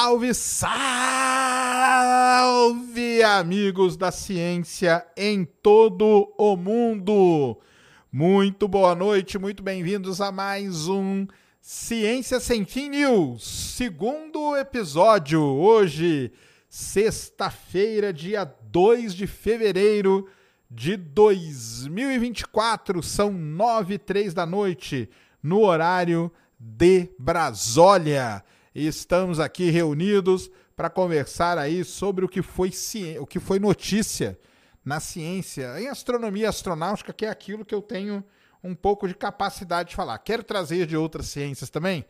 Salve, salve, amigos da ciência em todo o mundo! Muito boa noite, muito bem-vindos a mais um Ciência Sem Fim News, segundo episódio. Hoje, sexta-feira, dia 2 de fevereiro de 2024, são nove e três da noite, no horário de Brasólia. Estamos aqui reunidos para conversar aí sobre o que foi, o que foi notícia na ciência, em astronomia e astronáutica, que é aquilo que eu tenho um pouco de capacidade de falar. Quero trazer de outras ciências também?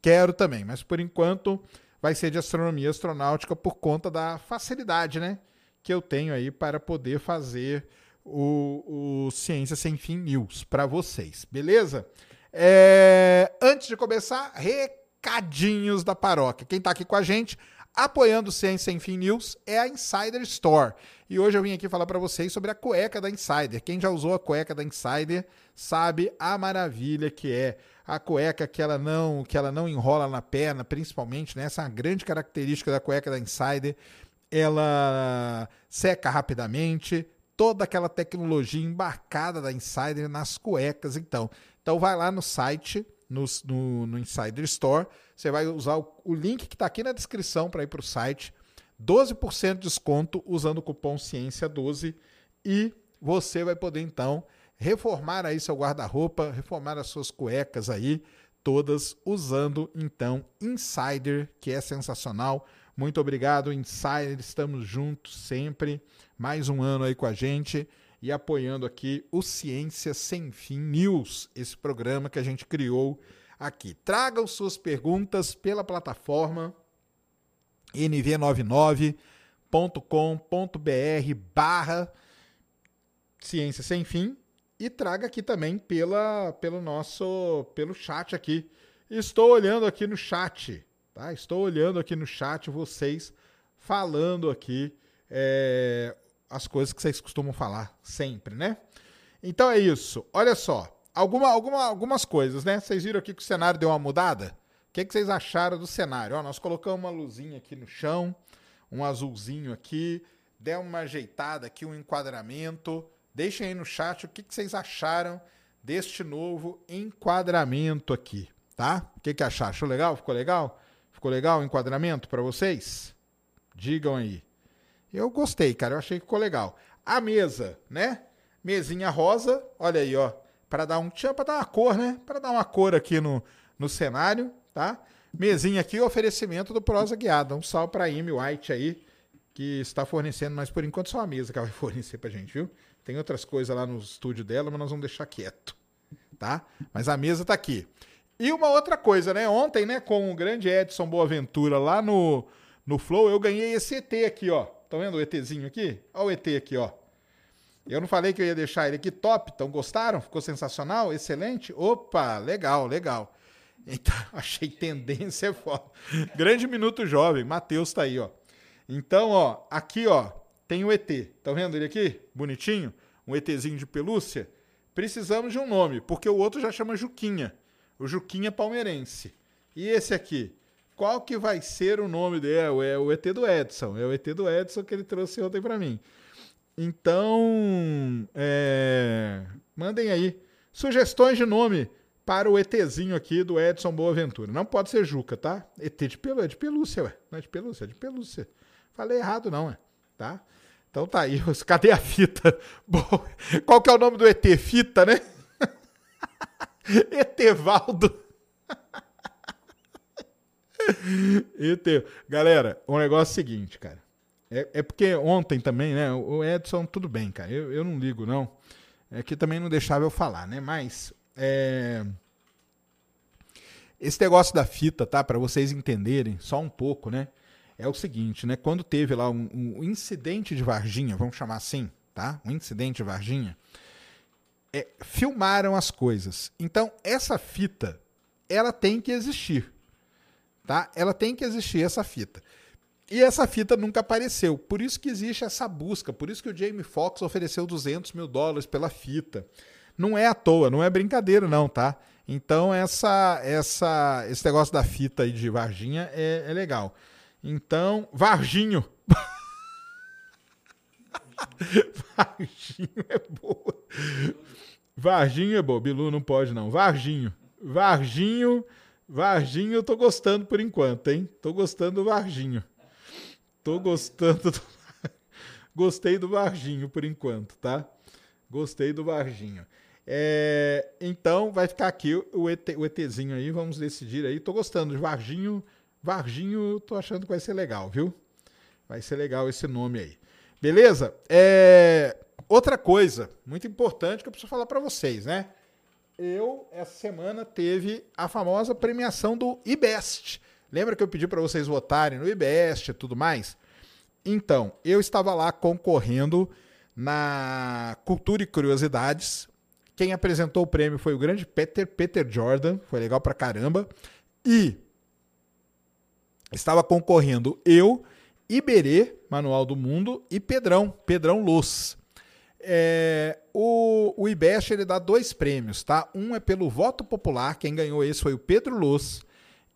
Quero também, mas por enquanto vai ser de astronomia e astronáutica por conta da facilidade, né? Que eu tenho aí para poder fazer o, o Ciência Sem Fim News para vocês, beleza? É, antes de começar, recado recadinhos da paróquia. Quem está aqui com a gente, apoiando o Ciência Sem Fim News, é a Insider Store. E hoje eu vim aqui falar para vocês sobre a cueca da Insider. Quem já usou a cueca da Insider sabe a maravilha que é a cueca que ela não que ela não enrola na perna, principalmente, né? Essa é uma grande característica da cueca da Insider. Ela seca rapidamente, toda aquela tecnologia embarcada da Insider nas cuecas, então. Então vai lá no site no, no, no Insider Store. Você vai usar o, o link que está aqui na descrição para ir para o site. 12% de desconto usando o cupom Ciência12 e você vai poder então reformar aí seu guarda-roupa, reformar as suas cuecas aí, todas usando então Insider, que é sensacional. Muito obrigado, Insider, estamos juntos sempre. Mais um ano aí com a gente e apoiando aqui o Ciência Sem Fim News, esse programa que a gente criou aqui. Tragam suas perguntas pela plataforma nv99.com.br barra Ciência Sem Fim e traga aqui também pela, pelo nosso pelo chat aqui. Estou olhando aqui no chat, tá? Estou olhando aqui no chat vocês falando aqui é, as coisas que vocês costumam falar sempre, né? Então é isso. Olha só, alguma, alguma, algumas coisas, né? Vocês viram aqui que o cenário deu uma mudada? O que, que vocês acharam do cenário? Ó, nós colocamos uma luzinha aqui no chão, um azulzinho aqui, deu uma ajeitada aqui, um enquadramento. Deixem aí no chat o que, que vocês acharam deste novo enquadramento aqui, tá? O que, que acharam? Achou legal? Ficou legal? Ficou legal o enquadramento para vocês? Digam aí. Eu gostei, cara. Eu achei que ficou legal. A mesa, né? Mesinha rosa, olha aí, ó. Para dar um. Para dar uma cor, né? Para dar uma cor aqui no, no cenário, tá? Mesinha aqui, oferecimento do Prosa Guiada. Um salve para Amy White aí, que está fornecendo, mas por enquanto só a mesa que ela vai fornecer pra gente, viu? Tem outras coisas lá no estúdio dela, mas nós vamos deixar quieto, tá? Mas a mesa tá aqui. E uma outra coisa, né? Ontem, né, com o grande Edson Boaventura lá no, no Flow, eu ganhei esse ET aqui, ó. Estão vendo o ETzinho aqui? Olha o ET aqui, ó. Eu não falei que eu ia deixar ele aqui top, então gostaram? Ficou sensacional? Excelente? Opa, legal, legal. Então, achei tendência foda. Grande Minuto Jovem, Matheus tá aí, ó. Então, ó, aqui, ó, tem o ET. Estão vendo ele aqui? Bonitinho? Um ETzinho de pelúcia. precisamos de um nome, porque o outro já chama Juquinha. O Juquinha palmeirense. E esse aqui? Qual que vai ser o nome dele? É o ET do Edson. É o ET do Edson que ele trouxe ontem para mim. Então, é... mandem aí sugestões de nome para o ETzinho aqui do Edson Boaventura. Não pode ser Juca, tá? ET de, pelu... é de pelúcia, ué. Não é de pelúcia, é de pelúcia. Falei errado, não, é. Tá? Então tá aí. Cadê a fita? Bom, qual que é o nome do ET? Fita, né? Etevaldo. ET. Galera, o negócio é o seguinte, cara. É, é, porque ontem também, né? O Edson, tudo bem, cara. Eu, eu não ligo, não. É que também não deixava eu falar, né? Mas. É... Esse negócio da fita, tá? Para vocês entenderem só um pouco, né? É o seguinte, né? Quando teve lá um, um incidente de Varginha, vamos chamar assim, tá? Um incidente de Varginha, é, filmaram as coisas. Então, essa fita, ela tem que existir, tá? Ela tem que existir, essa fita. E essa fita nunca apareceu. Por isso que existe essa busca. Por isso que o Jamie Foxx ofereceu 200 mil dólares pela fita. Não é à toa, não é brincadeira, não, tá? Então, essa, essa, esse negócio da fita aí de Varginha é, é legal. Então, Varginho. Varginho é boa. Varginho é boa. Bilu não pode, não. Varginho. Varginho. Varginho eu tô gostando por enquanto, hein? Tô gostando do Varginho. Tô gostando do... Gostei do Varginho por enquanto, tá? Gostei do Varginho. É, então vai ficar aqui o, ET, o ETzinho aí, vamos decidir aí. Tô gostando de Varginho. Varginho, tô achando que vai ser legal, viu? Vai ser legal esse nome aí. Beleza? É, outra coisa muito importante que eu preciso falar para vocês, né? Eu, essa semana, teve a famosa premiação do IBEST. Lembra que eu pedi para vocês votarem no IBEST e tudo mais? Então, eu estava lá concorrendo na Cultura e Curiosidades, quem apresentou o prêmio foi o grande Peter, Peter Jordan, foi legal pra caramba. E estava concorrendo eu, Iberê, Manual do Mundo, e Pedrão, Pedrão Luz. É, o, o ele dá dois prêmios, tá? Um é pelo voto popular, quem ganhou esse foi o Pedro Luz,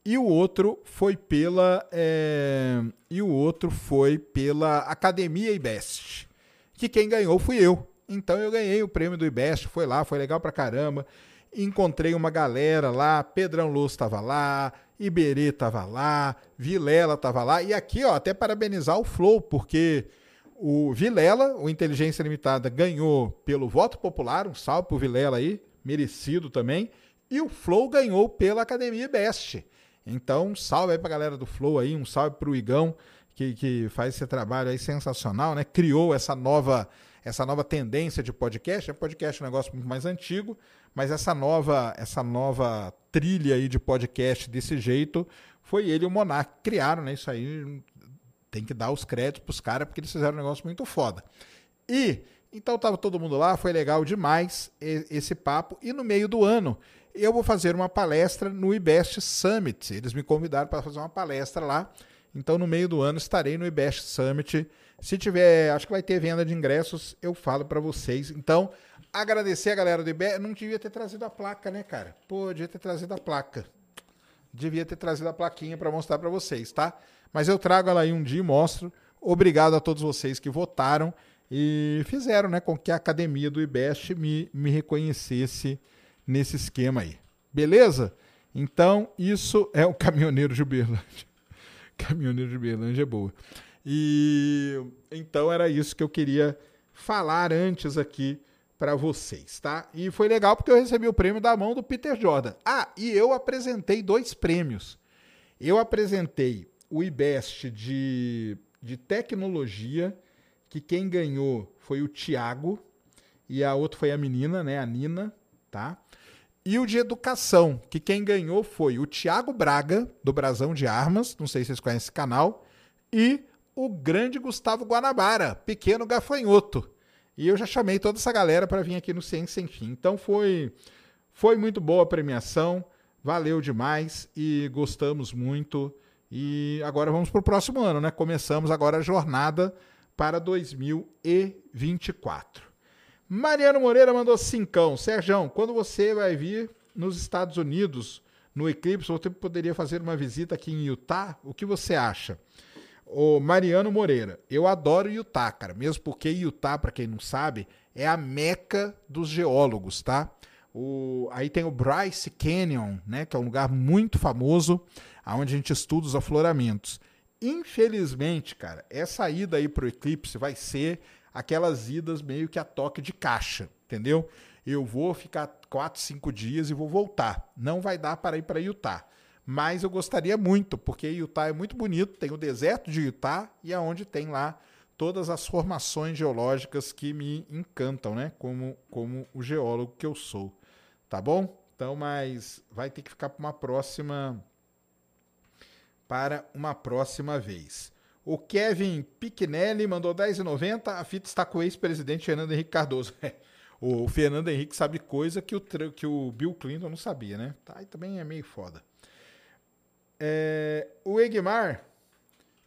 e o outro foi pela é, e o outro foi pela Academia IBEST, que quem ganhou fui eu. Então eu ganhei o prêmio do IBEST, foi lá, foi legal pra caramba. Encontrei uma galera lá, Pedrão Luz estava lá, Iberê estava lá, Vilela estava lá. E aqui, ó, até parabenizar o Flow, porque o Vilela, o Inteligência Limitada, ganhou pelo voto popular, um salve pro Vilela aí, merecido também. E o Flow ganhou pela Academia Best. Então, salve aí pra galera do Flow aí, um salve pro Igão, que, que faz esse trabalho aí sensacional, né? Criou essa nova essa nova tendência de podcast. É podcast um negócio muito mais antigo, mas essa nova, essa nova trilha aí de podcast desse jeito foi ele e o Monark criaram, né? Isso aí tem que dar os créditos pros caras, porque eles fizeram um negócio muito foda. E então tava todo mundo lá, foi legal demais esse papo. E no meio do ano eu vou fazer uma palestra no IBEST Summit. Eles me convidaram para fazer uma palestra lá. Então no meio do ano estarei no IBEST Summit se tiver, acho que vai ter venda de ingressos, eu falo para vocês. Então, agradecer a galera do IBE. Não devia ter trazido a placa, né, cara? Pô, devia ter trazido a placa. Devia ter trazido a plaquinha para mostrar para vocês, tá? Mas eu trago ela aí um dia e mostro. Obrigado a todos vocês que votaram e fizeram, né, com que a academia do IBEST me, me reconhecesse nesse esquema aí. Beleza? Então, isso é o Caminhoneiro de Uberlândia. Caminhoneiro de Uberlândia é boa. E então era isso que eu queria falar antes aqui para vocês, tá? E foi legal porque eu recebi o prêmio da mão do Peter Jordan. Ah, e eu apresentei dois prêmios. Eu apresentei o IBEST de, de tecnologia, que quem ganhou foi o Tiago, e a outra foi a menina, né, a Nina, tá? E o de educação, que quem ganhou foi o Tiago Braga, do Brasão de Armas, não sei se vocês conhecem esse canal, e o grande Gustavo Guanabara, pequeno gafanhoto. E eu já chamei toda essa galera para vir aqui no Ciência Sem Fim. Então foi, foi muito boa a premiação, valeu demais e gostamos muito. E agora vamos para o próximo ano, né? Começamos agora a jornada para 2024. Mariano Moreira mandou cincão. Sérgio, quando você vai vir nos Estados Unidos, no Eclipse, você poderia fazer uma visita aqui em Utah? O que você acha? O Mariano Moreira, eu adoro Utah, cara, mesmo porque Utah, para quem não sabe, é a meca dos geólogos, tá? O, aí tem o Bryce Canyon, né, que é um lugar muito famoso, onde a gente estuda os afloramentos. Infelizmente, cara, essa ida aí pro eclipse vai ser aquelas idas meio que a toque de caixa, entendeu? Eu vou ficar 4, 5 dias e vou voltar. Não vai dar para ir para Utah. Mas eu gostaria muito, porque Utah é muito bonito, tem o deserto de Utah e aonde é tem lá todas as formações geológicas que me encantam, né? Como, como o geólogo que eu sou. Tá bom? Então, mas vai ter que ficar para uma próxima para uma próxima vez. O Kevin Piquinelli mandou 10,90. A fita está com o ex-presidente Fernando Henrique Cardoso. o Fernando Henrique sabe coisa que o, que o Bill Clinton não sabia, né? Tá, aí também é meio foda. É, o Egmar,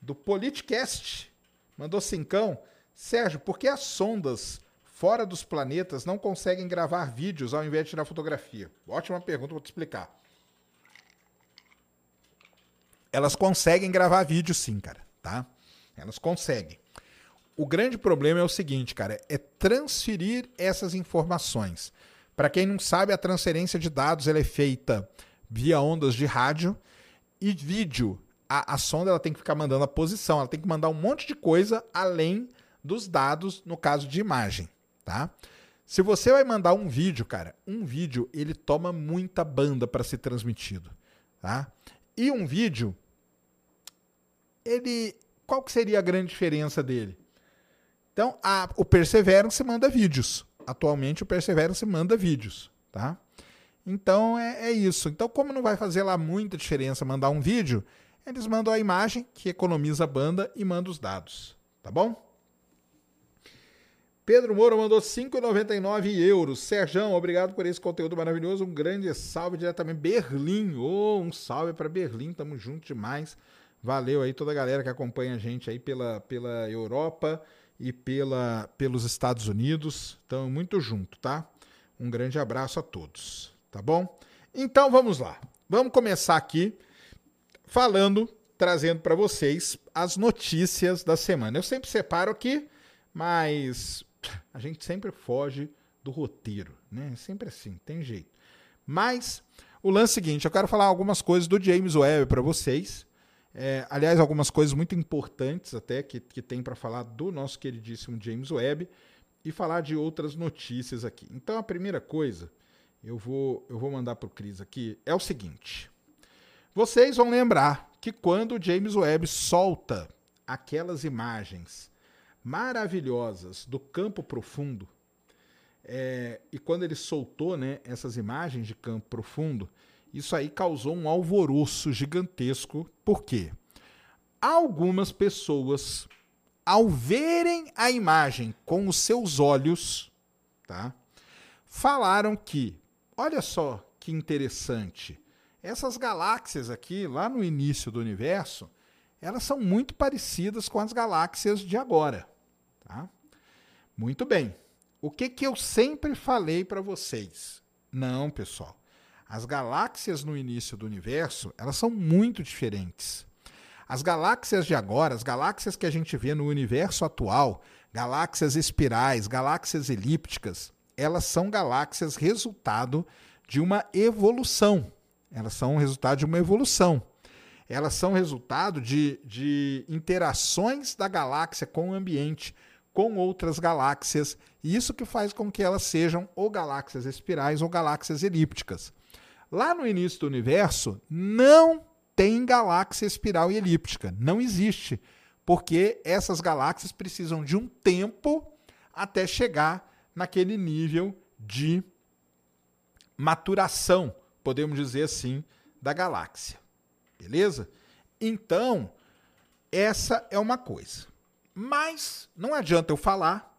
do Politicast, mandou cincão. Sérgio, por que as sondas fora dos planetas não conseguem gravar vídeos ao invés de tirar fotografia? Ótima pergunta, vou te explicar. Elas conseguem gravar vídeo sim, cara, tá? Elas conseguem. O grande problema é o seguinte, cara, é transferir essas informações. Para quem não sabe, a transferência de dados ela é feita via ondas de rádio e vídeo. A, a sonda ela tem que ficar mandando a posição, ela tem que mandar um monte de coisa além dos dados no caso de imagem tá? Se você vai mandar um vídeo, cara, um vídeo ele toma muita banda para ser transmitido, tá? E um vídeo, ele, qual que seria a grande diferença dele? Então, a, o Perseverance manda vídeos. Atualmente o Perseverance manda vídeos, tá? Então é, é, isso. Então, como não vai fazer lá muita diferença mandar um vídeo, eles mandam a imagem, que economiza a banda, e manda os dados. Tá bom? Pedro Moura mandou 5,99 euros. Serjão, obrigado por esse conteúdo maravilhoso. Um grande salve diretamente. Berlim. Oh, um salve para Berlim. Tamo junto demais. Valeu aí toda a galera que acompanha a gente aí pela, pela Europa e pela, pelos Estados Unidos. Tamo muito junto, tá? Um grande abraço a todos, tá bom? Então vamos lá. Vamos começar aqui falando, trazendo para vocês as notícias da semana. Eu sempre separo aqui, mas a gente sempre foge do roteiro, né? Sempre assim, tem jeito. Mas o lance é seguinte, eu quero falar algumas coisas do James Webb para vocês. É, aliás, algumas coisas muito importantes até que, que tem para falar do nosso queridíssimo James Webb e falar de outras notícias aqui. Então, a primeira coisa, eu vou, eu vou mandar para o Cris aqui, é o seguinte. Vocês vão lembrar que quando o James Webb solta aquelas imagens maravilhosas do campo profundo. É, e quando ele soltou né, essas imagens de campo profundo, isso aí causou um alvoroço gigantesco. Por quê? Algumas pessoas, ao verem a imagem com os seus olhos, tá, falaram que, olha só que interessante, essas galáxias aqui, lá no início do universo, elas são muito parecidas com as galáxias de agora. Tá? Muito bem. O que, que eu sempre falei para vocês? Não, pessoal. As galáxias no início do universo, elas são muito diferentes. As galáxias de agora, as galáxias que a gente vê no universo atual, galáxias espirais, galáxias elípticas, elas são galáxias resultado de uma evolução. Elas são resultado de uma evolução elas são resultado de, de interações da galáxia com o ambiente, com outras galáxias, e isso que faz com que elas sejam ou galáxias espirais ou galáxias elípticas. Lá no início do universo, não tem galáxia espiral e elíptica, não existe, porque essas galáxias precisam de um tempo até chegar naquele nível de maturação, podemos dizer assim, da galáxia. Beleza? Então, essa é uma coisa. Mas não adianta eu falar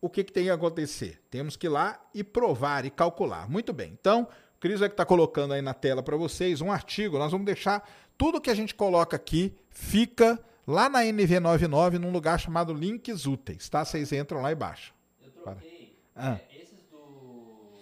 o que, que tem que acontecer. Temos que ir lá e provar e calcular. Muito bem. Então, o Cris vai estar colocando aí na tela para vocês um artigo. Nós vamos deixar tudo que a gente coloca aqui fica lá na NV99 num lugar chamado links úteis, tá? Vocês entram lá e baixam. Eu troquei. Ah. É, esses do,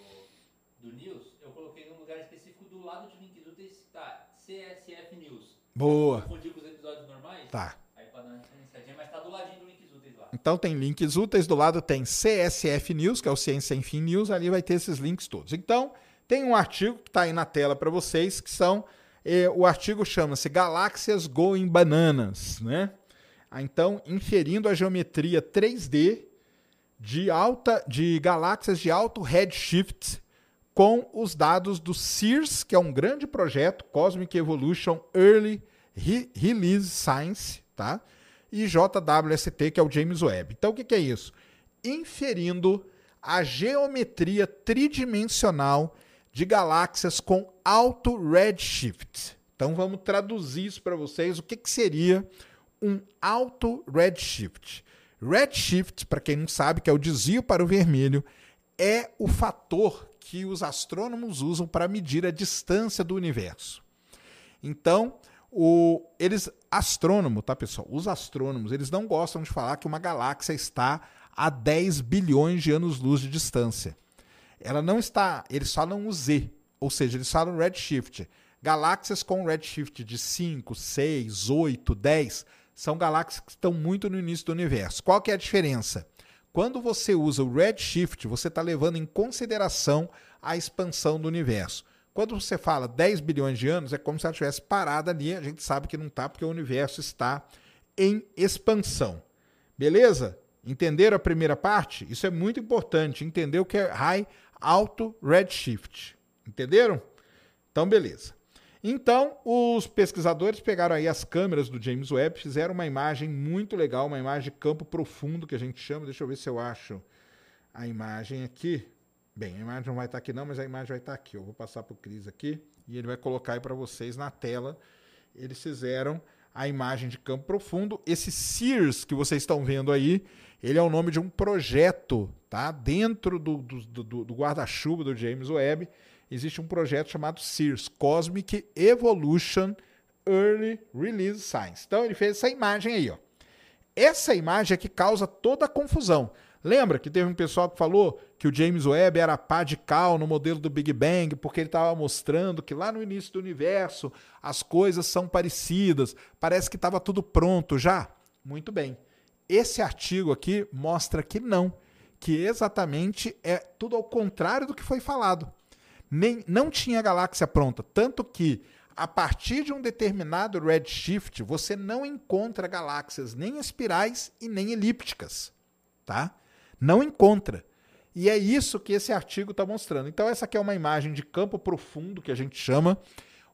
do News, eu coloquei num lugar específico do lado de links úteis, tá? CSF News. Boa. Confundi com os episódios normais. Tá. Aí pra dar uma diferenciadinha, mas tá do ladinho do links úteis lá. Então tem links úteis, do lado tem CSF News, que é o Ciência Sem Fim News, ali vai ter esses links todos. Então, tem um artigo que está aí na tela para vocês, que são. Eh, o artigo chama-se Galáxias Going Bananas, né? Ah, Então, inferindo a geometria 3D de alta de galáxias de alto redshift com os dados do CEERS, que é um grande projeto, Cosmic Evolution Early Re- Release Science, tá? E JWST, que é o James Webb. Então, o que, que é isso? Inferindo a geometria tridimensional de galáxias com alto redshift. Então, vamos traduzir isso para vocês. O que, que seria um alto redshift? Redshift, para quem não sabe, que é o desvio para o vermelho, é o fator que os astrônomos usam para medir a distância do universo. Então, o, eles, astrônomo, tá, pessoal? Os astrônomos, eles não gostam de falar que uma galáxia está a 10 bilhões de anos-luz de distância. Ela não está, eles falam o Z, ou seja, eles falam redshift. Galáxias com redshift de 5, 6, 8, 10 são galáxias que estão muito no início do universo. Qual que é a diferença? Quando você usa o redshift, você está levando em consideração a expansão do universo. Quando você fala 10 bilhões de anos, é como se ela tivesse parada ali. A gente sabe que não está, porque o universo está em expansão. Beleza? Entenderam a primeira parte? Isso é muito importante. Entender o que é high, alto, redshift. Entenderam? Então, beleza. Então, os pesquisadores pegaram aí as câmeras do James Webb, fizeram uma imagem muito legal, uma imagem de campo profundo que a gente chama. Deixa eu ver se eu acho a imagem aqui. Bem, a imagem não vai estar aqui não, mas a imagem vai estar aqui. Eu vou passar para o Cris aqui e ele vai colocar aí para vocês na tela. Eles fizeram a imagem de campo profundo. Esse SEARS que vocês estão vendo aí, ele é o nome de um projeto, tá? Dentro do, do, do, do guarda-chuva do James Webb, existe um projeto chamado SEARS, Cosmic Evolution Early Release Science. Então ele fez essa imagem aí, ó. Essa imagem é que causa toda a confusão. Lembra que teve um pessoal que falou que o James Webb era pá de cal no modelo do Big Bang, porque ele estava mostrando que lá no início do universo as coisas são parecidas, parece que estava tudo pronto já? Muito bem. Esse artigo aqui mostra que não, que exatamente é tudo ao contrário do que foi falado. Nem, não tinha galáxia pronta, tanto que a partir de um determinado redshift você não encontra galáxias nem espirais e nem elípticas, tá? Não encontra. E é isso que esse artigo está mostrando. Então, essa aqui é uma imagem de campo profundo, que a gente chama.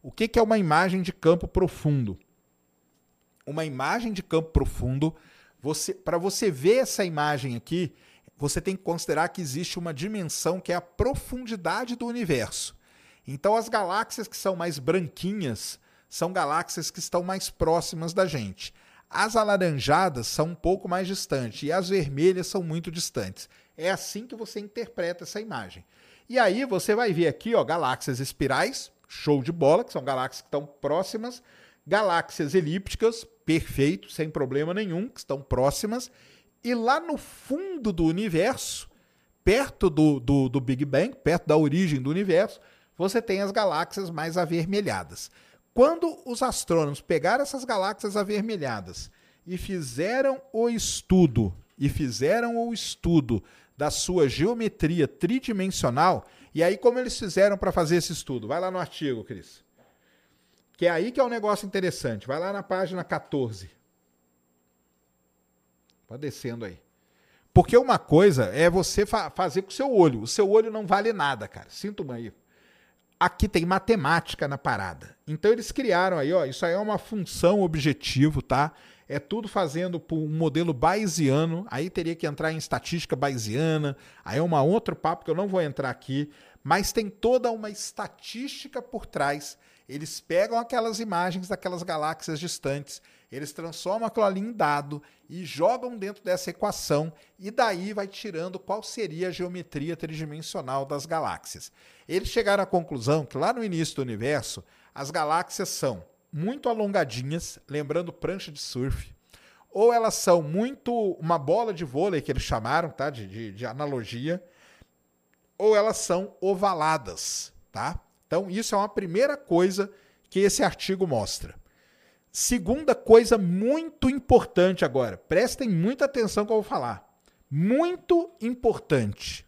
O que, que é uma imagem de campo profundo? Uma imagem de campo profundo, você, para você ver essa imagem aqui, você tem que considerar que existe uma dimensão que é a profundidade do universo. Então, as galáxias que são mais branquinhas são galáxias que estão mais próximas da gente. As alaranjadas são um pouco mais distantes e as vermelhas são muito distantes. É assim que você interpreta essa imagem. E aí você vai ver aqui, ó, galáxias espirais, show de bola, que são galáxias que estão próximas, galáxias elípticas, perfeito, sem problema nenhum, que estão próximas, e lá no fundo do universo, perto do, do, do Big Bang, perto da origem do universo, você tem as galáxias mais avermelhadas. Quando os astrônomos pegaram essas galáxias avermelhadas e fizeram o estudo, e fizeram o estudo da sua geometria tridimensional, e aí como eles fizeram para fazer esse estudo? Vai lá no artigo, Cris. Que é aí que é um negócio interessante. Vai lá na página 14. Vai descendo aí. Porque uma coisa é você fa fazer com o seu olho. O seu olho não vale nada, cara. Sinto aí aqui tem matemática na parada. Então eles criaram aí, ó, isso aí é uma função objetivo, tá? É tudo fazendo por um modelo bayesiano, aí teria que entrar em estatística bayesiana, aí é uma outro papo que eu não vou entrar aqui, mas tem toda uma estatística por trás. Eles pegam aquelas imagens daquelas galáxias distantes, eles transformam aquilo ali em dado e jogam dentro dessa equação, e daí vai tirando qual seria a geometria tridimensional das galáxias. Eles chegaram à conclusão que lá no início do universo, as galáxias são muito alongadinhas, lembrando prancha de surf, ou elas são muito uma bola de vôlei que eles chamaram, tá? De, de, de analogia. ou elas são ovaladas, tá? Então, isso é uma primeira coisa que esse artigo mostra. Segunda coisa muito importante agora, prestem muita atenção que eu vou falar. Muito importante.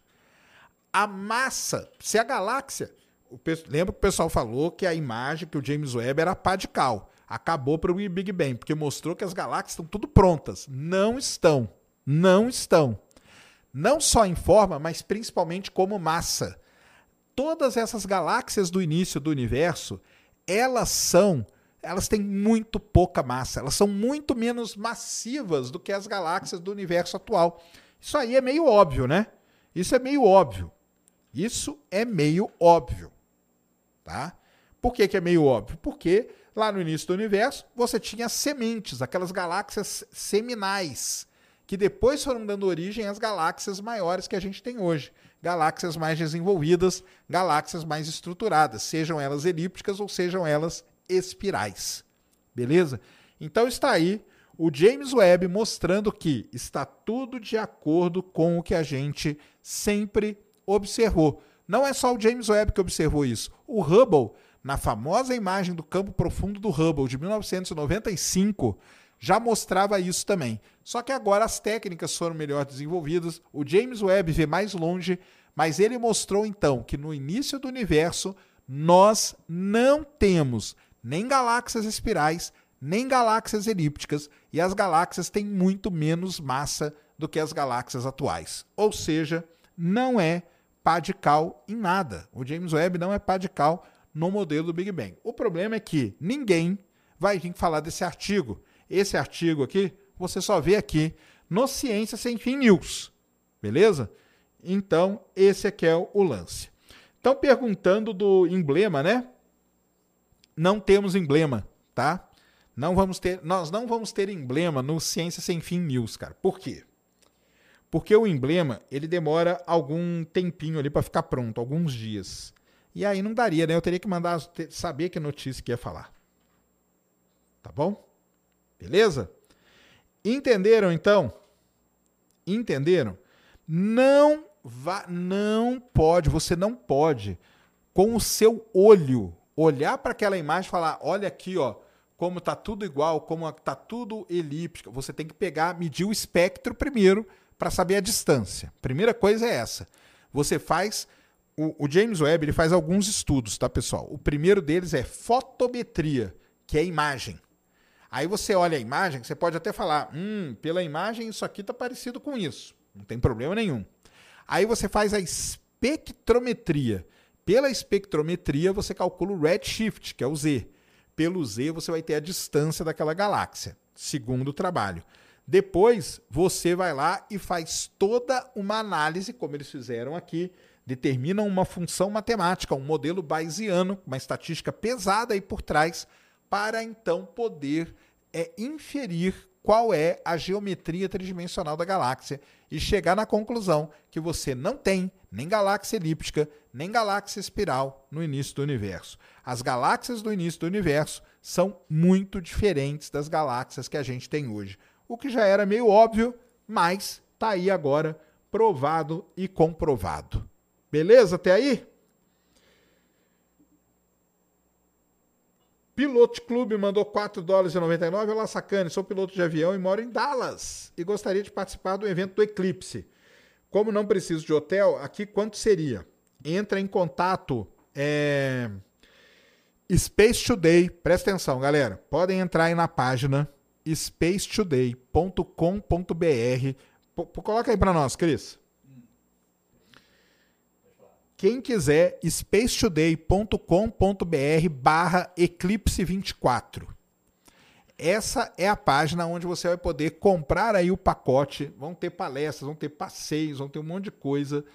A massa, se a galáxia. Lembra que o pessoal falou que a imagem que o James Webb era pá de cal. Acabou para o Big Bang, porque mostrou que as galáxias estão tudo prontas. Não estão. Não estão. Não só em forma, mas principalmente como massa. Todas essas galáxias do início do universo, elas são elas têm muito pouca massa, elas são muito menos massivas do que as galáxias do universo atual. Isso aí é meio óbvio, né? Isso é meio óbvio. Isso é meio óbvio. Tá? Por que, que é meio óbvio? Porque lá no início do universo você tinha sementes, aquelas galáxias seminais, que depois foram dando origem às galáxias maiores que a gente tem hoje. Galáxias mais desenvolvidas, galáxias mais estruturadas, sejam elas elípticas ou sejam elas espirais. Beleza? Então está aí o James Webb mostrando que está tudo de acordo com o que a gente sempre observou. Não é só o James Webb que observou isso. O Hubble, na famosa imagem do campo profundo do Hubble de 1995, já mostrava isso também. Só que agora as técnicas foram melhor desenvolvidas, o James Webb vê mais longe, mas ele mostrou então que no início do universo nós não temos nem galáxias espirais, nem galáxias elípticas, e as galáxias têm muito menos massa do que as galáxias atuais. Ou seja, não é pá de cal em nada. O James Webb não é pá de cal no modelo do Big Bang. O problema é que ninguém vai vir falar desse artigo. Esse artigo aqui, você só vê aqui no Ciência Sem Fim News. Beleza? Então, esse aqui é o lance. Então, perguntando do emblema, né? Não temos emblema, tá? Não vamos ter, nós não vamos ter emblema no Ciência Sem Fim News, cara. Por quê? Porque o emblema, ele demora algum tempinho ali para ficar pronto, alguns dias. E aí não daria, né? Eu teria que mandar saber que notícia que ia falar. Tá bom? Beleza? Entenderam então? Entenderam? Não vá, não pode, você não pode com o seu olho olhar para aquela imagem e falar: olha aqui, ó, como tá tudo igual, como tá tudo elíptico. Você tem que pegar, medir o espectro primeiro para saber a distância. Primeira coisa é essa. Você faz o, o, James Webb ele faz alguns estudos, tá, pessoal? O primeiro deles é fotometria, que é imagem. Aí você olha a imagem, você pode até falar, hum, pela imagem isso aqui tá parecido com isso. Não tem problema nenhum. Aí você faz a espectrometria, pela espectrometria, você calcula o redshift, que é o Z. Pelo Z, você vai ter a distância daquela galáxia, segundo o trabalho. Depois, você vai lá e faz toda uma análise, como eles fizeram aqui, determinam uma função matemática, um modelo bayesiano, uma estatística pesada aí por trás, para então poder é, inferir qual é a geometria tridimensional da galáxia e chegar na conclusão que você não tem nem galáxia elíptica, nem galáxia espiral no início do universo. As galáxias do início do universo são muito diferentes das galáxias que a gente tem hoje. O que já era meio óbvio, mas está aí agora provado e comprovado. Beleza até aí? Piloto Clube mandou 4 dólares e 99. Olá, sacane, sou piloto de avião e moro em Dallas e gostaria de participar do evento do Eclipse. Como não preciso de hotel, aqui quanto seria? Entra em contato. É... Space Today, presta atenção, galera. Podem entrar aí na página spacetoday.com.br. Coloca aí para nós, Cris. Quem quiser, spacetoday.com.br barra Eclipse 24. Essa é a página onde você vai poder comprar aí o pacote. Vão ter palestras, vão ter passeios, vão ter um monte de coisa.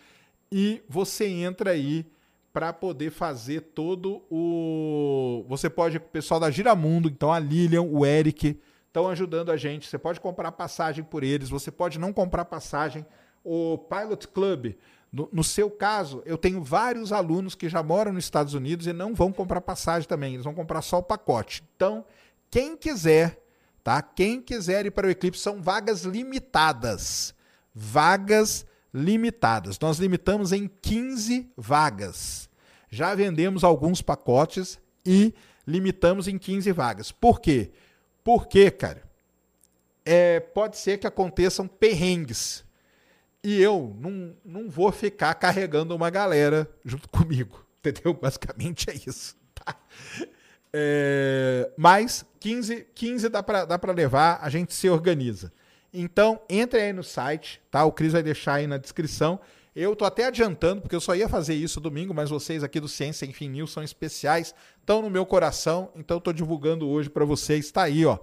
E você entra aí para poder fazer todo o. Você pode, o pessoal da Giramundo, então a Lilian, o Eric, estão ajudando a gente. Você pode comprar passagem por eles, você pode não comprar passagem. O Pilot Club no, no, seu caso, eu tenho vários alunos que já moram nos Estados Unidos e não vão comprar passagem também, eles vão comprar só o pacote. Então, quem quiser, tá? Quem quiser ir para o Eclipse são vagas limitadas. Vagas limitadas. Nós limitamos em 15 vagas. Já vendemos alguns pacotes e limitamos em 15 vagas. Por quê? Porque, cara, é, pode ser que aconteçam perrengues. E eu não, não vou ficar carregando uma galera junto comigo. Entendeu? Basicamente é isso. Tá? É, mas 15, 15 dá para dá levar, a gente se organiza. Então, entre aí no site, tá? O Cris vai deixar aí na descrição. Eu tô até adiantando, porque eu só ia fazer isso domingo, mas vocês aqui do Ciência Enfim News são especiais, estão no meu coração, então eu tô divulgando hoje para vocês, tá aí, ó,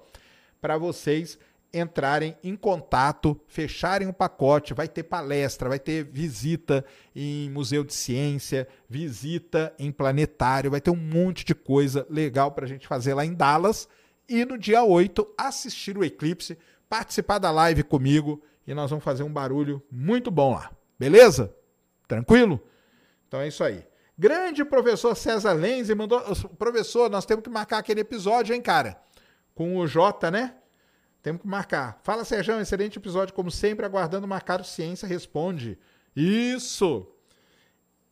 para vocês entrarem em contato, fecharem o um pacote, vai ter palestra, vai ter visita em museu de ciência, visita em planetário, vai ter um monte de coisa legal para a gente fazer lá em Dallas e no dia 8 assistir o eclipse, participar da live comigo e nós vamos fazer um barulho muito bom lá. Beleza? Tranquilo? Então é isso aí. Grande professor César Lenz mandou. Professor, nós temos que marcar aquele episódio, hein, cara? Com o Jota, né? Temos que marcar. Fala, Sérgio, excelente episódio, como sempre, aguardando marcar o Ciência Responde. Isso!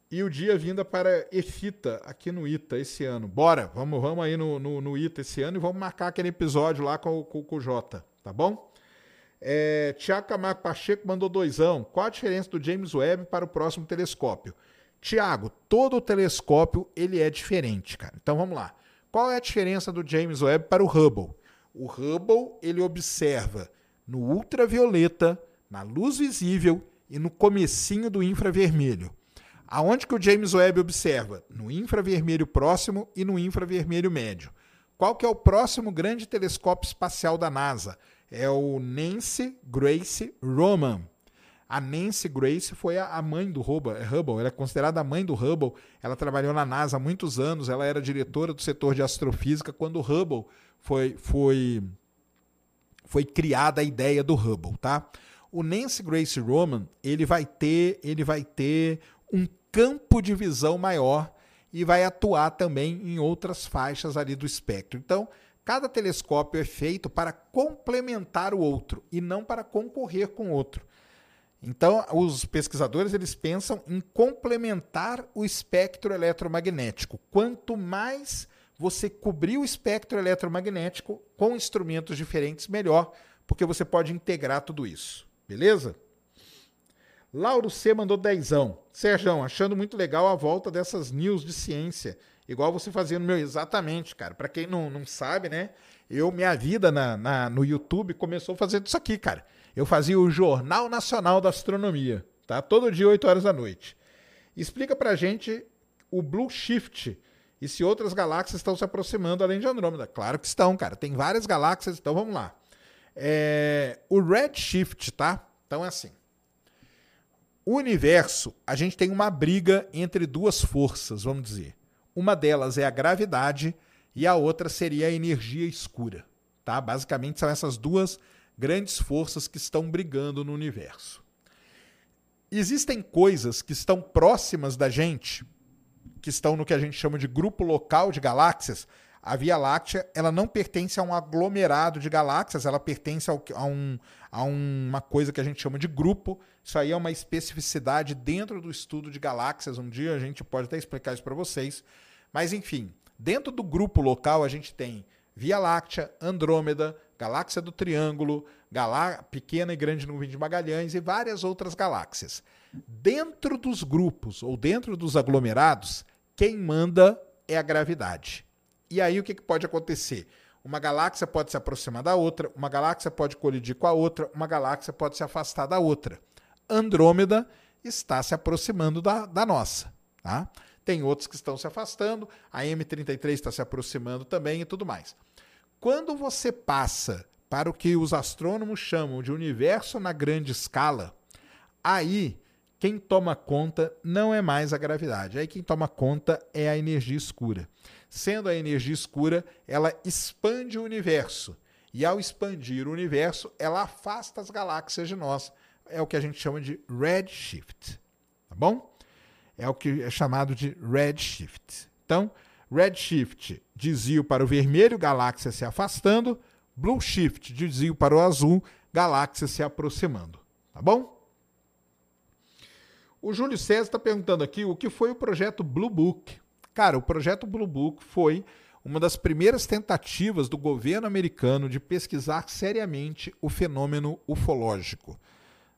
E o dia vinda para Efita, aqui no ITA, esse ano. Bora, vamos, vamos aí no, no, no ITA esse ano e vamos marcar aquele episódio lá com, com, com o Jota, tá bom? É, Tiago Camargo Pacheco mandou doisão. Qual a diferença do James Webb para o próximo telescópio? Tiago, todo telescópio ele é diferente, cara. Então vamos lá. Qual é a diferença do James Webb para o Hubble? O Hubble ele observa no ultravioleta, na luz visível e no comecinho do infravermelho. Aonde que o James Webb observa? No infravermelho próximo e no infravermelho médio. Qual que é o próximo grande telescópio espacial da NASA? É o Nancy Grace Roman. A Nancy Grace foi a mãe do é Hubble, ela é considerada a mãe do Hubble. Ela trabalhou na NASA há muitos anos, ela era diretora do setor de astrofísica quando o Hubble foi, foi, foi criada a ideia do Hubble, tá? O Nancy Grace Roman, ele vai ter, ele vai ter um campo de visão maior e vai atuar também em outras faixas ali do espectro. Então, cada telescópio é feito para complementar o outro e não para concorrer com o outro. Então, os pesquisadores eles pensam em complementar o espectro eletromagnético. Quanto mais você cobrir o espectro eletromagnético com instrumentos diferentes, melhor, porque você pode integrar tudo isso. Beleza? Lauro C mandou dezão. Sérgio, achando muito legal a volta dessas news de ciência. Igual você fazia no meu. Exatamente, cara. Para quem não, não sabe, né? Eu, minha vida na, na, no YouTube começou fazendo isso aqui, cara. Eu fazia o Jornal Nacional da Astronomia, tá? Todo dia, 8 horas da noite. Explica pra gente o Blue Shift, e se outras galáxias estão se aproximando além de Andrômeda. Claro que estão, cara. Tem várias galáxias, então vamos lá. É, o Redshift, tá? Então é assim. O universo, a gente tem uma briga entre duas forças, vamos dizer. Uma delas é a gravidade e a outra seria a energia escura, tá? Basicamente são essas duas grandes forças que estão brigando no universo. Existem coisas que estão próximas da gente, que estão no que a gente chama de grupo local de galáxias, a Via Láctea ela não pertence a um aglomerado de galáxias, ela pertence ao, a, um, a uma coisa que a gente chama de grupo. Isso aí é uma especificidade dentro do estudo de galáxias. Um dia a gente pode até explicar isso para vocês. Mas, enfim, dentro do grupo local a gente tem Via Láctea, Andrômeda, Galáxia do Triângulo, Galá Pequena e Grande Nuvem de Magalhães e várias outras galáxias. Dentro dos grupos ou dentro dos aglomerados, quem manda é a gravidade. E aí o que, que pode acontecer? Uma galáxia pode se aproximar da outra, uma galáxia pode colidir com a outra, uma galáxia pode se afastar da outra. Andrômeda está se aproximando da, da nossa. Tá? Tem outros que estão se afastando, a M33 está se aproximando também e tudo mais. Quando você passa para o que os astrônomos chamam de universo na grande escala, aí quem toma conta não é mais a gravidade. Aí quem toma conta é a energia escura. Sendo a energia escura, ela expande o universo. E ao expandir o universo, ela afasta as galáxias de nós. É o que a gente chama de redshift. Tá bom? É o que é chamado de redshift. Então, redshift, desvio para o vermelho, galáxia se afastando. Blue shift, desvio para o azul, galáxia se aproximando. Tá bom? O Júlio César está perguntando aqui o que foi o projeto Blue Book. Cara, o projeto Blue Book foi uma das primeiras tentativas do governo americano de pesquisar seriamente o fenômeno ufológico.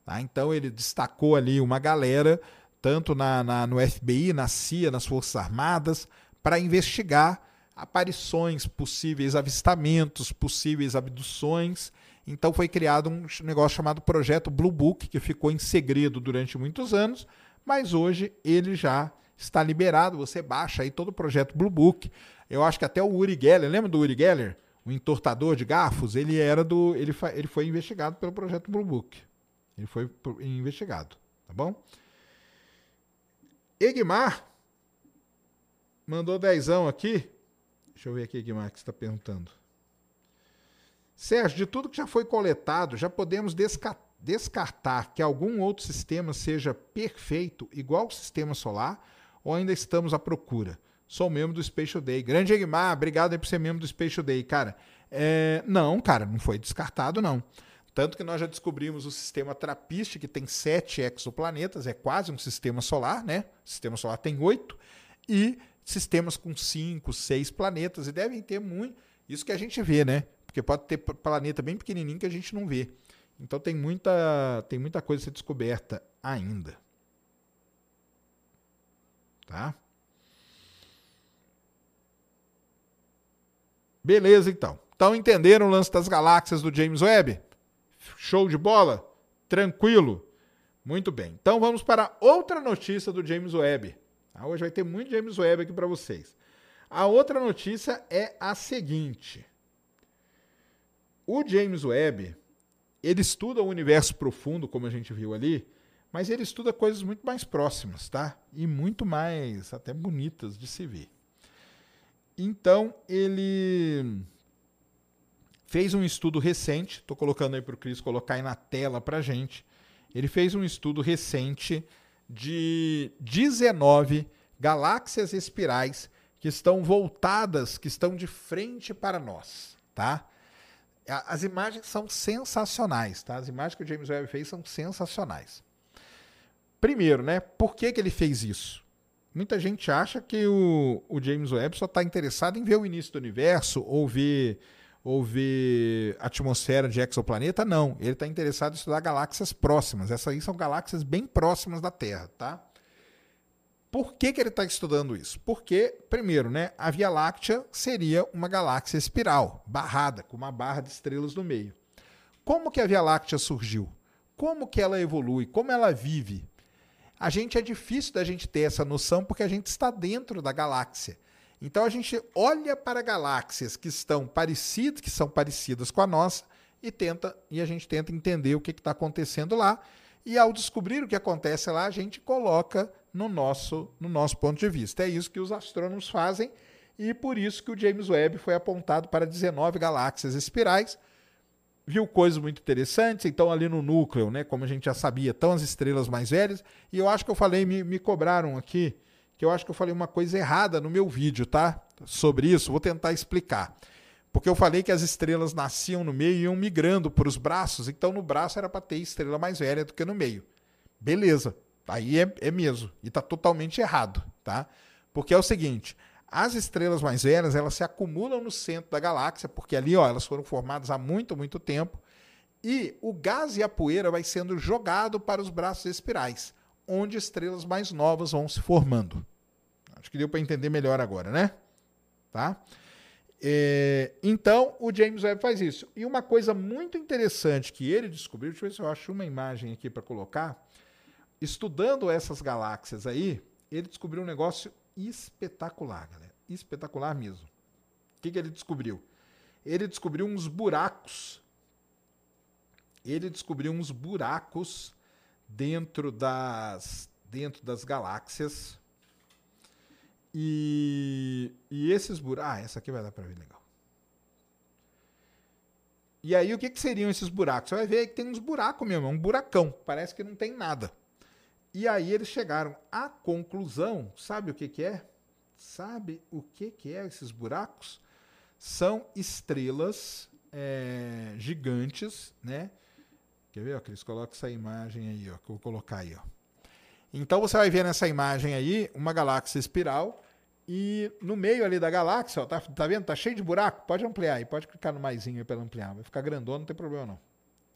Tá? Então ele destacou ali uma galera, tanto na, na, no FBI, na CIA, nas Forças Armadas, para investigar aparições, possíveis avistamentos, possíveis abduções. Então foi criado um negócio chamado Projeto Blue Book, que ficou em segredo durante muitos anos, mas hoje ele já está liberado. Você baixa aí todo o projeto Blue Book. Eu acho que até o Uri Geller, lembra do Uri Geller? O entortador de garfos, ele era do. Ele, ele foi investigado pelo projeto Blue Book. Ele foi investigado, tá bom? Egmar mandou dezão aqui. Deixa eu ver aqui, Egmar, que você está perguntando. Sérgio, de tudo que já foi coletado, já podemos descartar que algum outro sistema seja perfeito, igual ao sistema solar, ou ainda estamos à procura? Sou membro do Space Day. Grande Egmar, obrigado por ser membro do Space Day. Cara, é... não, cara, não foi descartado, não. Tanto que nós já descobrimos o sistema Trappist, que tem sete exoplanetas, é quase um sistema solar, né? O sistema solar tem oito, e sistemas com cinco, seis planetas, e devem ter muito. Isso que a gente vê, né? Porque pode ter planeta bem pequenininho que a gente não vê. Então tem muita, tem muita coisa a ser descoberta ainda. Tá? Beleza, então. Então entenderam o lance das galáxias do James Webb? Show de bola? Tranquilo? Muito bem. Então vamos para outra notícia do James Webb. Ah, hoje vai ter muito James Webb aqui para vocês. A outra notícia é a seguinte. O James Webb, ele estuda o universo profundo, como a gente viu ali, mas ele estuda coisas muito mais próximas, tá? E muito mais até bonitas de se ver. Então, ele fez um estudo recente, estou colocando aí para o Cris colocar aí na tela para gente. Ele fez um estudo recente de 19 galáxias espirais que estão voltadas, que estão de frente para nós, tá? As imagens são sensacionais, tá? As imagens que o James Webb fez são sensacionais. Primeiro, né? Por que, que ele fez isso? Muita gente acha que o, o James Webb só está interessado em ver o início do universo ou ver, ou ver atmosfera de exoplaneta. Não, ele está interessado em estudar galáxias próximas. Essas aí são galáxias bem próximas da Terra, tá? Por que, que ele está estudando isso? Porque, primeiro, né, a Via Láctea seria uma galáxia espiral, barrada, com uma barra de estrelas no meio. Como que a Via Láctea surgiu? Como que ela evolui? Como ela vive? A gente é difícil da gente ter essa noção porque a gente está dentro da galáxia. Então a gente olha para galáxias que estão parecidas, que são parecidas com a nossa, e tenta e a gente tenta entender o que está acontecendo lá. E ao descobrir o que acontece lá, a gente coloca no nosso, no nosso ponto de vista. É isso que os astrônomos fazem e por isso que o James Webb foi apontado para 19 galáxias espirais. Viu coisas muito interessantes, então ali no núcleo, né, como a gente já sabia, estão as estrelas mais velhas. E eu acho que eu falei, me, me cobraram aqui, que eu acho que eu falei uma coisa errada no meu vídeo, tá? Sobre isso, vou tentar explicar. Porque eu falei que as estrelas nasciam no meio e iam migrando para os braços, então no braço era para ter estrela mais velha do que no meio. Beleza, Aí é, é mesmo. E está totalmente errado, tá? Porque é o seguinte, as estrelas mais velhas, elas se acumulam no centro da galáxia, porque ali, ó, elas foram formadas há muito, muito tempo, e o gás e a poeira vai sendo jogado para os braços espirais, onde estrelas mais novas vão se formando. Acho que deu para entender melhor agora, né? Tá? É, então, o James Webb faz isso. E uma coisa muito interessante que ele descobriu, deixa eu ver se eu acho uma imagem aqui para colocar, estudando essas galáxias aí, ele descobriu um negócio espetacular, galera. Espetacular mesmo. O que, que ele descobriu? Ele descobriu uns buracos. Ele descobriu uns buracos dentro das, dentro das galáxias. E, e esses buracos. Ah, essa aqui vai dar para ver legal. E aí, o que, que seriam esses buracos? Você vai ver que tem uns buracos mesmo, é um buracão. Parece que não tem nada. E aí eles chegaram à conclusão, sabe o que, que é? Sabe o que, que é esses buracos? São estrelas é, gigantes, né? Quer ver? Ó, que eles colocam essa imagem aí, ó, que eu vou colocar aí. Ó. Então você vai ver nessa imagem aí uma galáxia espiral e no meio ali da galáxia, ó, tá, tá vendo? Tá cheio de buraco. Pode ampliar aí, pode clicar no maisinho para ampliar. Vai ficar grandona, não tem problema não.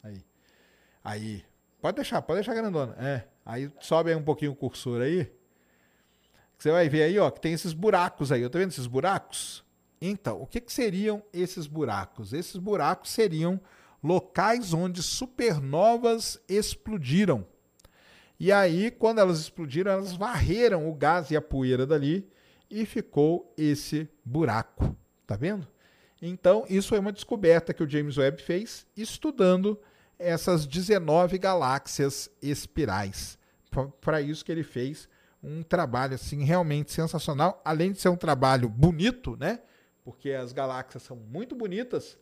Aí. Aí. Pode deixar, pode deixar grandona. É. Aí sobe aí um pouquinho o cursor aí. Você vai ver aí, ó, que tem esses buracos aí. Tá vendo esses buracos? Então, o que, que seriam esses buracos? Esses buracos seriam locais onde supernovas explodiram. E aí, quando elas explodiram, elas varreram o gás e a poeira dali e ficou esse buraco. Tá vendo? Então, isso é uma descoberta que o James Webb fez estudando essas 19 galáxias espirais. Para isso que ele fez um trabalho assim realmente sensacional, além de ser um trabalho bonito, né? Porque as galáxias são muito bonitas,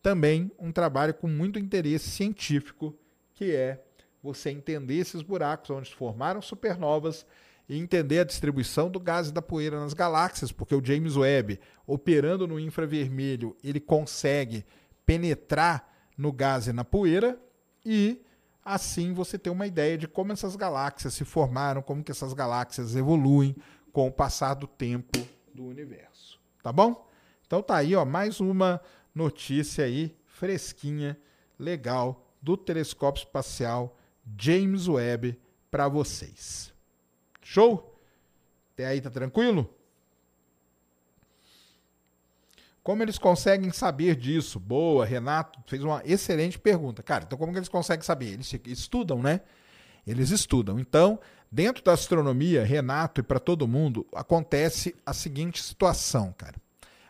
também um trabalho com muito interesse científico, que é você entender esses buracos onde se formaram supernovas e entender a distribuição do gás e da poeira nas galáxias, porque o James Webb, operando no infravermelho, ele consegue penetrar no gás e na poeira e assim você tem uma ideia de como essas galáxias se formaram, como que essas galáxias evoluem com o passar do tempo do universo. Tá bom? Então tá aí, ó, mais uma notícia aí fresquinha, legal do telescópio espacial James Webb para vocês. Show? Até aí tá tranquilo? Como eles conseguem saber disso? Boa, Renato fez uma excelente pergunta. Cara, então como que eles conseguem saber? Eles estudam, né? Eles estudam. Então, dentro da astronomia, Renato e para todo mundo, acontece a seguinte situação, cara.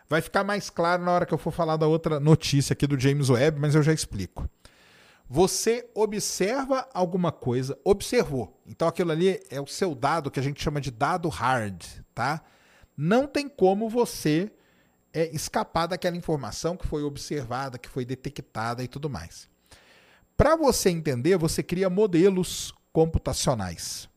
Vai ficar mais claro na hora que eu for falar da outra notícia aqui do James Webb, mas eu já explico. Você observa alguma coisa, observou. Então aquilo ali é o seu dado que a gente chama de dado hard, tá? Não tem como você é, escapar daquela informação que foi observada, que foi detectada e tudo mais. Para você entender, você cria modelos computacionais.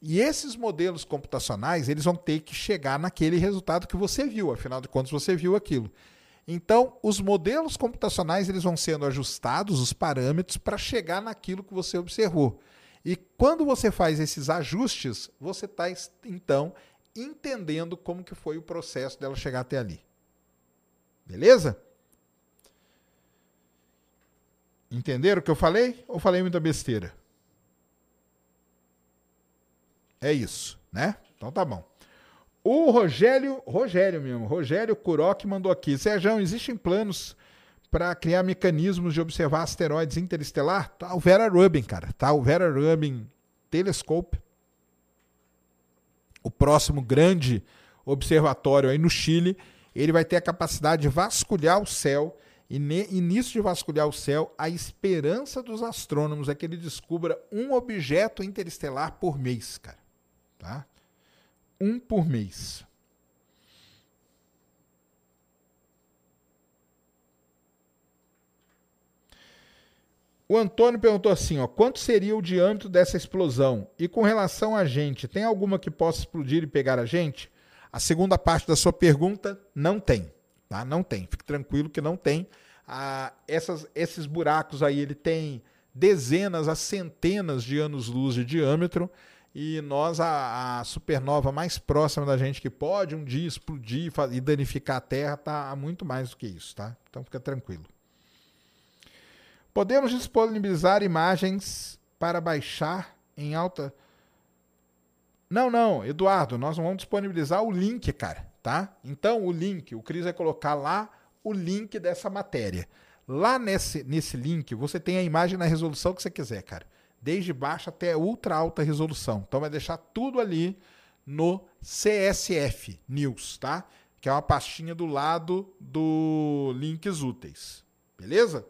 E esses modelos computacionais, eles vão ter que chegar naquele resultado que você viu, afinal de contas você viu aquilo. Então, os modelos computacionais eles vão sendo ajustados, os parâmetros, para chegar naquilo que você observou. E quando você faz esses ajustes, você está, então, entendendo como que foi o processo dela chegar até ali. Beleza? Entenderam o que eu falei? Ou falei muita besteira? É isso, né? Então tá bom. O Rogério, Rogério mesmo, Rogério Kuroc mandou aqui. Sérgio, existem planos para criar mecanismos de observar asteroides interestelar? Tá o Vera Rubin, cara. Tá o Vera Rubin Telescope. O próximo grande observatório aí no Chile, ele vai ter a capacidade de vasculhar o céu e, nisso de vasculhar o céu, a esperança dos astrônomos é que ele descubra um objeto interestelar por mês, cara. Tá? Um por mês. O Antônio perguntou assim: ó, quanto seria o diâmetro dessa explosão? E com relação a gente, tem alguma que possa explodir e pegar a gente? A segunda parte da sua pergunta, não tem. Tá? Não tem. Fique tranquilo que não tem. Ah, essas, esses buracos aí, ele tem dezenas a centenas de anos-luz de diâmetro e nós, a, a, supernova mais próxima da gente que pode um dia explodir e danificar a Terra, está muito mais do que isso, tá? Então fica tranquilo. Podemos disponibilizar imagens para baixar em alta. Não, não, Eduardo, nós vamos disponibilizar o link, cara, tá? Então o link, o Cris vai colocar lá o link dessa matéria. Lá nesse, nesse link você tem a imagem na resolução que você quiser, cara desde baixa até ultra alta resolução. Então vai deixar tudo ali no CSF News, tá? Que é uma pastinha do lado do links úteis. Beleza?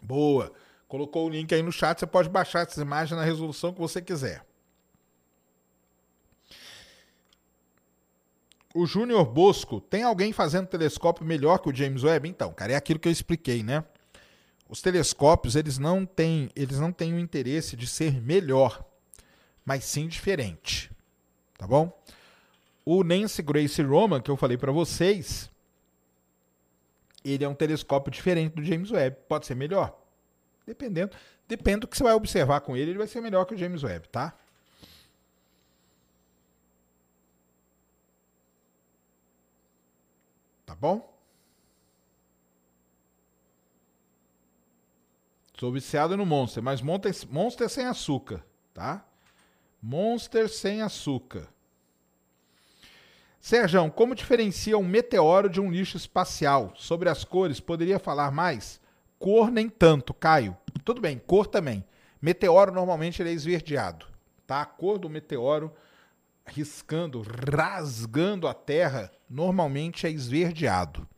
Boa. Colocou o link aí no chat, você pode baixar essas imagens na resolução que você quiser. O Júnior Bosco, tem alguém fazendo telescópio melhor que o James Webb? Então, cara, é aquilo que eu expliquei, né? Os telescópios, eles não têm, eles não têm o interesse de ser melhor, mas sim diferente. Tá bom? O Nancy Grace Roman, que eu falei para vocês, ele é um telescópio diferente do James Webb. Pode ser melhor? Dependendo. Depende do que você vai observar com ele, ele vai ser melhor que o James Webb, tá? Tá bom? Sou viciado no Monster, mas Monster, sem açúcar, tá? Monster sem açúcar. Sérgio, como diferencia um meteoro de um lixo espacial? Sobre as cores, poderia falar mais? Cor nem tanto, Caio. Tudo bem, cor também. Meteoro normalmente ele é esverdeado, tá? A cor do meteoro riscando, rasgando a Terra, normalmente é esverdeado.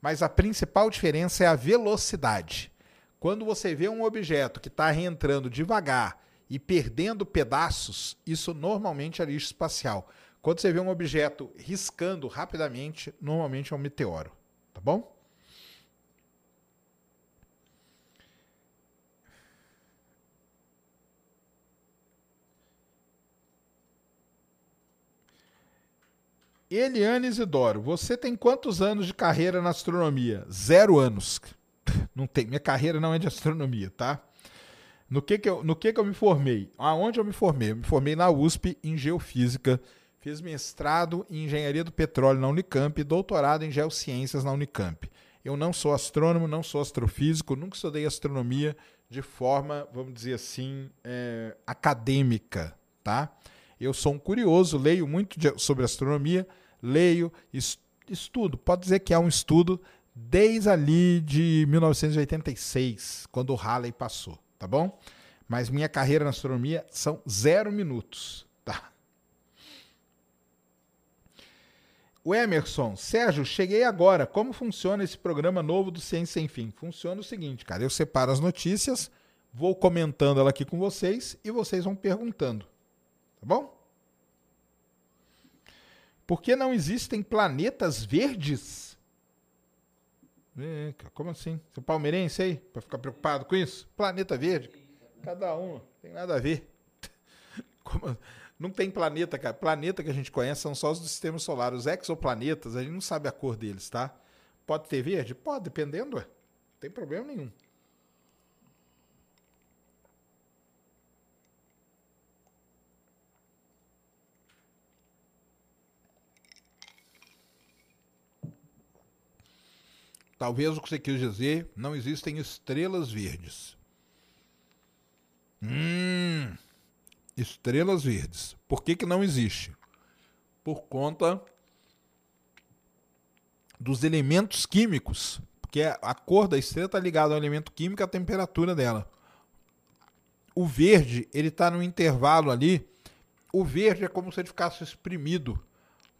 Mas a principal diferença é a velocidade. Quando você vê um objeto que está reentrando devagar e perdendo pedaços, isso normalmente é lixo espacial. Quando você vê um objeto riscando rapidamente, normalmente é um meteoro, tá bom? Eliane Isidoro, você tem quantos anos de carreira na astronomia? Zero anos. Não tem, minha carreira não é de astronomia, tá? No que que eu, no que que eu me formei? Aonde eu me formei? Eu me formei na USP em Geofísica Fiz mestrado em engenharia do petróleo na Unicamp e doutorado em geociências na Unicamp. Eu não sou astrônomo, não sou astrofísico, nunca estudei astronomia de forma, vamos dizer assim, é, acadêmica, tá? Eu sou um curioso, leio muito de, sobre astronomia, leio, estudo. Pode dizer que é um estudo desde ali de 1986, quando o Halley passou, tá bom? Mas minha carreira na astronomia são zero minutos. O Emerson, Sérgio, cheguei agora. Como funciona esse programa novo do Ciência Sem Fim? Funciona o seguinte, cara. Eu separo as notícias, vou comentando ela aqui com vocês e vocês vão perguntando. Tá bom? Por que não existem planetas verdes? como assim? Você é palmeirense aí? Pra ficar preocupado com isso? Planeta verde? Cada um, tem nada a ver. Como... Não tem planeta, cara. Planeta que a gente conhece são só os do sistema solar. Os exoplanetas, a gente não sabe a cor deles, tá? Pode ter verde? Pode, dependendo, ué. Não tem problema nenhum. Talvez o que você quis dizer, não existem estrelas verdes. Hum, estrelas verdes. Por que, que não existe? Por conta dos elementos químicos. Porque a cor da estrela está ligada ao elemento químico e à temperatura dela. O verde, ele está no intervalo ali. O verde é como se ele ficasse exprimido.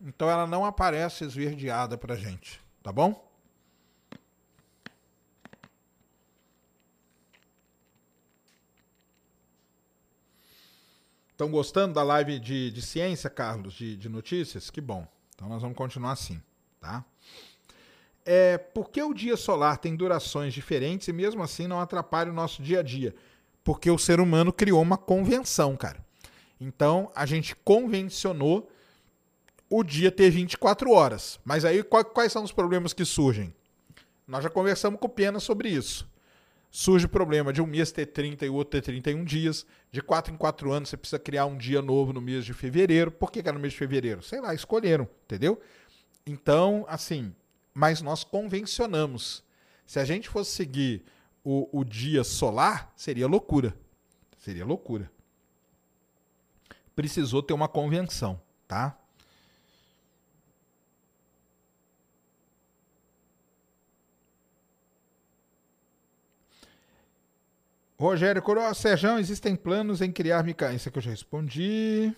Então ela não aparece esverdeada para gente. Tá bom? Estão gostando da live de, de ciência, Carlos, de, de notícias? Que bom. Então nós vamos continuar assim, tá? É, por que o dia solar tem durações diferentes e mesmo assim não atrapalha o nosso dia a dia? Porque o ser humano criou uma convenção, cara. Então a gente convencionou o dia ter 24 horas. Mas aí quais são os problemas que surgem? Nós já conversamos com o Pena sobre isso surge o problema de um mês ter 30 e o outro ter 31 dias. De 4 em 4 anos você precisa criar um dia novo no mês de fevereiro. Por que, é no mês de fevereiro? Sei lá, escolheram, entendeu? Então, assim, mas nós convencionamos. Se a gente fosse seguir o, o dia solar, seria loucura. Seria loucura. Precisou ter uma convenção, tá? Rogério Coroa, Serjão, existem planos em criar mica... Isso aqui eu já respondi.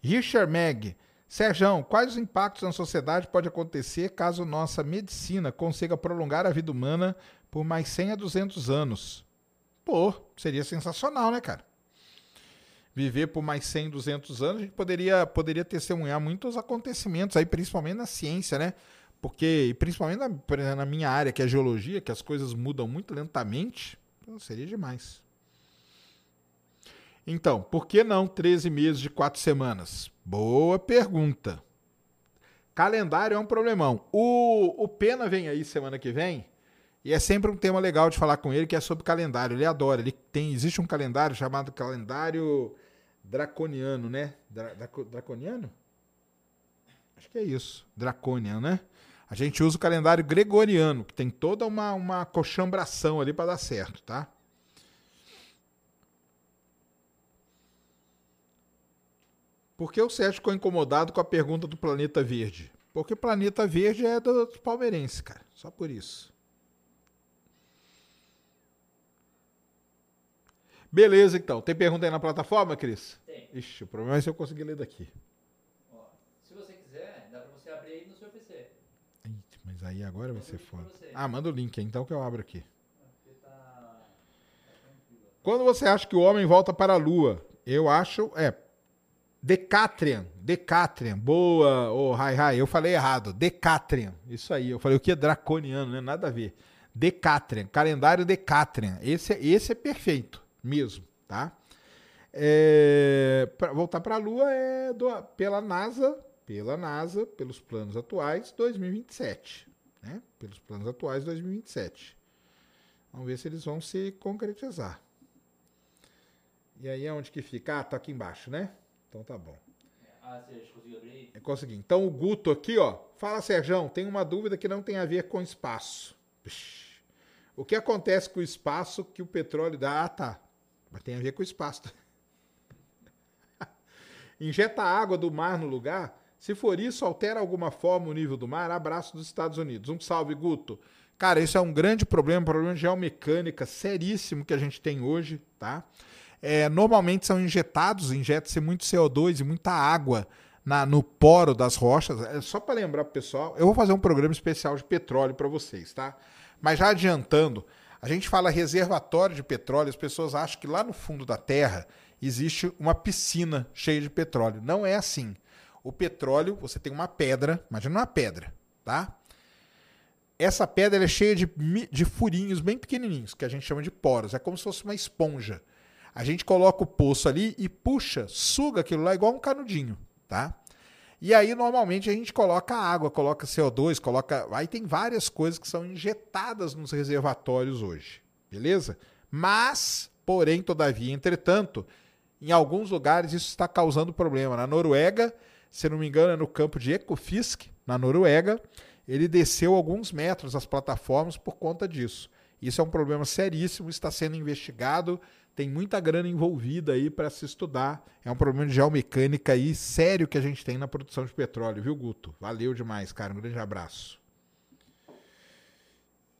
Richard Meg. Serjão, quais os impactos na sociedade pode acontecer caso nossa medicina consiga prolongar a vida humana por mais 100 a 200 anos? Pô, seria sensacional, né, cara? Viver por mais 100, 200 anos, a gente poderia, poderia testemunhar muitos acontecimentos aí, principalmente na ciência, né? Porque, principalmente na, na, minha área, que é geologia, que as coisas mudam muito lentamente, seria demais. Então, por que não 13 meses de 4 semanas? Boa pergunta. Calendário é um problemão. O, o Pena vem aí semana que vem e é sempre um tema legal de falar com ele que é sobre calendário. Ele adora. Ele tem existe um calendário chamado calendário draconiano, né? Dra, draconiano? Acho que é isso. Draconian, né? A gente usa o calendário gregoriano, que tem toda uma, uma coxambração ali para dar certo, tá? Por que o Sérgio ficou incomodado com a pergunta do Planeta Verde? Porque Planeta Verde é dos palmeirenses, cara. Só por isso. Beleza, então. Tem pergunta aí na plataforma, Cris? Tem. Ixi, o problema é se eu conseguir ler daqui. Ó, se você quiser, dá pra você abrir aí no seu PC. Eita, mas aí agora vai ser foda. Ah, manda o link então que eu abro aqui. Quando você acha que o homem volta para a lua? Eu acho. É. Decatrian. Decatrian. Boa, ô, oh, hi, hi. Eu falei errado. Decatrian. Isso aí. Eu falei o que é draconiano, né? Nada a ver. Decatrian. Calendário Decatrian. Esse, é- esse é perfeito mesmo, tá? É, pra voltar para a lua é do- pela NASA, pela NASA, pelos planos atuais, 2027, né? Pelos planos atuais, 2027. Vamos ver se eles vão se concretizar. E aí onde que fica? Ah, tá aqui embaixo, né? Então tá bom. Ah, você conseguiu abrir? É consegui. Então o Guto aqui, ó. Fala, Serjão, tem uma dúvida que não tem a ver com espaço. O que acontece com o espaço que o petróleo dá? Ah, tá. Mas tem a ver com o espaço. Injeta água do mar no lugar. Se for isso, altera alguma forma o nível do mar. Abraço dos Estados Unidos. Um salve, Guto. Cara, isso é um grande problema, um problema de geomecânica seríssimo que a gente tem hoje, tá? É, normalmente são injetados, injeta-se muito CO2 e muita água na- no poro das rochas. É só para lembrar pessoal, eu vou fazer um programa especial de petróleo para vocês, tá? Mas já adiantando, a gente fala reservatório de petróleo, as pessoas acham que lá no fundo da terra existe uma piscina cheia de petróleo. Não é assim. O petróleo, você tem uma pedra, imagina uma pedra, tá? Essa pedra é cheia de, de furinhos bem pequenininhos, que a gente chama de poros. É como se fosse uma esponja. A gente coloca o poço ali e puxa, suga aquilo lá igual um canudinho, tá? E aí, normalmente, a gente coloca água, coloca CO2, coloca. Aí tem várias coisas que são injetadas nos reservatórios hoje, beleza? Mas, porém, todavia, entretanto, em alguns lugares isso está causando problema. Na Noruega, se não me engano, é no campo de Ekofisk, na Noruega, ele desceu alguns metros as plataformas por conta disso. Isso é um problema seríssimo, está sendo investigado, tem muita grana envolvida aí para se estudar. É um problema de geomecânica aí sério que a gente tem na produção de petróleo, viu, Guto? Valeu demais, cara. Um grande abraço.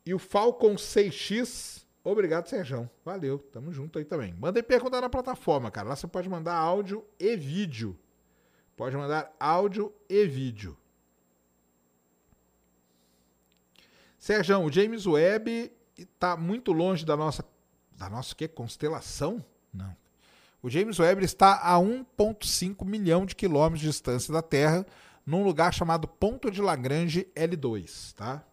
E o Falcon 6X, obrigado, Serjão. Valeu, tamo junto aí também. Manda aí perguntar na plataforma, cara. Lá você pode mandar áudio e vídeo. Pode mandar áudio e vídeo. Serjão, o James Webb está muito longe da nossa. Da nossa quê? Constelação? Não. O James Webb está a 1,5 milhão de quilômetros de distância da Terra, num lugar chamado Ponto de Lagrange L2, tá?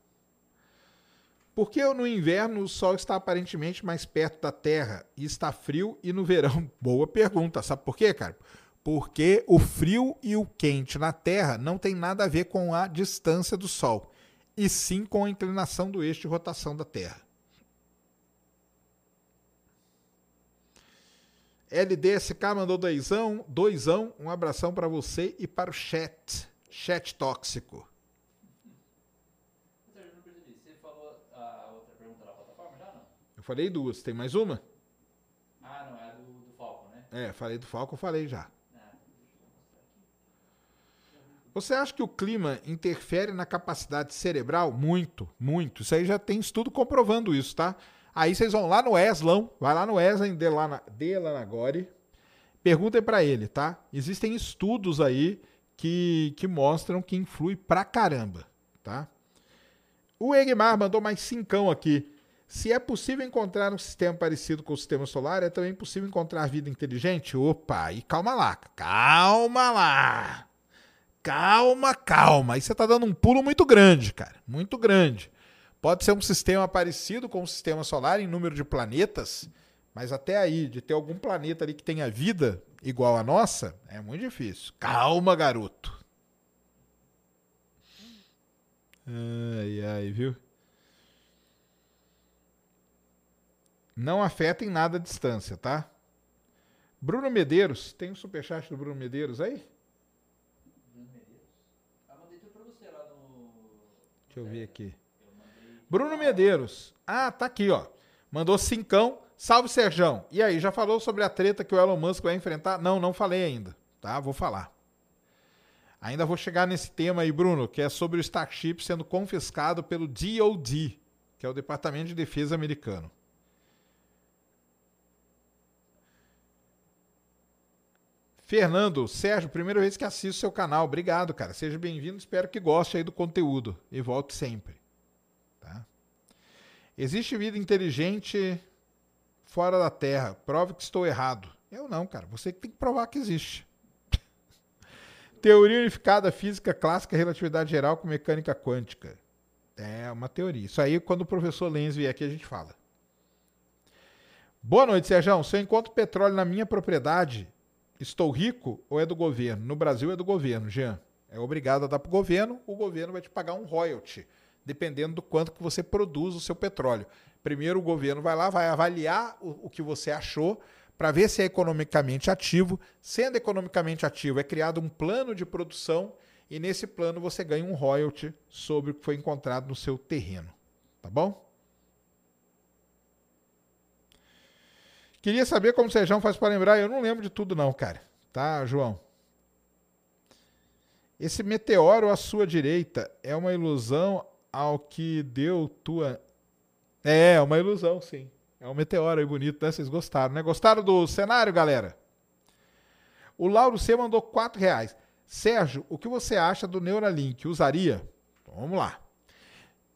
Por que no inverno o Sol está aparentemente mais perto da Terra e está frio e no verão? Boa pergunta. Sabe por quê, cara? Porque o frio e o quente na Terra não tem nada a ver com a distância do Sol, e sim com a inclinação do eixo de rotação da Terra. LDSK mandou doisão, doisão, um abração para você e para o chat, chat tóxico. Eu não percebi. Você falou a outra pergunta na plataforma já não? Eu falei duas, tem mais uma? Ah, não, é a do, do Falcon, né? É, falei do Falco, falei já. Ah, deixa eu mostrar aqui. Você acha que o clima interfere na capacidade cerebral? Muito, muito. Isso aí já tem estudo comprovando isso, tá? Aí vocês vão lá no Eslão, vai lá no Eslan Delana- Delanagori, perguntem pra ele, tá? Existem estudos aí que, que mostram que influi pra caramba, tá? O Egmar mandou mais cincão aqui. Se é possível encontrar um sistema parecido com o sistema solar, é também possível encontrar vida inteligente? Opa, e calma lá, calma lá. Calma, calma. Aí você tá dando um pulo muito grande, cara. Muito grande. Pode ser um sistema parecido com o sistema solar em número de planetas, Mas até aí, de ter algum planeta ali que tenha vida igual a nossa, é muito difícil. Calma, garoto. Ai, ai, viu? Não afeta em nada a distância, tá? Bruno Medeiros, tem um superchat do Bruno Medeiros aí? Ah, mandei tudo pra você lá no. Deixa eu ver aqui. Bruno Medeiros. Ah, tá aqui, ó. Mandou cincão. Salve, Serjão. E aí, já falou sobre a treta que o Elon Musk vai enfrentar? Não, não falei ainda, tá? Vou falar. Ainda vou chegar nesse tema aí, Bruno, que é sobre o Starship sendo confiscado pelo DOD, que é o Departamento de Defesa americano. Fernando, Sérgio, primeira vez que assisto seu canal. Obrigado, cara. Seja bem-vindo. Espero que goste aí do conteúdo e volte sempre. Tá? Existe vida inteligente fora da Terra. Prove que estou errado. Eu não, cara. Você que tem que provar que existe. Teoria unificada física clássica, relatividade geral com mecânica quântica. É uma teoria. Isso aí, quando o professor Lenz vier aqui, a gente fala. Boa noite, Sérgio. Se eu encontro petróleo na minha propriedade, estou rico ou é do governo? No Brasil é do governo, Jean. É obrigado a dar para o governo, o governo vai te pagar um royalty, dependendo do quanto que você produz o seu petróleo. Primeiro o governo vai lá, vai avaliar o, o que você achou para ver se é economicamente ativo. Sendo economicamente ativo, é criado um plano de produção e nesse plano você ganha um royalty sobre o que foi encontrado no seu terreno. Tá bom? Queria saber como o Sejão faz para lembrar. Eu não lembro de tudo, não, cara. Tá, João? Esse meteoro à sua direita é uma ilusão ao que deu tua. É, é uma ilusão, sim. É um meteoro aí bonito, né? Vocês gostaram, né? Gostaram do cenário, galera? O Lauro C mandou 4 reais. Sérgio, o que você acha do Neuralink? Usaria? Vamos lá.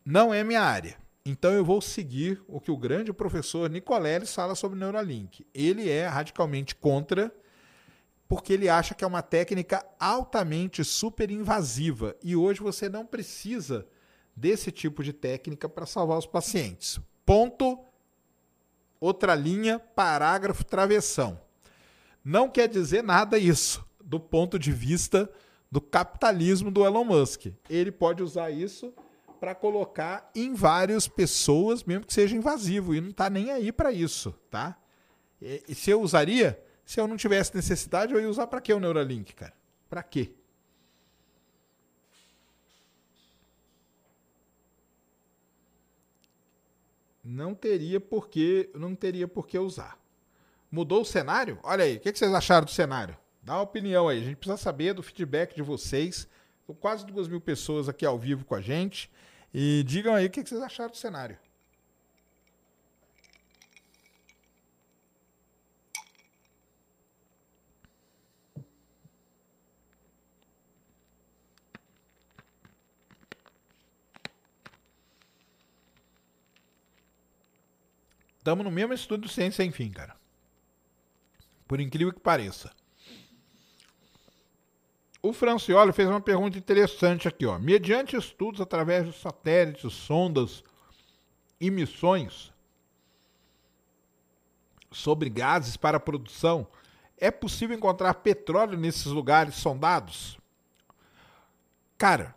Não é minha área. Então eu vou seguir o que o grande professor Nicoleles fala sobre Neuralink. Ele é radicalmente contra, porque ele acha que é uma técnica altamente super invasiva. E hoje você não precisa desse tipo de técnica para salvar os pacientes. Ponto. Outra linha, parágrafo, travessão. Não quer dizer nada isso do ponto de vista do capitalismo do Elon Musk. Ele pode usar isso para colocar em várias pessoas, mesmo que seja invasivo, e não está nem aí para isso, tá? E, e, se eu usaria, se eu não tivesse necessidade, eu ia usar para que o Neuralink, cara? Para quê? Não teria por que, não teria por que usar. Mudou o cenário? Olha aí, o que, que vocês acharam do cenário? Dá uma opinião aí. A gente precisa saber do feedback de vocês. Quase duas mil pessoas aqui ao vivo com a gente. E digam aí o que vocês acharam do cenário. Estamos no mesmo estudo do Ciência Sem Fim, cara. Por incrível que pareça. O Francioli fez uma pergunta interessante aqui, ó. Mediante estudos através de satélites, sondas e missões sobre gases para produção, é possível encontrar petróleo nesses lugares sondados? Cara,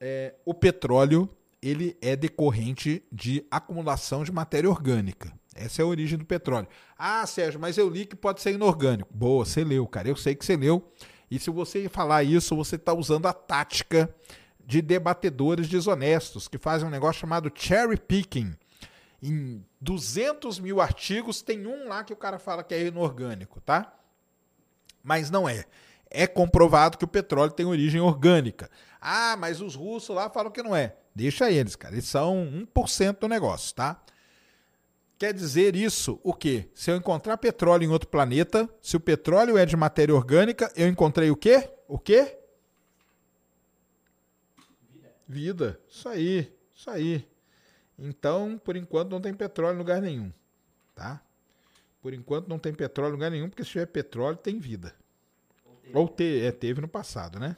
é, o petróleo ele é decorrente de acumulação de matéria orgânica. Essa é a origem do petróleo. Ah, Sérgio, mas eu li que pode ser inorgânico. Boa, você leu, cara. Eu sei que você leu. E se você falar isso, você está usando a tática de debatedores desonestos que fazem um negócio chamado cherry picking. Em 200 mil artigos, tem um lá que o cara fala que é inorgânico, tá? Mas não é. É comprovado que o petróleo tem origem orgânica. Ah, mas os russos lá falam que não é. Deixa eles, cara. Eles são 1% do negócio, tá? Quer dizer isso o quê? Se eu encontrar petróleo em outro planeta, se o petróleo é de matéria orgânica, eu encontrei o quê? O quê? Vida. Vida. Isso aí. Isso aí. Então, por enquanto, não tem petróleo em lugar nenhum. Tá? Por enquanto, não tem petróleo em lugar nenhum, porque se tiver petróleo, tem vida. Ou teve, Ou te, é, teve no passado, né?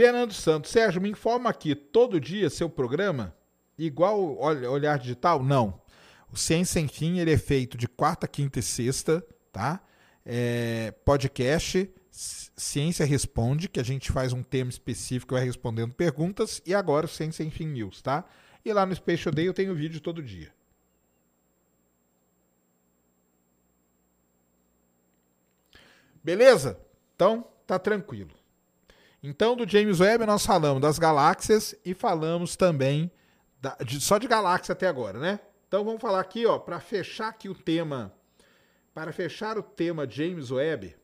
Fernando Santos, Sérgio, me informa aqui, todo dia seu programa? Igual Olhar Digital? Não. O Ciência Sem Fim ele é feito de quarta, quinta e sexta, tá? É, podcast, Ciência Responde, que a gente faz um tema específico, vai respondendo perguntas, e agora o Ciência Sem Fim News, tá? E lá no Space Day eu tenho vídeo todo dia. Beleza? Então, tá tranquilo. Então, do James Webb, nós falamos das galáxias e falamos também da, de, só de galáxia até agora, né? Então, vamos falar aqui, ó, para fechar aqui o tema, para fechar o tema James Webb.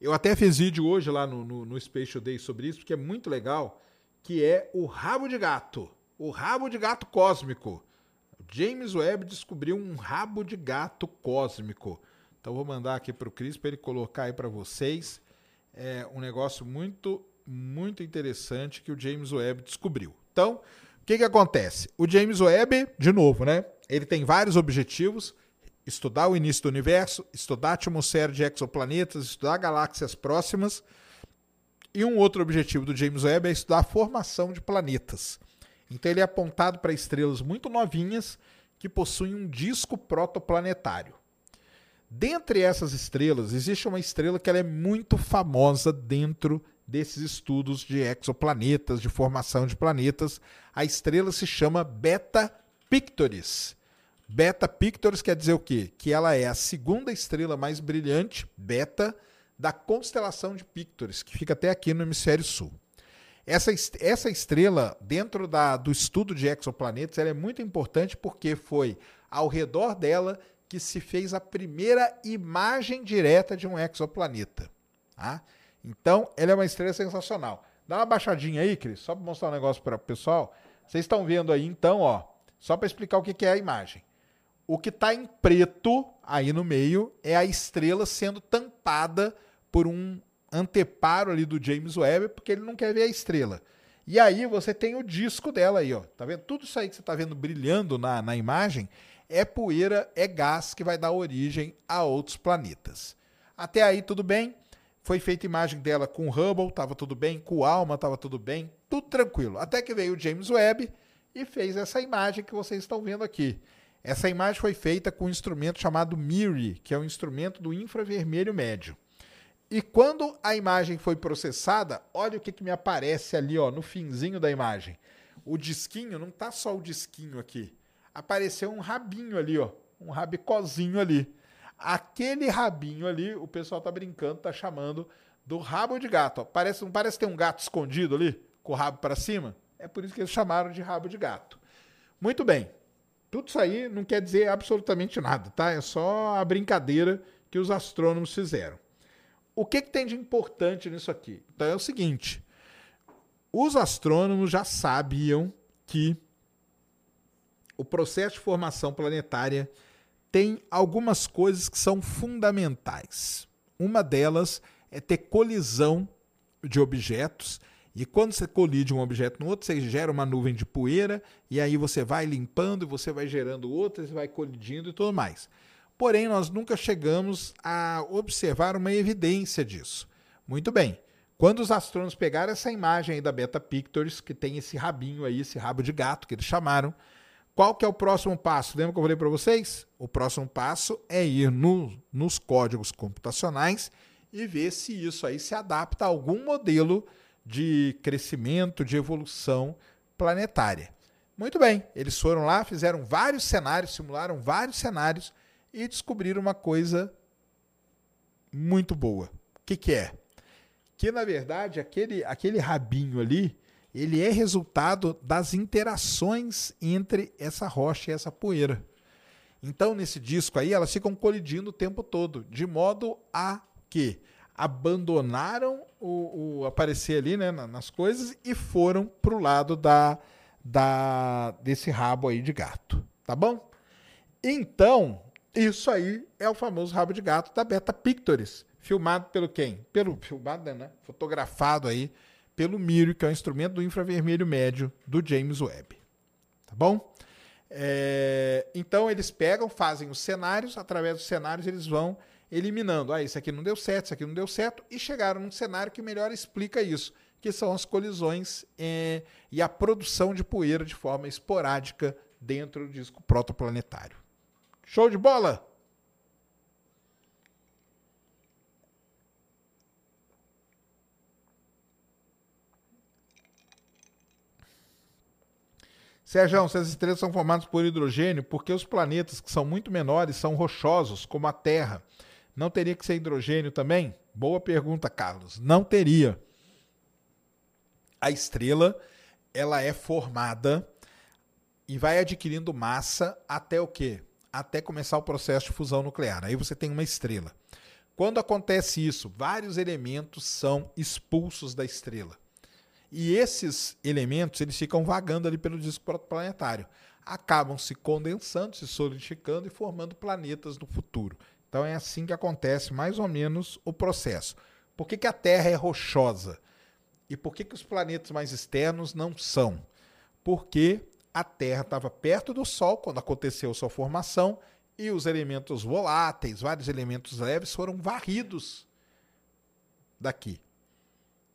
Eu até fiz vídeo hoje lá no, no, no Space Day sobre isso, porque é muito legal, que é o rabo de gato, o rabo de gato cósmico. James Webb descobriu um rabo de gato cósmico. Então vou mandar aqui para o Cris para ele colocar aí para vocês é um negócio muito, muito interessante que o James Webb descobriu. Então, o que, que acontece? O James Webb, de novo, né? Ele tem vários objetivos: estudar o início do universo, estudar a atmosfera de exoplanetas, estudar galáxias próximas. E um outro objetivo do James Webb é estudar a formação de planetas. Então ele é apontado para estrelas muito novinhas que possuem um disco protoplanetário. Dentre essas estrelas, existe uma estrela que ela é muito famosa dentro desses estudos de exoplanetas, de formação de planetas. A estrela se chama Beta Pictoris. Beta Pictoris quer dizer o quê? Que ela é a segunda estrela mais brilhante, beta, da constelação de Pictoris, que fica até aqui no hemisfério sul. Essa, essa estrela, dentro da, do estudo de exoplanetas, ela é muito importante porque foi ao redor dela que se fez a primeira imagem direta de um exoplaneta. Tá? Então, ela é uma estrela sensacional. Dá uma baixadinha aí, Cris, só para mostrar um negócio para o pessoal. Vocês estão vendo aí, então, ó, só para explicar o que, que é a imagem. O que está em preto aí no meio é a estrela sendo tampada por um anteparo ali do James Webb, porque ele não quer ver a estrela. E aí você tem o disco dela aí, ó. Tá vendo? Tudo isso aí que você está vendo brilhando na, na imagem é poeira, é gás que vai dar origem a outros planetas. Até aí tudo bem? Foi feita imagem dela com o Hubble, estava tudo bem, com o ALMA estava tudo bem, tudo tranquilo. Até que veio o James Webb e fez essa imagem que vocês estão vendo aqui. Essa imagem foi feita com um instrumento chamado MIRI, que é um instrumento do infravermelho médio. E quando a imagem foi processada, olha o que, que me aparece ali ó, no finzinho da imagem. O disquinho, não está só o disquinho aqui apareceu um rabinho ali, ó, um rabicozinho ali. Aquele rabinho ali, o pessoal tá brincando, tá chamando do rabo de gato. Ó. Parece, não parece ter um gato escondido ali, com o rabo para cima? É por isso que eles chamaram de rabo de gato. Muito bem. Tudo isso aí não quer dizer absolutamente nada, tá? É só a brincadeira que os astrônomos fizeram. O que, que tem de importante nisso aqui? Então é o seguinte: os astrônomos já sabiam que o processo de formação planetária tem algumas coisas que são fundamentais. Uma delas é ter colisão de objetos. E quando você colide um objeto no outro, você gera uma nuvem de poeira, e aí você vai limpando, e você vai gerando outras, vai colidindo e tudo mais. Porém, nós nunca chegamos a observar uma evidência disso. Muito bem. Quando os astrônomos pegaram essa imagem aí da Beta Pictures, que tem esse rabinho aí, esse rabo de gato que eles chamaram, qual que é o próximo passo? Lembra que eu falei para vocês? O próximo passo é ir no, nos códigos computacionais e ver se isso aí se adapta a algum modelo de crescimento, de evolução planetária. Muito bem, eles foram lá, fizeram vários cenários, simularam vários cenários e descobriram uma coisa muito boa. O que, que é? Que na verdade aquele, aquele rabinho ali ele é resultado das interações entre essa rocha e essa poeira. Então, nesse disco aí, elas ficam colidindo o tempo todo, de modo a que abandonaram o, o aparecer ali né, nas coisas e foram para o lado da, da, desse rabo aí de gato. Tá bom? Então, isso aí é o famoso rabo de gato da Beta Pictures, filmado pelo quem? Pelo filmado, né? Fotografado aí pelo MIRI, que é o instrumento do infravermelho médio do James Webb. Tá bom? É, então eles pegam, fazem os cenários, através dos cenários eles vão eliminando. Ah, isso aqui não deu certo, isso aqui não deu certo, e chegaram num cenário que melhor explica isso, que são as colisões é, e a produção de poeira de forma esporádica dentro do disco protoplanetário. Show de bola! Sérgio, se as estrelas são formadas por hidrogênio, porque os planetas que são muito menores são rochosos, como a Terra? Não teria que ser hidrogênio também? Boa pergunta, Carlos. Não teria. A estrela, ela é formada e vai adquirindo massa até o quê? Até começar o processo de fusão nuclear. Aí você tem uma estrela. Quando acontece isso, vários elementos são expulsos da estrela. E esses elementos eles ficam vagando ali pelo disco protoplanetário. Acabam se condensando, se solidificando e formando planetas no futuro. Então é assim que acontece mais ou menos o processo. Por que, que a Terra é rochosa? E por que, que os planetas mais externos não são? Porque a Terra estava perto do Sol quando aconteceu sua formação e os elementos voláteis, vários elementos leves, foram varridos daqui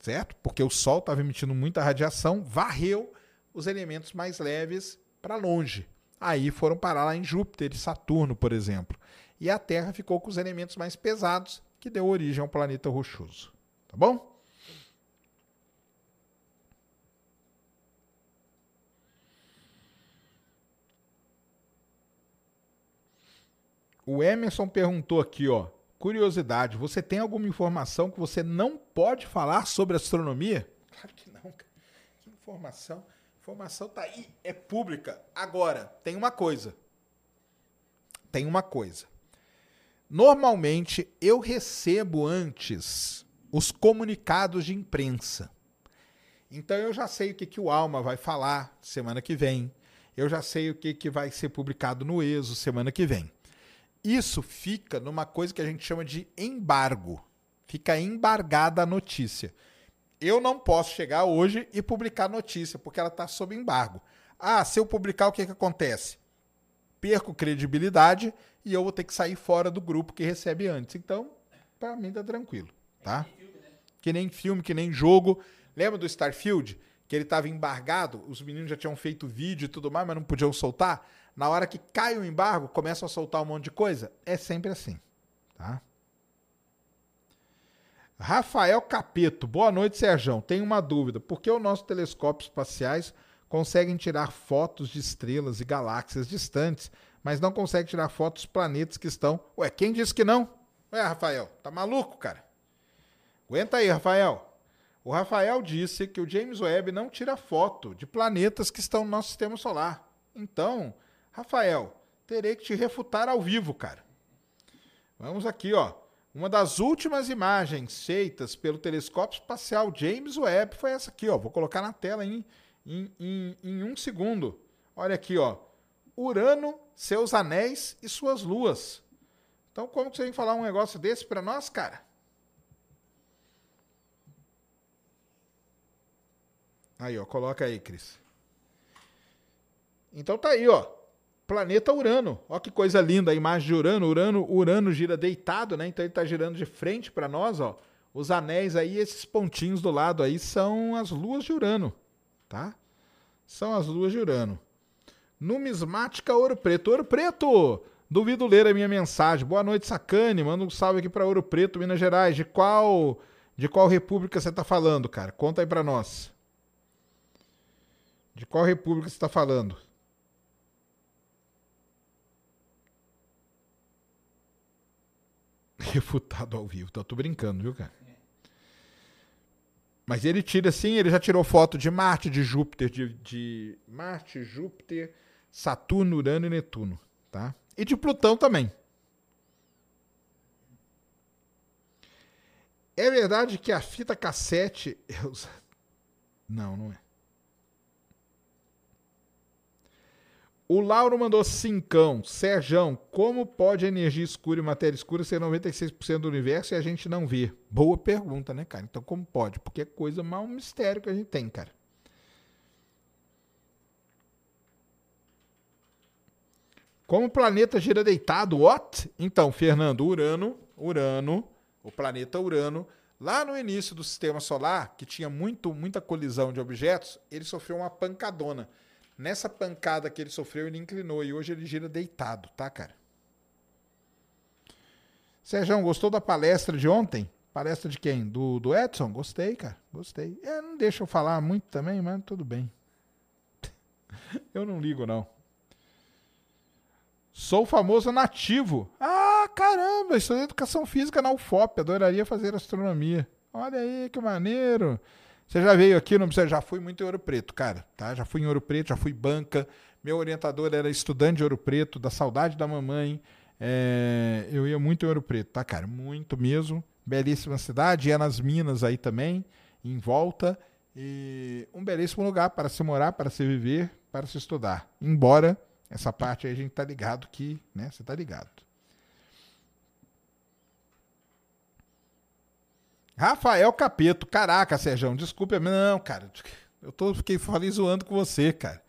certo? Porque o Sol estava emitindo muita radiação, varreu os elementos mais leves para longe. Aí foram parar lá em Júpiter e Saturno, por exemplo. E a Terra ficou com os elementos mais pesados, que deu origem ao planeta rochoso. Tá bom? O Emerson perguntou aqui, ó. Curiosidade, você tem alguma informação que você não pode falar sobre astronomia? Claro que não, cara. Que informação? Informação tá aí, é pública. Agora, tem uma coisa. Tem uma coisa. Normalmente eu recebo antes os comunicados de imprensa. Então eu já sei o que, que o Alma vai falar semana que vem. Eu já sei o que, que vai ser publicado no ESO semana que vem. Isso fica numa coisa que a gente chama de embargo. Fica embargada a notícia. Eu não posso chegar hoje e publicar a notícia, porque ela está sob embargo. Ah, se eu publicar, o que, que acontece? Perco credibilidade e eu vou ter que sair fora do grupo que recebe antes. Então, para mim tá tranquilo, tá? Que nem filme, que nem jogo. Lembra do Starfield? Que ele estava embargado, os meninos já tinham feito vídeo e tudo mais, mas não podiam soltar. Na hora que cai o embargo, começam a soltar um monte de coisa. É sempre assim, tá? Rafael Capeto, boa noite, Serjão. Tenho uma dúvida. Por que os nossos telescópios espaciais conseguem tirar fotos de estrelas e galáxias distantes, mas não conseguem tirar fotos dos planetas que estão. Ué, quem disse que não? Ué, Rafael, tá maluco, cara? Aguenta aí, Rafael. O Rafael disse que o James Webb não tira foto de planetas que estão no nosso sistema solar. Então, Rafael, terei que te refutar ao vivo, cara. Vamos aqui, ó. Uma das últimas imagens feitas pelo telescópio espacial James Webb foi essa aqui, ó. Vou colocar na tela em, em, em, em um segundo. Olha aqui, ó. Urano, seus anéis e suas luas. Então, como que você vem falar um negócio desse para nós, cara? Aí, ó, coloca aí, Cris. Então tá aí, ó planeta Urano. Olha que coisa linda a imagem de Urano. Urano, Urano gira deitado, né? Então ele está girando de frente para nós, ó. Os anéis aí, esses pontinhos do lado aí são as luas de Urano, tá? São as luas de Urano. Numismática Ouro Preto. Ouro Preto! Duvido ler a minha mensagem. Boa noite, Sacane. Manda um salve aqui para Ouro Preto, Minas Gerais. De qual de qual república você está falando, cara? Conta aí para nós. De qual república você está falando? refutado ao vivo. Tá, tô brincando, viu, cara? Mas ele tira assim, ele já tirou foto de Marte, de Júpiter, de, de Marte, Júpiter, Saturno, Urano e Netuno, tá? E de Plutão também. É verdade que a fita cassete. Não, não é. O Lauro mandou cincão. Serjão, como pode energia escura e matéria escura ser 96% do universo e a gente não vê? Boa pergunta, né, cara? Então como pode? Porque é coisa mal um mistério que a gente tem, cara. Como o planeta gira deitado, what? Então, Fernando, Urano, Urano, o planeta Urano, lá no início do sistema solar, que tinha muito, muita colisão de objetos, ele sofreu uma pancadona. Nessa pancada que ele sofreu, ele inclinou e hoje ele gira deitado, tá, cara? Sérgio, gostou da palestra de ontem? Palestra de quem? Do, do Edson? Gostei, cara. Gostei. É, não deixa eu falar muito também, mas tudo bem. eu não ligo, não. Sou famoso nativo. Ah, caramba, estudei educação física na UFOP, adoraria fazer astronomia. Olha aí, que maneiro. Você já veio aqui, não precisa, já fui muito em Ouro Preto, cara, tá? Já fui em Ouro Preto, já fui banca. Meu orientador era estudante de Ouro Preto, da saudade da mamãe. É, eu ia muito em Ouro Preto, tá, cara? Muito mesmo. Belíssima cidade, ia nas minas aí também, em volta. E um belíssimo lugar para se morar, para se viver, para se estudar. Embora essa parte aí a gente tá ligado que, né? Você tá ligado. Rafael Capeto, caraca, Sérgio, desculpa, não, cara, eu tô, fiquei falei zoando com você, cara.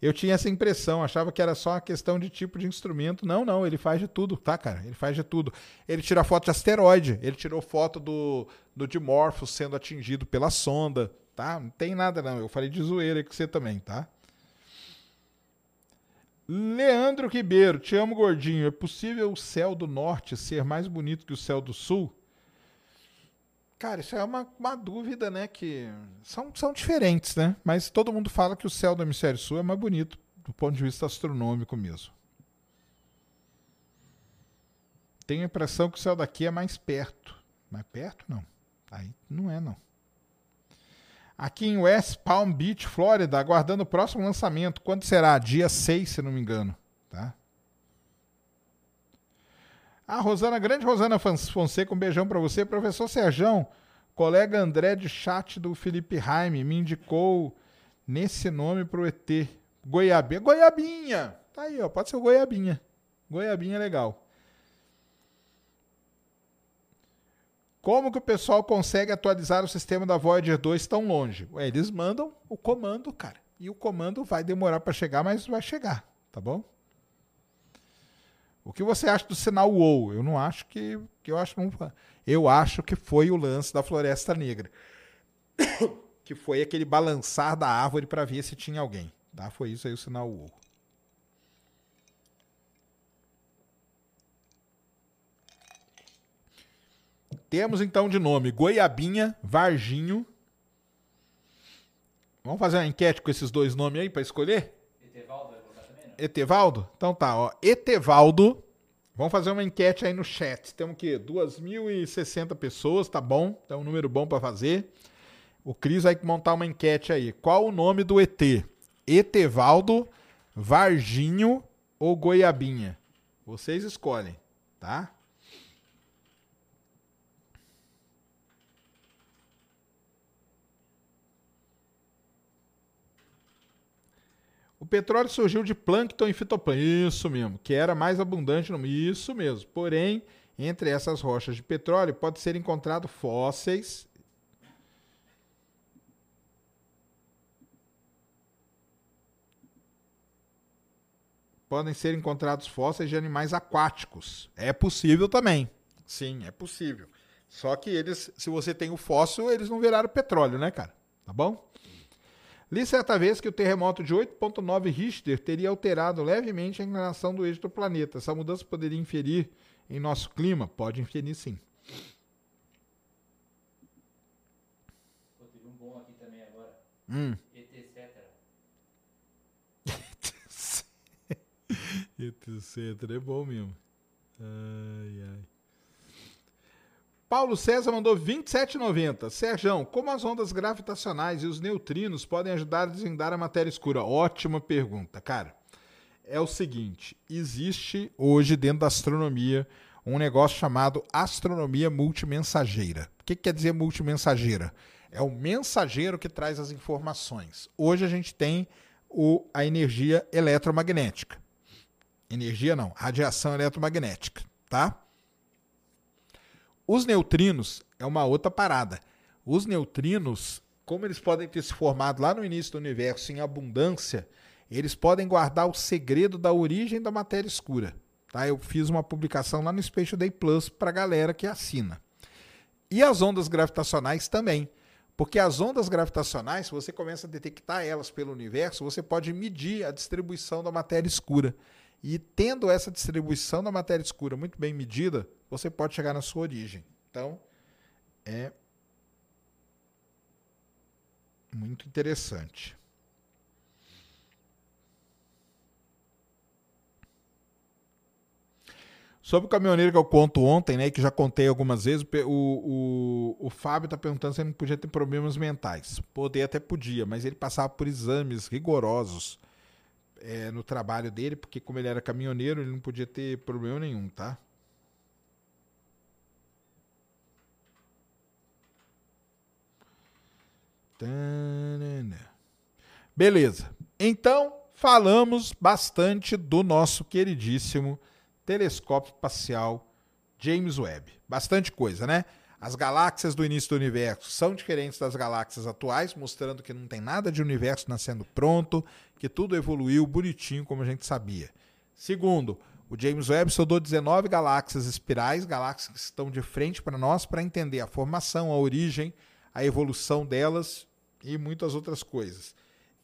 Eu tinha essa impressão, achava que era só uma questão de tipo de instrumento. Não, não, ele faz de tudo, tá, cara? Ele faz de tudo. Ele tira foto de asteroide, ele tirou foto do, do Dimorphos sendo atingido pela sonda, tá? Não tem nada, não. Eu falei de zoeira com você também, tá? Leandro Ribeiro, te amo, gordinho. É possível o céu do norte ser mais bonito que o céu do sul? Cara, isso é uma, uma dúvida, né? Que são, são diferentes, né? Mas todo mundo fala que o céu do hemisfério sul é mais bonito do ponto de vista astronômico mesmo. Tenho a impressão que o céu daqui é mais perto. Mais perto? Não. Aí não é, não aqui em West Palm Beach, Flórida, aguardando o próximo lançamento. Quando será? Dia 6, se não me engano. Tá? A Rosana, grande Rosana Fonseca, um beijão para você. Professor Serjão, colega André de chat do Felipe Raime me indicou nesse nome pro ET. Goiabinha. Goiabinha! Tá aí, ó. Pode ser o Goiabinha. Goiabinha é legal. Como que o pessoal consegue atualizar o sistema da Voyager 2 tão longe? Ué, eles mandam o comando, cara. E o comando vai demorar para chegar, mas vai chegar, tá bom? O que você acha do sinal WoW? Eu não acho que, que eu acho eu acho que foi o lance da Floresta Negra. que foi aquele balançar da árvore para ver se tinha alguém, tá? Foi isso aí o sinal WoW. Temos então de nome Goiabinha, Varginho. Vamos fazer uma enquete com esses dois nomes aí para escolher? Etevaldo vai colocar também, não? Etevaldo? Então tá, ó. Etevaldo. Vamos fazer uma enquete aí no chat. Temos o quê? 2.060 pessoas, tá bom? É um número bom para fazer. O Cris vai montar uma enquete aí. Qual o nome do ET? Etevaldo, Varginho ou Goiabinha? Vocês escolhem, tá? Petróleo surgiu de plâncton e fitoplâncton, isso mesmo, que era mais abundante no isso mesmo. Porém, entre essas rochas de petróleo pode ser encontrado fósseis podem ser encontrados fósseis de animais aquáticos. É possível também. Sim, é possível. Só que eles, se você tem o fóssil, eles não viraram petróleo, né, cara? Tá bom? Li certa vez que o terremoto de 8.9 Richter teria alterado levemente a inclinação do eixo do planeta. Essa mudança poderia inferir em nosso clima? Pode inferir sim. Pô, teve um bom aqui também agora. Hum. Etc. Etc. É bom mesmo. Ai, ai. Paulo César mandou 27,90. Sérgio, como as ondas gravitacionais e os neutrinos podem ajudar a desvendar a matéria escura? Ótima pergunta, cara. É o seguinte: existe hoje dentro da astronomia um negócio chamado astronomia multimensageira. O que, que quer dizer multimensageira? É o mensageiro que traz as informações. Hoje a gente tem o, a energia eletromagnética. Energia não, radiação eletromagnética, tá? Os neutrinos é uma outra parada. Os neutrinos, como eles podem ter se formado lá no início do universo em abundância, eles podem guardar o segredo da origem da matéria escura. Tá? Eu fiz uma publicação lá no Space Day Plus para galera que assina. E as ondas gravitacionais também. Porque as ondas gravitacionais, se você começa a detectar elas pelo universo, você pode medir a distribuição da matéria escura. E tendo essa distribuição da matéria escura muito bem medida, você pode chegar na sua origem. Então, é muito interessante. Sobre o caminhoneiro que eu conto ontem, né, que já contei algumas vezes, o, o, o Fábio está perguntando se ele não podia ter problemas mentais. Poder até podia, mas ele passava por exames rigorosos é, no trabalho dele, porque como ele era caminhoneiro, ele não podia ter problema nenhum, tá? Beleza. Então, falamos bastante do nosso queridíssimo telescópio espacial James Webb. Bastante coisa, né? As galáxias do início do universo são diferentes das galáxias atuais, mostrando que não tem nada de universo nascendo pronto, que tudo evoluiu bonitinho como a gente sabia. Segundo, o James Webb estudou 19 galáxias espirais, galáxias que estão de frente para nós, para entender a formação, a origem, a evolução delas e muitas outras coisas.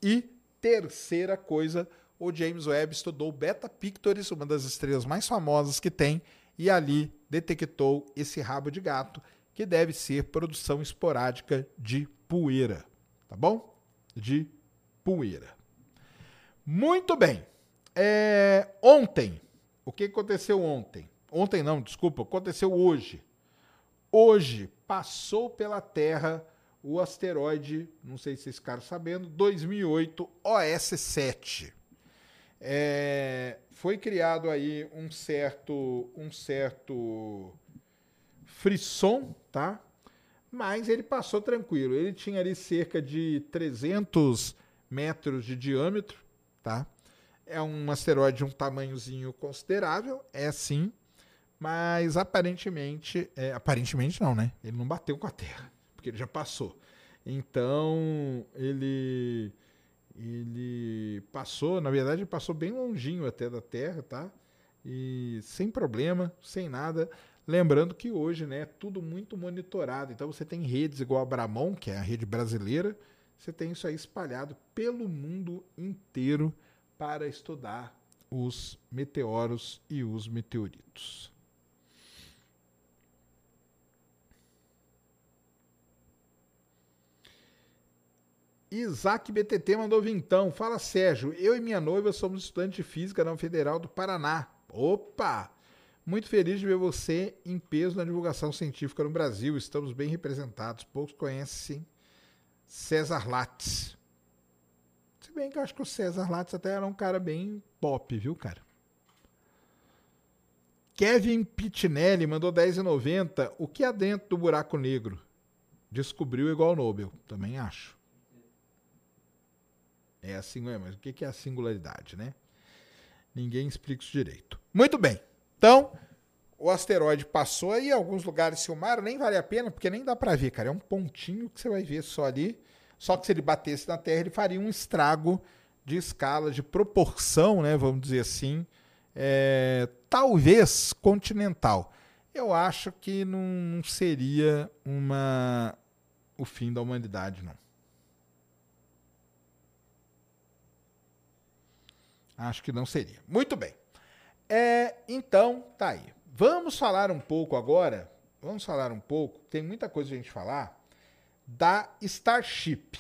E terceira coisa, o James Webb estudou Beta Pictoris, uma das estrelas mais famosas que tem, e ali detectou esse rabo de gato, que deve ser produção esporádica de poeira, tá bom? De poeira. Muito bem. É, ontem, o que aconteceu ontem? Ontem não, desculpa, aconteceu hoje. Hoje passou pela Terra o asteroide, não sei se vocês ficaram sabendo, 2008 OS7 é, foi criado aí um certo, um certo frisson, tá? Mas ele passou tranquilo. Ele tinha ali cerca de 300 metros de diâmetro, tá? É um asteroide de um tamanhozinho considerável, é sim, mas aparentemente, é, aparentemente não, né? Ele não bateu com a Terra, porque ele já passou. Então, ele ele passou, na verdade, ele passou bem longinho até da Terra, tá? E sem problema, sem nada. Lembrando que hoje, né, é tudo muito monitorado. Então você tem redes igual a Bramon, que é a rede brasileira, você tem isso aí espalhado pelo mundo inteiro para estudar os meteoros e os meteoritos. Isaac BTT mandou vintão. Fala, Sérgio. Eu e minha noiva somos estudantes de física na Federal do Paraná. Opa! Muito feliz de ver você em peso na divulgação científica no Brasil. Estamos bem representados. Poucos conhecem César Lattes. Se bem que eu acho que o César Lattes até era um cara bem pop, viu, cara? Kevin Pitinelli mandou 10,90. O que há dentro do buraco negro? Descobriu igual Nobel. Também acho. É assim, mas o que é a singularidade, né? Ninguém explica isso direito. Muito bem. Então, o asteroide passou aí, alguns lugares filmaram, nem vale a pena, porque nem dá para ver, cara. É um pontinho que você vai ver só ali. Só que se ele batesse na Terra, ele faria um estrago de escala, de proporção, né? Vamos dizer assim, é, talvez continental. Eu acho que não seria uma o fim da humanidade, não. Acho que não seria. Muito bem. É, então, tá aí. Vamos falar um pouco agora. Vamos falar um pouco. Tem muita coisa a gente falar da Starship.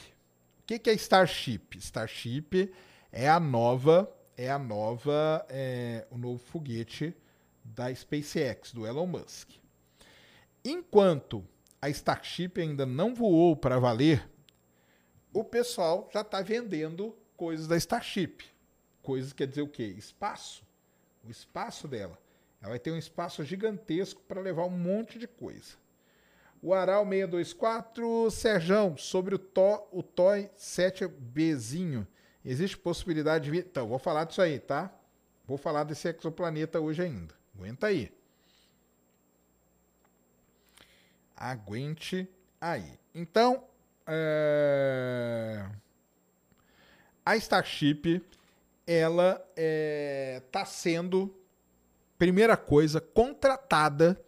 O que, que é Starship? Starship é a nova, é a nova, é, o novo foguete da SpaceX, do Elon Musk. Enquanto a Starship ainda não voou para valer, o pessoal já está vendendo coisas da Starship. Coisas quer dizer o quê? Espaço. O espaço dela. Ela vai ter um espaço gigantesco para levar um monte de coisa. O Aral 624, Serjão, sobre o, to, o Toy 7Bzinho. Existe possibilidade de. Então, vou falar disso aí, tá? Vou falar desse exoplaneta hoje ainda. Aguenta aí. Aguente aí. Então, é... a Starship ela está é, sendo primeira coisa, contratada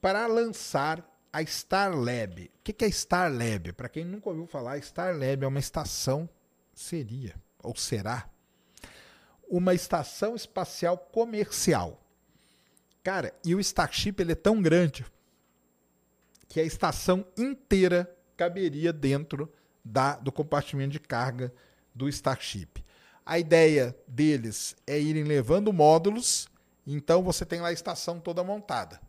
para lançar a Star Lab. O que é Star Lab? Para quem nunca ouviu falar, Star Lab é uma estação, seria, ou será, uma estação espacial comercial. Cara, e o Starship ele é tão grande que a estação inteira caberia dentro da, do compartimento de carga do Starship. A ideia deles é irem levando módulos, então você tem lá a estação toda montada.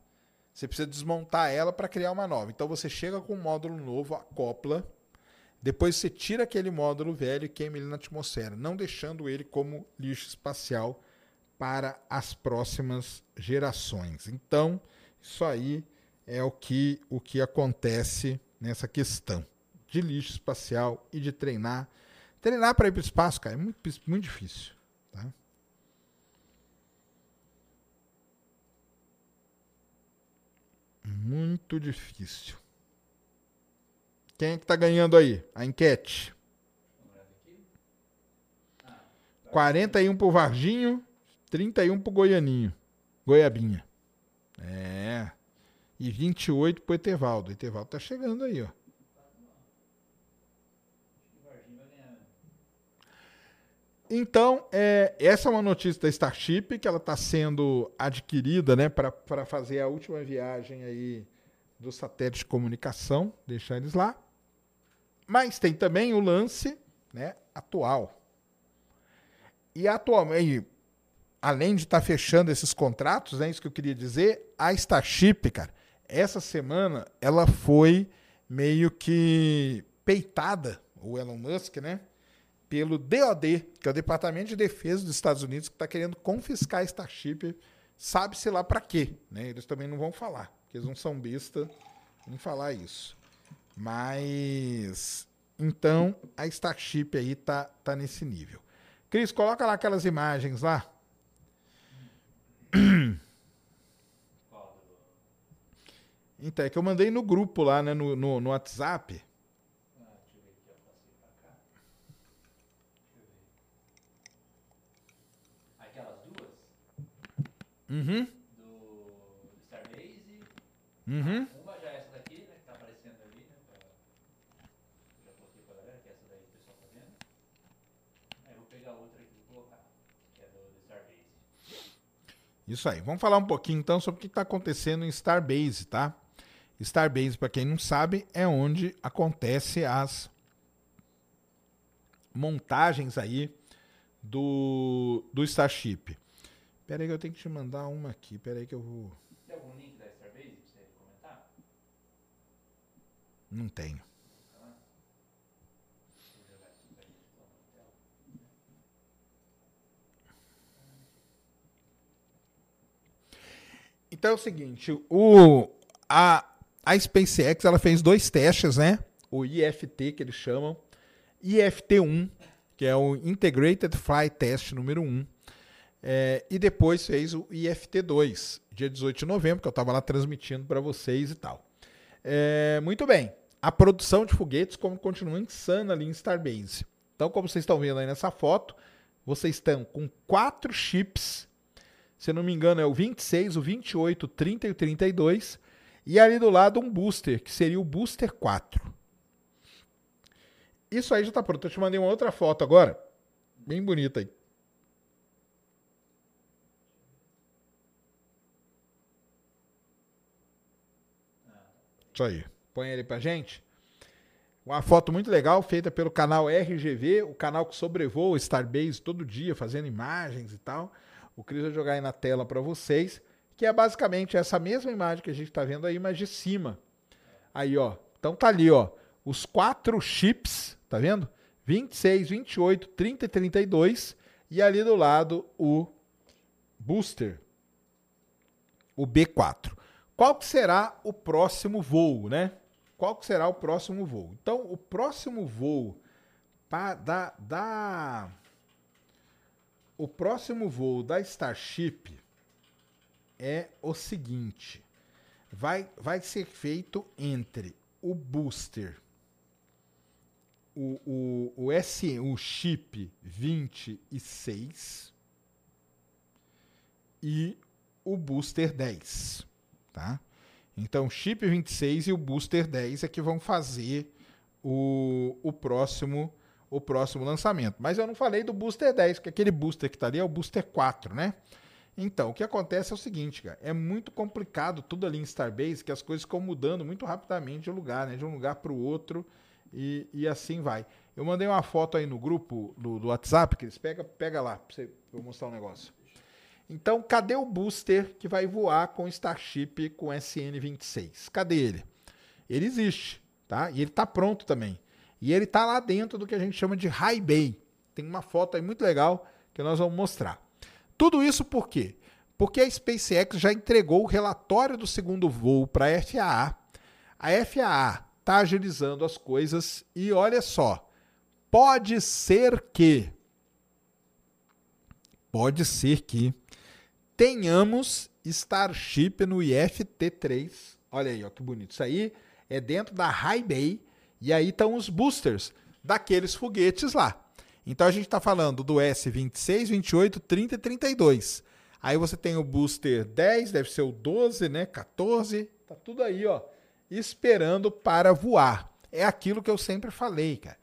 Você precisa desmontar ela para criar uma nova. Então você chega com um módulo novo, acopla, depois você tira aquele módulo velho e queima ele na atmosfera, não deixando ele como lixo espacial para as próximas gerações. Então, isso aí é o que, o que acontece nessa questão de lixo espacial e de treinar. Treinar para ir para o espaço, cara, é muito, muito difícil. Tá? Muito difícil. Quem é que está ganhando aí? A enquete. 41 pro Varginho, 31 pro Goianinho. Goiabinha. É. E 28 pro Etevaldo. O Etevaldo tá chegando aí, ó. Então, é, essa é uma notícia da Starship que ela está sendo adquirida né, para fazer a última viagem aí do satélite de comunicação, deixar eles lá. Mas tem também o lance né, atual. E atualmente, além de estar tá fechando esses contratos, é né, isso que eu queria dizer, a Starship, cara, essa semana ela foi meio que peitada, o Elon Musk, né? Pelo DOD, que é o Departamento de Defesa dos Estados Unidos, que está querendo confiscar a Starship, sabe-se lá para quê. Né? Eles também não vão falar, porque eles não são besta em falar isso. Mas então a Starship aí tá, tá nesse nível. Cris, coloca lá aquelas imagens lá. Então, é que eu mandei no grupo lá, né, no, no, no WhatsApp. Uhum. Do, Starbase. Uhum. Uma já é essa daqui, né? Que tá aparecendo ali, né? Pra, já postei pra galera, que é essa daí que o pessoal tá vendo. Aí eu vou pegar outra aqui e colocar, que é do, do Starbase. Isso aí. Vamos falar um pouquinho então sobre o que está acontecendo em Starbase, tá? Starbase, para quem não sabe, é onde acontece as montagens aí do, do Starship. Pera aí que eu tenho que te mandar uma aqui. Pera aí que eu vou. Tem algum link da Starbase pra você comentar? Não tenho. Então é o seguinte, o, a, a SpaceX ela fez dois testes, né? O IFT que eles chamam, IFT1, que é o Integrated Flight Test número 1, é, e depois fez o IFT2, dia 18 de novembro, que eu estava lá transmitindo para vocês e tal. É, muito bem. A produção de foguetes continua insana ali em Starbase. Então, como vocês estão vendo aí nessa foto, vocês estão com quatro chips. Se não me engano, é o 26, o 28, o 30 e o 32. E ali do lado um booster, que seria o Booster 4. Isso aí já está pronto. Eu te mandei uma outra foto agora. Bem bonita aí. Isso aí. Põe ele pra gente. Uma foto muito legal feita pelo canal RGV, o canal que sobrevoa o Starbase todo dia, fazendo imagens e tal. O Cris vai jogar aí na tela para vocês, que é basicamente essa mesma imagem que a gente está vendo aí, mas de cima. Aí, ó. Então tá ali, ó. Os quatro chips, tá vendo? 26, 28, 30 e 32. E ali do lado o booster, o B4 qual que será o próximo voo, né? Qual que será o próximo voo? Então, o próximo voo da, da o próximo voo da Starship é o seguinte: vai, vai ser feito entre o booster, o, o, o, S, o chip 26 e o Booster 10, tá? Então, chip 26 e o Booster 10 é que vão fazer o, o próximo o próximo lançamento. Mas eu não falei do Booster 10, que aquele booster que está ali é o Booster 4, né? Então, o que acontece é o seguinte, cara, é muito complicado tudo ali em Starbase, que as coisas ficam mudando muito rapidamente de lugar, né? De um lugar para o outro e, e assim vai. Eu mandei uma foto aí no grupo do, do WhatsApp, que eles pega, lá, pra eu mostrar um negócio. Então, cadê o booster que vai voar com Starship com SN26? Cadê ele? Ele existe, tá? E ele tá pronto também. E ele tá lá dentro do que a gente chama de High Bay. Tem uma foto aí muito legal que nós vamos mostrar. Tudo isso por quê? Porque a SpaceX já entregou o relatório do segundo voo para a FAA. A FAA está agilizando as coisas e olha só, pode ser que pode ser que tenhamos Starship no IFT3. Olha aí, ó, que bonito. Isso aí é dentro da High Bay e aí estão os boosters daqueles foguetes lá. Então a gente está falando do S26, 28, 30 e 32. Aí você tem o booster 10, deve ser o 12, né? 14, tá tudo aí, ó, esperando para voar. É aquilo que eu sempre falei, cara.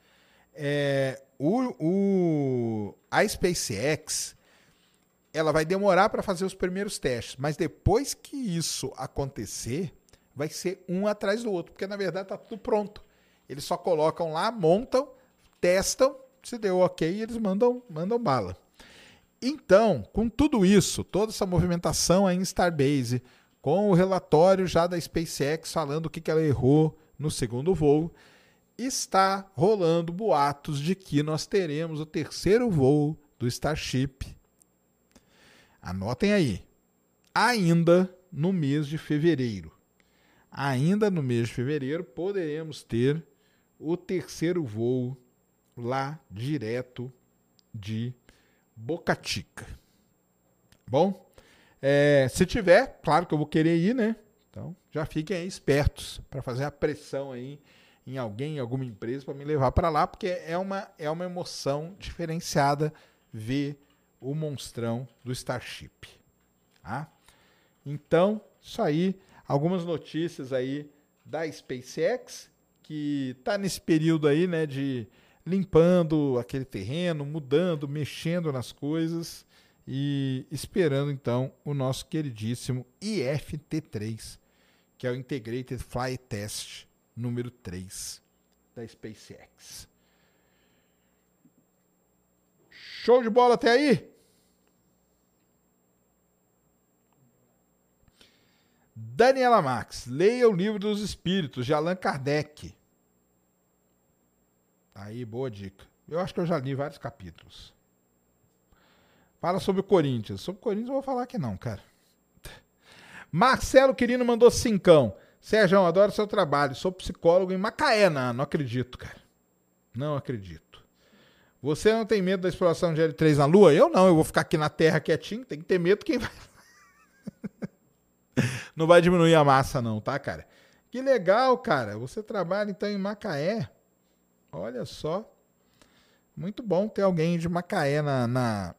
É, o, o, a SpaceX ela vai demorar para fazer os primeiros testes, mas depois que isso acontecer, vai ser um atrás do outro, porque na verdade tá tudo pronto. Eles só colocam lá, montam, testam, se deu ok, eles mandam, mandam bala. Então, com tudo isso, toda essa movimentação aí em Starbase, com o relatório já da SpaceX falando o que, que ela errou no segundo voo, está rolando boatos de que nós teremos o terceiro voo do Starship. Anotem aí. Ainda no mês de fevereiro. Ainda no mês de fevereiro poderemos ter o terceiro voo lá direto de Boca Chica. Bom, é, se tiver, claro que eu vou querer ir, né? Então já fiquem aí espertos para fazer a pressão aí em alguém, em alguma empresa para me levar para lá, porque é uma, é uma emoção diferenciada ver o monstrão do Starship. Tá? Então, isso aí, algumas notícias aí da SpaceX que está nesse período aí, né, de limpando aquele terreno, mudando, mexendo nas coisas e esperando então o nosso queridíssimo IFT3, que é o Integrated Flight Test número 3 da SpaceX. Show de bola até aí? Daniela Max, leia o livro dos Espíritos de Allan Kardec. Aí, boa dica. Eu acho que eu já li vários capítulos. Fala sobre o Corinthians. Sobre o Corinthians eu vou falar que não, cara. Marcelo Quirino mandou cincão. Sérgio, adoro seu trabalho. Sou psicólogo em Macaé. Não, não acredito, cara. Não acredito. Você não tem medo da exploração de L3 na Lua? Eu não. Eu vou ficar aqui na Terra quietinho. Tem que ter medo quem vai. não vai diminuir a massa, não, tá, cara? Que legal, cara. Você trabalha então em Macaé. Olha só. Muito bom ter alguém de Macaé na, na,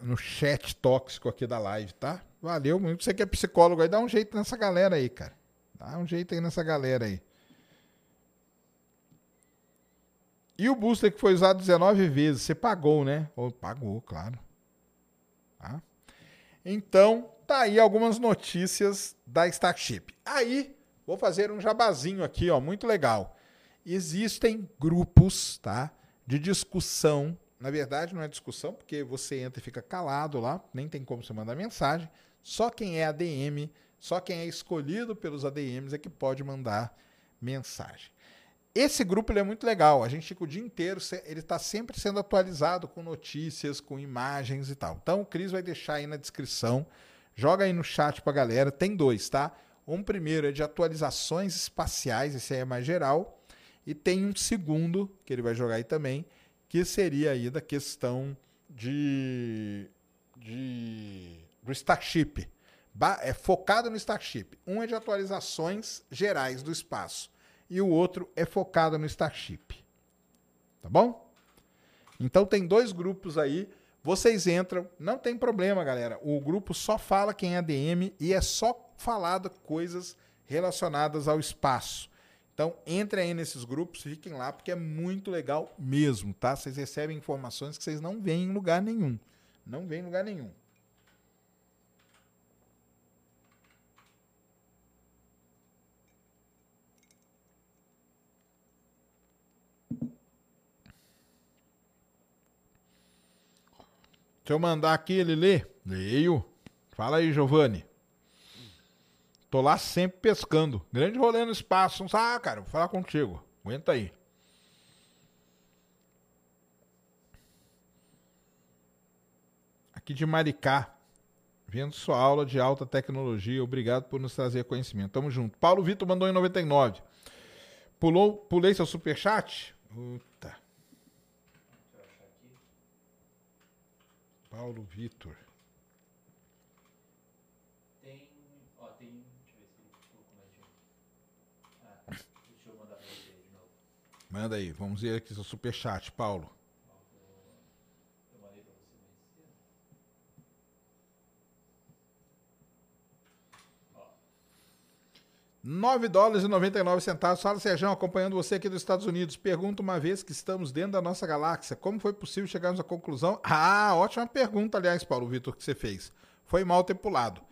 no chat tóxico aqui da live, tá? Valeu muito. Você que é psicólogo aí, dá um jeito nessa galera aí, cara. Dá um jeito aí nessa galera aí. E o booster que foi usado 19 vezes, você pagou, né? Ou pagou, claro. Tá? Então, tá aí algumas notícias da Starship. Aí, vou fazer um jabazinho aqui, ó, muito legal existem grupos tá, de discussão. Na verdade, não é discussão, porque você entra e fica calado lá, nem tem como você mandar mensagem. Só quem é ADM, só quem é escolhido pelos ADMs é que pode mandar mensagem. Esse grupo é muito legal. A gente fica o dia inteiro, ele está sempre sendo atualizado com notícias, com imagens e tal. Então o Cris vai deixar aí na descrição. Joga aí no chat para a galera. Tem dois, tá? Um primeiro é de atualizações espaciais, esse aí é mais geral. E tem um segundo, que ele vai jogar aí também, que seria aí da questão de, de do Starship. É focado no Starship. Um é de atualizações gerais do espaço e o outro é focado no Starship. Tá bom? Então tem dois grupos aí. Vocês entram, não tem problema, galera. O grupo só fala quem é DM e é só falado coisas relacionadas ao espaço. Então, entrem aí nesses grupos, fiquem lá, porque é muito legal mesmo, tá? Vocês recebem informações que vocês não veem em lugar nenhum. Não veem em lugar nenhum. Deixa eu mandar aqui, ele lê. Leio. Fala aí, Giovanni. Tô lá sempre pescando. Grande rolê no espaço. Ah, cara, vou falar contigo. Aguenta aí. Aqui de Maricá. Vendo sua aula de alta tecnologia. Obrigado por nos trazer conhecimento. Tamo junto. Paulo Vitor mandou em 99. Pulou, pulei seu superchat? Puta. Deixa eu achar aqui. Paulo Vitor. Tem. Ó, tem. Deixa eu ver se ele colocou mais de um. Ah, deixa eu mandar pra você de novo. Manda aí. Vamos ver aqui seu superchat, Paulo. Ó, eu- Eu mandei pra você mais cedo. Ó, 9 dólares e 99 centavos. Fala, Sérgio, acompanhando você aqui dos Estados Unidos. Pergunta uma vez que estamos dentro da nossa galáxia. Como foi possível chegarmos à conclusão? Ah, ótima pergunta, aliás, Paulo Vitor, que você fez. Foi mal ter pulado.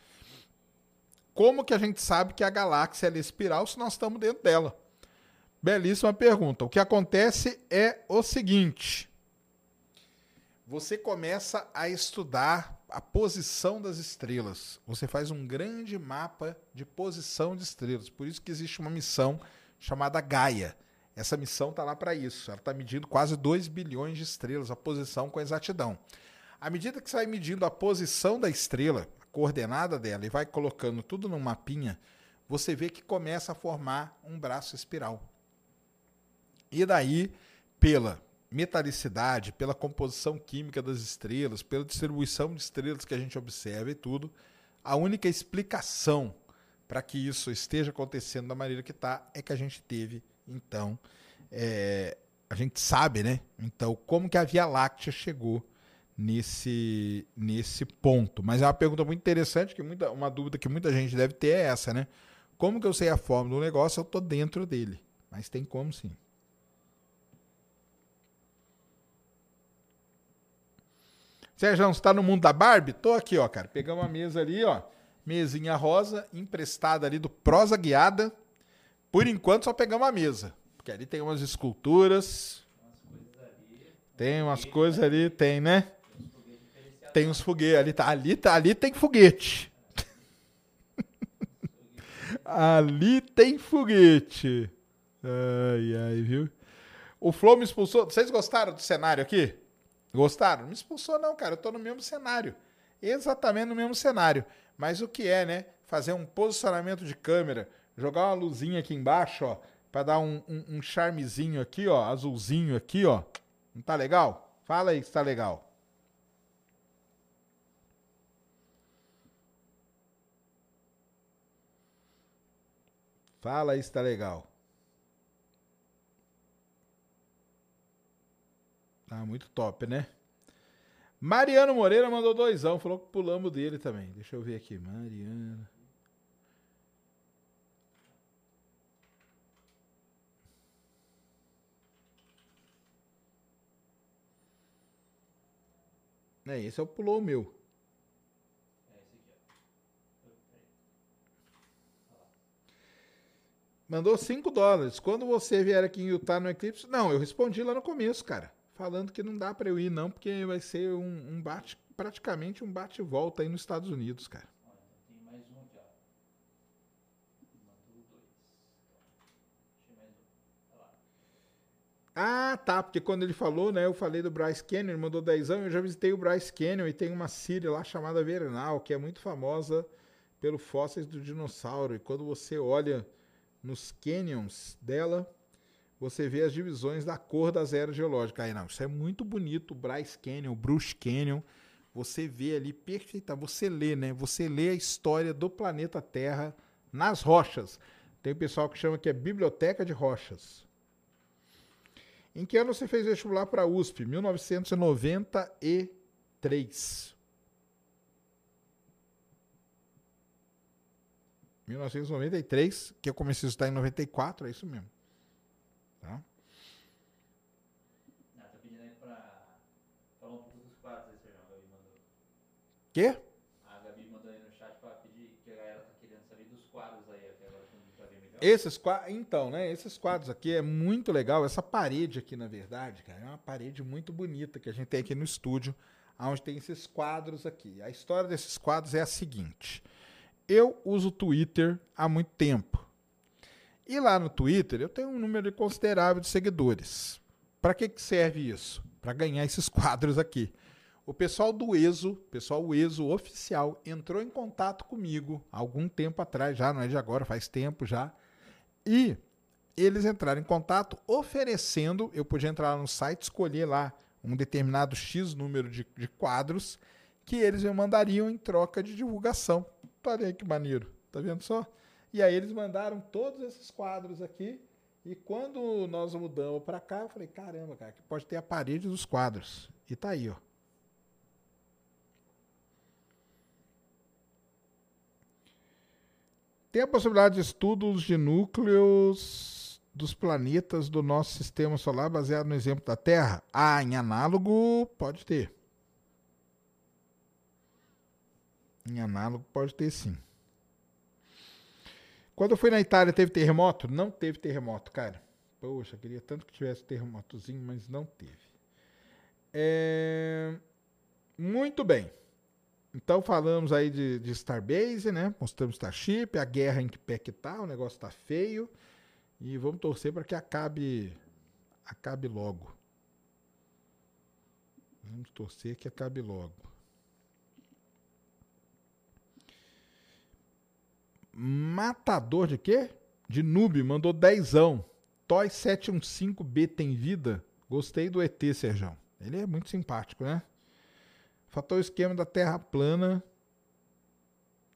Como que a gente sabe que a galáxia é espiral se nós estamos dentro dela? Belíssima pergunta. O que acontece é o seguinte: você começa a estudar a posição das estrelas. Você faz um grande mapa de posição de estrelas. Por isso que existe uma missão chamada Gaia. Essa missão está lá para isso. Ela está medindo quase 2 bilhões de estrelas, a posição com exatidão. À medida que você vai medindo a posição da estrela, a coordenada dela, e vai colocando tudo num mapinha, você vê que começa a formar um braço espiral. E daí, pela metalicidade, pela composição química das estrelas, pela distribuição de estrelas que a gente observa e tudo, a única explicação para que isso esteja acontecendo da maneira que está é que a gente teve, então, é, a gente sabe, né? Então, como que a Via Láctea chegou nesse, nesse ponto? Mas é uma pergunta muito interessante, que muita, uma dúvida que muita gente deve ter é essa, né? Como que eu sei a forma do negócio? Eu estou dentro dele. Mas tem como sim. Sérgio, você tá no mundo da Barbie? Tô aqui, ó, cara. Pegamos uma mesa ali, ó. Mesinha rosa, emprestada ali do Prosa Guiada. Por enquanto, só pegamos a mesa. Porque ali tem umas esculturas. Tem umas coisas ali, tem, né? Tem uns foguetes. Ali, tá, ali, tá, ali tem foguete. ali tem foguete. Ai, ai, viu? O Flow me expulsou. Vocês gostaram do cenário aqui? Gostaram? Não me expulsou, não, cara. Eu tô no mesmo cenário. Exatamente no mesmo cenário. Mas o que é, né? Fazer um posicionamento de câmera, jogar uma luzinha aqui embaixo, ó, pra dar um, um, um charmezinho aqui, ó, azulzinho aqui, ó. Não tá legal? Fala aí que tá legal. Fala aí se tá legal. Ah, muito top, né? Mariano Moreira mandou doisão, falou que pulamos dele também. Deixa eu ver aqui, Mariano. É, esse é o pulou o meu. Mandou 5 dólares. Quando você vier aqui em Utah no Eclipse. Não, eu respondi lá no começo, cara. Falando que não dá pra eu ir, não, porque vai ser um, um bate, praticamente um bate e volta aí nos Estados Unidos, cara. Ah, tá, porque quando ele falou, né, eu falei do Bryce Canyon, ele mandou 10 anos, eu já visitei o Bryce Canyon e tem uma Síria lá chamada Vernal, que é muito famosa pelo fósseis do dinossauro. E quando você olha nos canyons dela, você vê as divisões da cor das eras geológicas. Aí não, isso é muito bonito, Bryce Canyon, Bruce Canyon. Você vê ali perfeita, você lê, né? Você lê a história do planeta Terra nas rochas. Tem o pessoal que chama que é Biblioteca de Rochas. Em que ano você fez vestibular para a USP? 1993. 1993. 1993, que eu comecei a estudar em 94, é isso mesmo. Tá? Ah, tá pedindo aí pra falar um pouco dos quadros aí, Sérgio. A Gabi mandou. Quê? A Gabi mandou aí no chat pra pedir que a galera tá querendo saber dos quadros aí, até agora pra ver melhor. Esses quadros, então, né? Esses quadros aqui é muito legal. Essa parede aqui, na verdade, cara, é uma parede muito bonita que a gente tem aqui no estúdio, onde tem esses quadros aqui. A história desses quadros é a seguinte: eu uso o Twitter há muito tempo. E lá no Twitter eu tenho um número considerável de seguidores. Para que, que serve isso? Para ganhar esses quadros aqui. O pessoal do ESO, pessoal ESO oficial, entrou em contato comigo algum tempo atrás, já não é de agora, faz tempo já. E eles entraram em contato oferecendo, eu podia entrar lá no site, escolher lá um determinado X número de, de quadros que eles me mandariam em troca de divulgação. Olha aí que maneiro, tá vendo só? E aí eles mandaram todos esses quadros aqui. E quando nós mudamos para cá, eu falei, caramba, cara, que pode ter a parede dos quadros. E tá aí, ó. Tem a possibilidade de estudos de núcleos dos planetas do nosso sistema solar baseado no exemplo da Terra? Ah, em análogo pode ter. Em análogo pode ter sim. Quando eu fui na Itália, teve terremoto? Não teve terremoto, cara. Poxa, queria tanto que tivesse terremotozinho, mas não teve. É... Muito bem. Então falamos aí de, de Starbase, né? Mostramos Starship, a guerra em que pé que tá, o negócio tá feio. E vamos torcer para que acabe acabe logo. Vamos torcer que acabe logo. Matador de quê? De noob, mandou dezão. Toy 715B tem vida? Gostei do ET, Serjão. Ele é muito simpático, né? Faltou o esquema da Terra plana.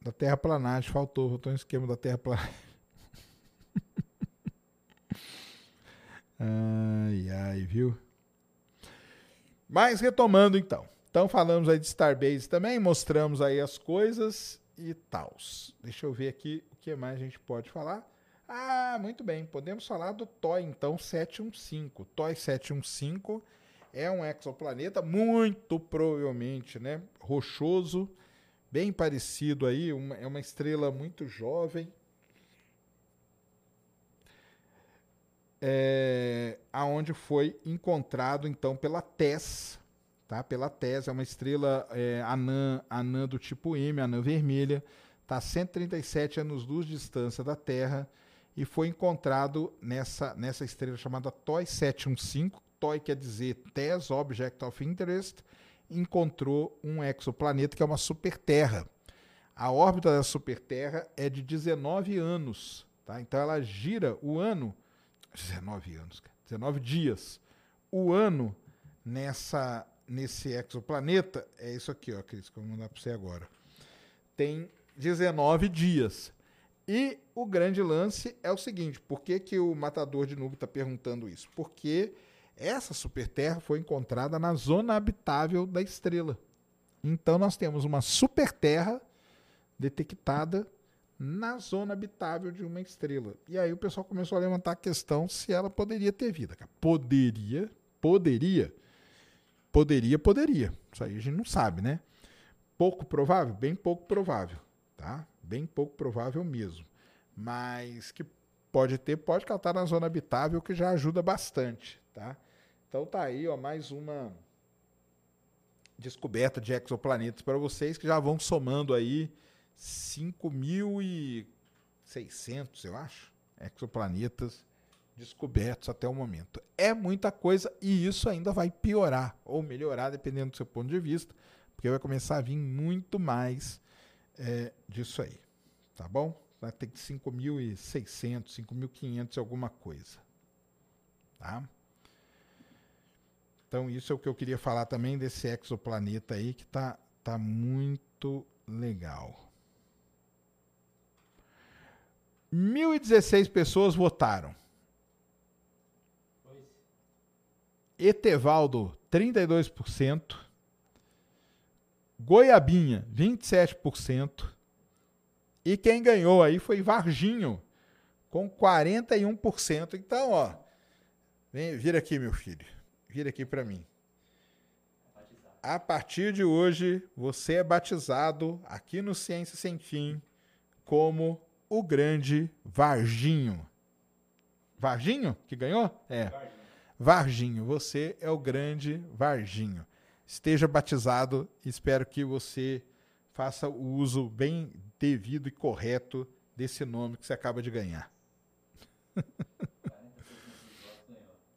Da Terra planagem. Faltou, faltou um esquema da Terra planagem. ai, ai, viu? Mas retomando então. Então falamos aí de Starbase também, mostramos aí as coisas e tals. Deixa eu ver aqui o que mais a gente pode falar. Ah, muito bem. Podemos falar do TOI, então, 715. TOI 715 é um exoplaneta muito provavelmente, né, rochoso, bem parecido aí, uma, é uma estrela muito jovem. É, aonde foi encontrado então pela TESS, tá? Pela TESS, é uma estrela é, anã, anã do tipo M, anã vermelha, está a 137 anos-luz de distância da Terra e foi encontrado nessa, nessa estrela chamada TOI 715. TOI quer dizer TESS, Object of Interest, encontrou um exoplaneta que é uma superterra. A órbita da superterra é de 19 anos, tá? Então ela gira o ano 19 anos, 19 dias. O ano nessa nesse exoplaneta é isso aqui, ó, Cris, que eu vou mandar para você agora. Tem 19 dias. E o grande lance é o seguinte: por que, que o matador de nuvem está perguntando isso? Porque essa superterra foi encontrada na zona habitável da estrela. Então nós temos uma superterra detectada na zona habitável de uma estrela. E aí o pessoal começou a levantar a questão se ela poderia ter vida. Poderia, poderia, poderia, poderia. Isso aí a gente não sabe, né? Pouco provável? Bem pouco provável, tá? Bem pouco provável mesmo. Mas que pode ter, pode que ela tá na zona habitável, que já ajuda bastante, tá? Então tá aí, ó, mais uma descoberta de exoplanetas para vocês que já vão somando aí 5.600, eu acho, exoplanetas descobertos até o momento. É muita coisa e isso ainda vai piorar ou melhorar, dependendo do seu ponto de vista, porque vai começar a vir muito mais é, disso aí. Tá bom? Vai ter 5.600, 5.500 alguma coisa. Tá? Então, isso é o que eu queria falar também desse exoplaneta aí, que tá, tá muito legal. 1.016 pessoas votaram. Etevaldo, 32%. Goiabinha, 27%. E quem ganhou aí foi Varginho, com 41%. Então, ó, vem, vira aqui, meu filho. Vira aqui para mim. A partir de hoje, você é batizado aqui no Ciência Sem Fim como o grande Varginho. Varginho que ganhou? É. Varginho, você é o grande Varginho. Esteja batizado, espero que você faça o uso bem devido e correto desse nome que você acaba de ganhar.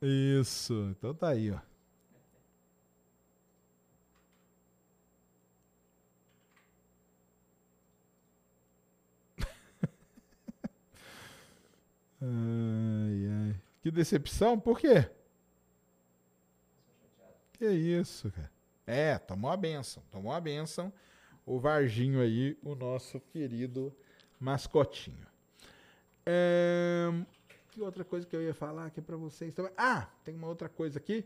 Isso, então tá aí, ó. Ai, ai. Que decepção, por quê? Que isso, cara. É, tomou a benção, tomou a benção. O Varginho aí, o nosso querido mascotinho. É... Que outra coisa que eu ia falar aqui para vocês também? Ah, tem uma outra coisa aqui.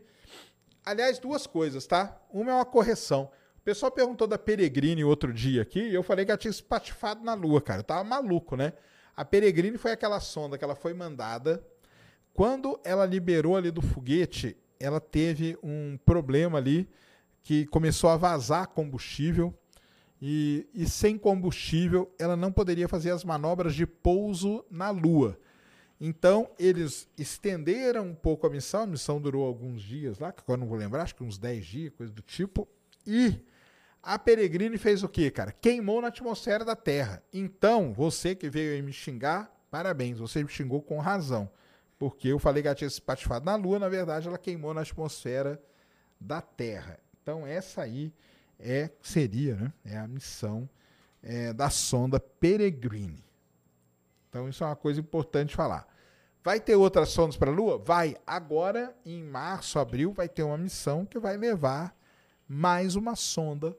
Aliás, duas coisas, tá? Uma é uma correção. O pessoal perguntou da Peregrine outro dia aqui e eu falei que ela tinha espatifado na Lua, cara. Eu tava maluco, né? A Peregrine foi aquela sonda que ela foi mandada. Quando ela liberou ali do foguete, ela teve um problema ali que começou a vazar combustível. E, e, sem combustível, ela não poderia fazer as manobras de pouso na Lua. Então, eles estenderam um pouco a missão. A missão durou alguns dias lá, que agora não vou lembrar, acho que uns 10 dias, coisa do tipo. E a Peregrine fez o quê, cara? Queimou na atmosfera da Terra. Então, você que veio aí me xingar, parabéns, você me xingou com razão. Porque eu falei que ela tinha se patifado na Lua, na verdade ela queimou na atmosfera da Terra. Então, essa aí é seria né, é a missão é, da sonda Peregrine. Então, isso é uma coisa importante falar. Vai ter outras sondas para a Lua? Vai. Agora, em março, abril, vai ter uma missão que vai levar mais uma sonda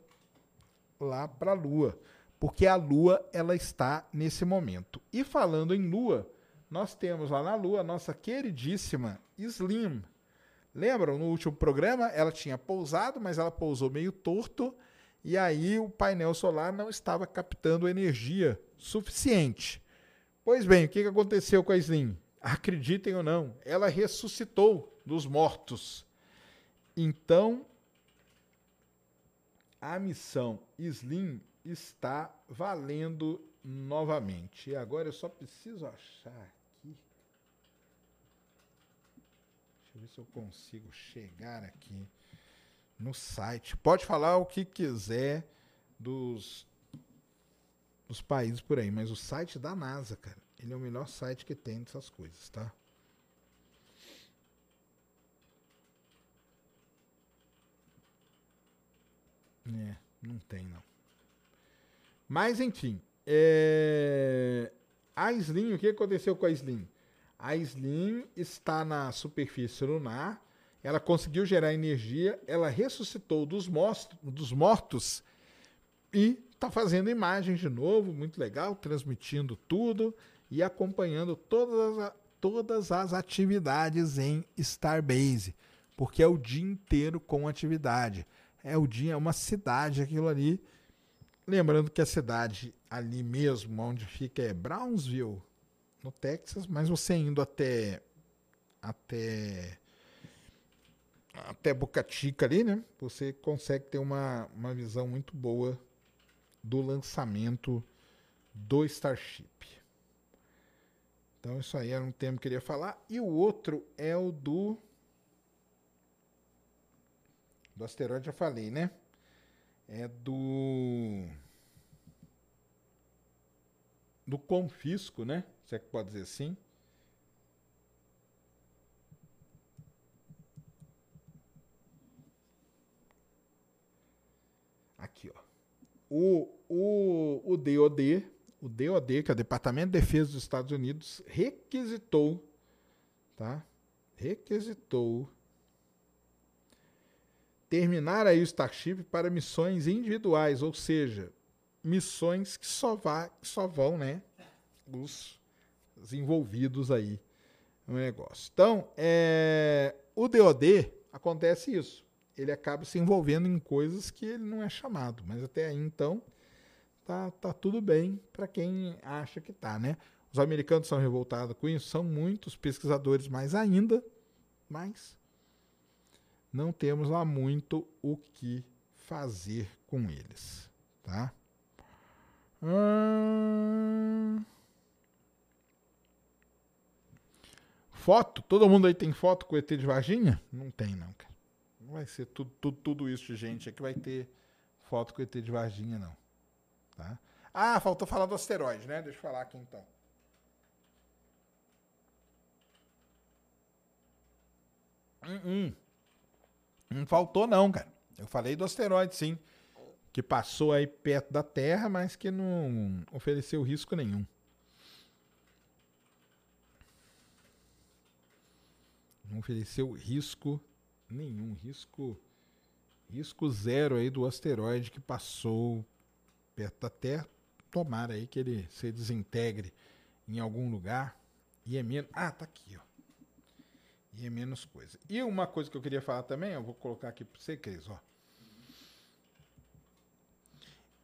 lá para a Lua, porque a Lua ela está nesse momento. E falando em Lua, nós temos lá na Lua a nossa queridíssima Slim. Lembram, no último programa ela tinha pousado, mas ela pousou meio torto e aí o painel solar não estava captando energia suficiente. Pois bem, o que aconteceu com a Slim? Acreditem ou não, ela ressuscitou dos mortos. Então, a missão Slim está valendo novamente. E agora eu só preciso achar aqui. Eu ver se eu consigo chegar aqui no site. Pode falar o que quiser dos, dos países por aí, mas o site da NASA, cara, ele é o melhor site que tem dessas coisas, tá? É, não tem não. Mas enfim, é... a Slim, o que aconteceu com a Slim? A Slim está na superfície lunar, ela conseguiu gerar energia, ela ressuscitou dos, dos mortos e está fazendo imagens de novo, muito legal, transmitindo tudo e acompanhando todas as, todas as atividades em Starbase, porque é o dia inteiro com atividade é o dia, é uma cidade aquilo ali. Lembrando que a cidade ali mesmo, onde fica, é Brownsville, no Texas, mas você indo até até até Boca Chica ali, né? Você consegue ter uma, uma visão muito boa do lançamento do Starship. Então isso aí era um tema que eu queria falar. E o outro é o do do asteroide já falei, né? É do. Do confisco, né? Se é que pode dizer assim. Aqui, ó. O, o, o DOD, o DOD, que é o Departamento de Defesa dos Estados Unidos, requisitou, tá? Requisitou terminar aí o Starship para missões individuais, ou seja, missões que só, vá, que só vão, né, os envolvidos aí no negócio. Então, é, o DOD acontece isso. ele acaba se envolvendo em coisas que ele não é chamado. Mas até aí, então, tá, tá tudo bem para quem acha que tá, né? Os americanos são revoltados com isso, são muitos pesquisadores mais ainda, mas não temos lá muito o que fazer com eles, tá? Hum... Foto? Todo mundo aí tem foto com o ET de Varginha? Não tem, não, cara. Não vai ser tudo, tudo, tudo isso de gente aqui vai ter foto com o ET de Varginha, não. Tá? Ah, faltou falar do asteroide, né? Deixa eu falar aqui então. Hum, hum. Não faltou, não, cara. Eu falei do asteroide, sim. Que passou aí perto da Terra, mas que não ofereceu risco nenhum. Não ofereceu risco nenhum. Risco, risco zero aí do asteroide que passou perto da Terra. Tomara aí que ele se desintegre em algum lugar. E é menos. Ah, tá aqui, ó. E é menos coisa. E uma coisa que eu queria falar também, eu vou colocar aqui para você, Cris, ó.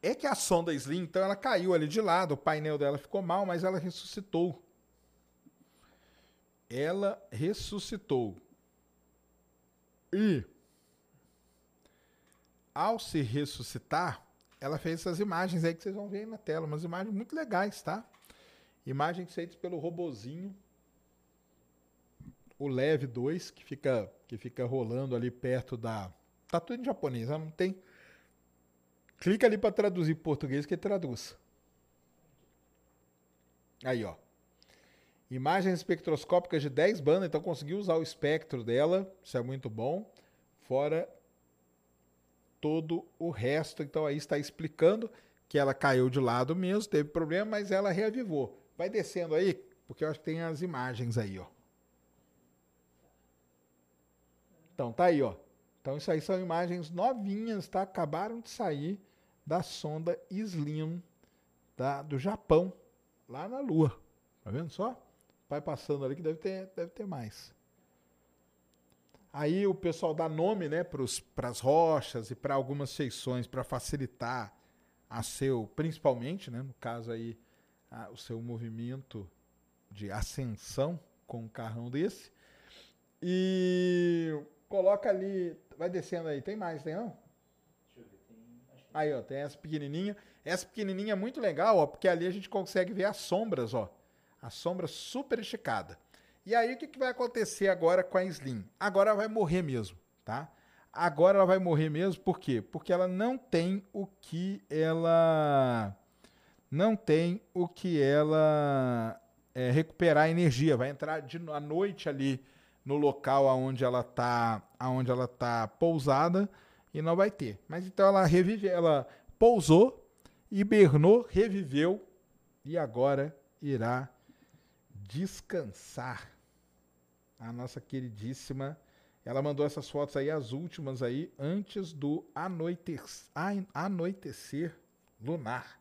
É que a sonda Slim, então, ela caiu ali de lado, o painel dela ficou mal, mas ela ressuscitou. Ela ressuscitou. E ao se ressuscitar, ela fez essas imagens aí que vocês vão ver aí na tela, umas imagens muito legais, tá? Imagens feitas pelo robozinho o Leve 2, que fica, que fica rolando ali perto da. Tá tudo em japonês, né? não tem. Clica ali para traduzir português que traduz. Aí, ó. Imagens espectroscópicas de 10 bandas, então conseguiu usar o espectro dela, isso é muito bom. Fora todo o resto, então aí está explicando que ela caiu de lado mesmo, teve problema, mas ela reavivou. Vai descendo aí, porque eu acho que tem as imagens aí, ó. Então, tá aí, ó. Então, isso aí são imagens novinhas, tá? Acabaram de sair da sonda Slim tá? do Japão, lá na Lua. Tá vendo só? Vai passando ali que deve ter, deve ter mais. Aí o pessoal dá nome né, para as rochas e para algumas feições para facilitar a seu, principalmente, né, no caso aí, a, o seu movimento de ascensão com um carrão desse. E coloca ali, vai descendo aí, tem mais, tem não? Aí, ó, tem essa pequenininha. Essa pequenininha é muito legal, ó, porque ali a gente consegue ver as sombras, ó. A sombra super esticada. E aí, o que, que vai acontecer agora com a Slim? Agora ela vai morrer mesmo, tá? Agora ela vai morrer mesmo, por quê? Porque ela não tem o que ela... Não tem o que ela é, recuperar energia. Vai entrar de, à noite ali no local aonde ela tá, aonde ela tá pousada e não vai ter. Mas então ela revive, ela pousou, hibernou, reviveu e agora irá descansar. A nossa queridíssima, ela mandou essas fotos aí, as últimas aí, antes do anoitecer, anoitecer lunar.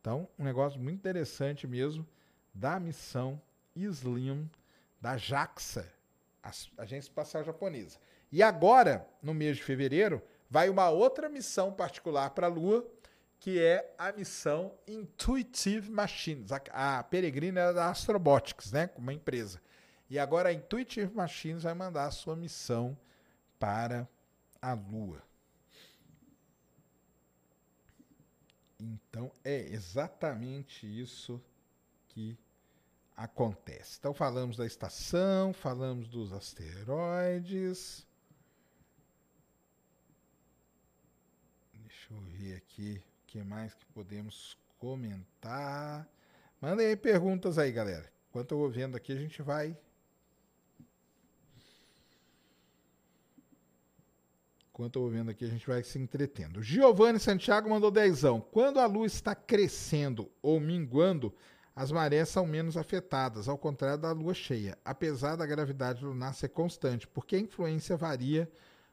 Então, um negócio muito interessante mesmo da missão Slim da JAXA, a Agência Espacial Japonesa. E agora, no mês de fevereiro, vai uma outra missão particular para a Lua, que é a missão Intuitive Machines. A, a peregrina era da Astrobotics, né, uma empresa. E agora a Intuitive Machines vai mandar a sua missão para a Lua. Então é exatamente isso que acontece. Então falamos da estação, falamos dos asteroides. Deixa eu ver aqui que mais que podemos comentar. Mandem aí perguntas aí, galera. Enquanto eu vou vendo aqui, a gente vai. Enquanto eu vou vendo aqui, a gente vai se entretendo. Giovanni Santiago mandou dezão. Quando a luz está crescendo ou minguando, as marés são menos afetadas, ao contrário da lua cheia, apesar da gravidade lunar ser constante, porque a influência varia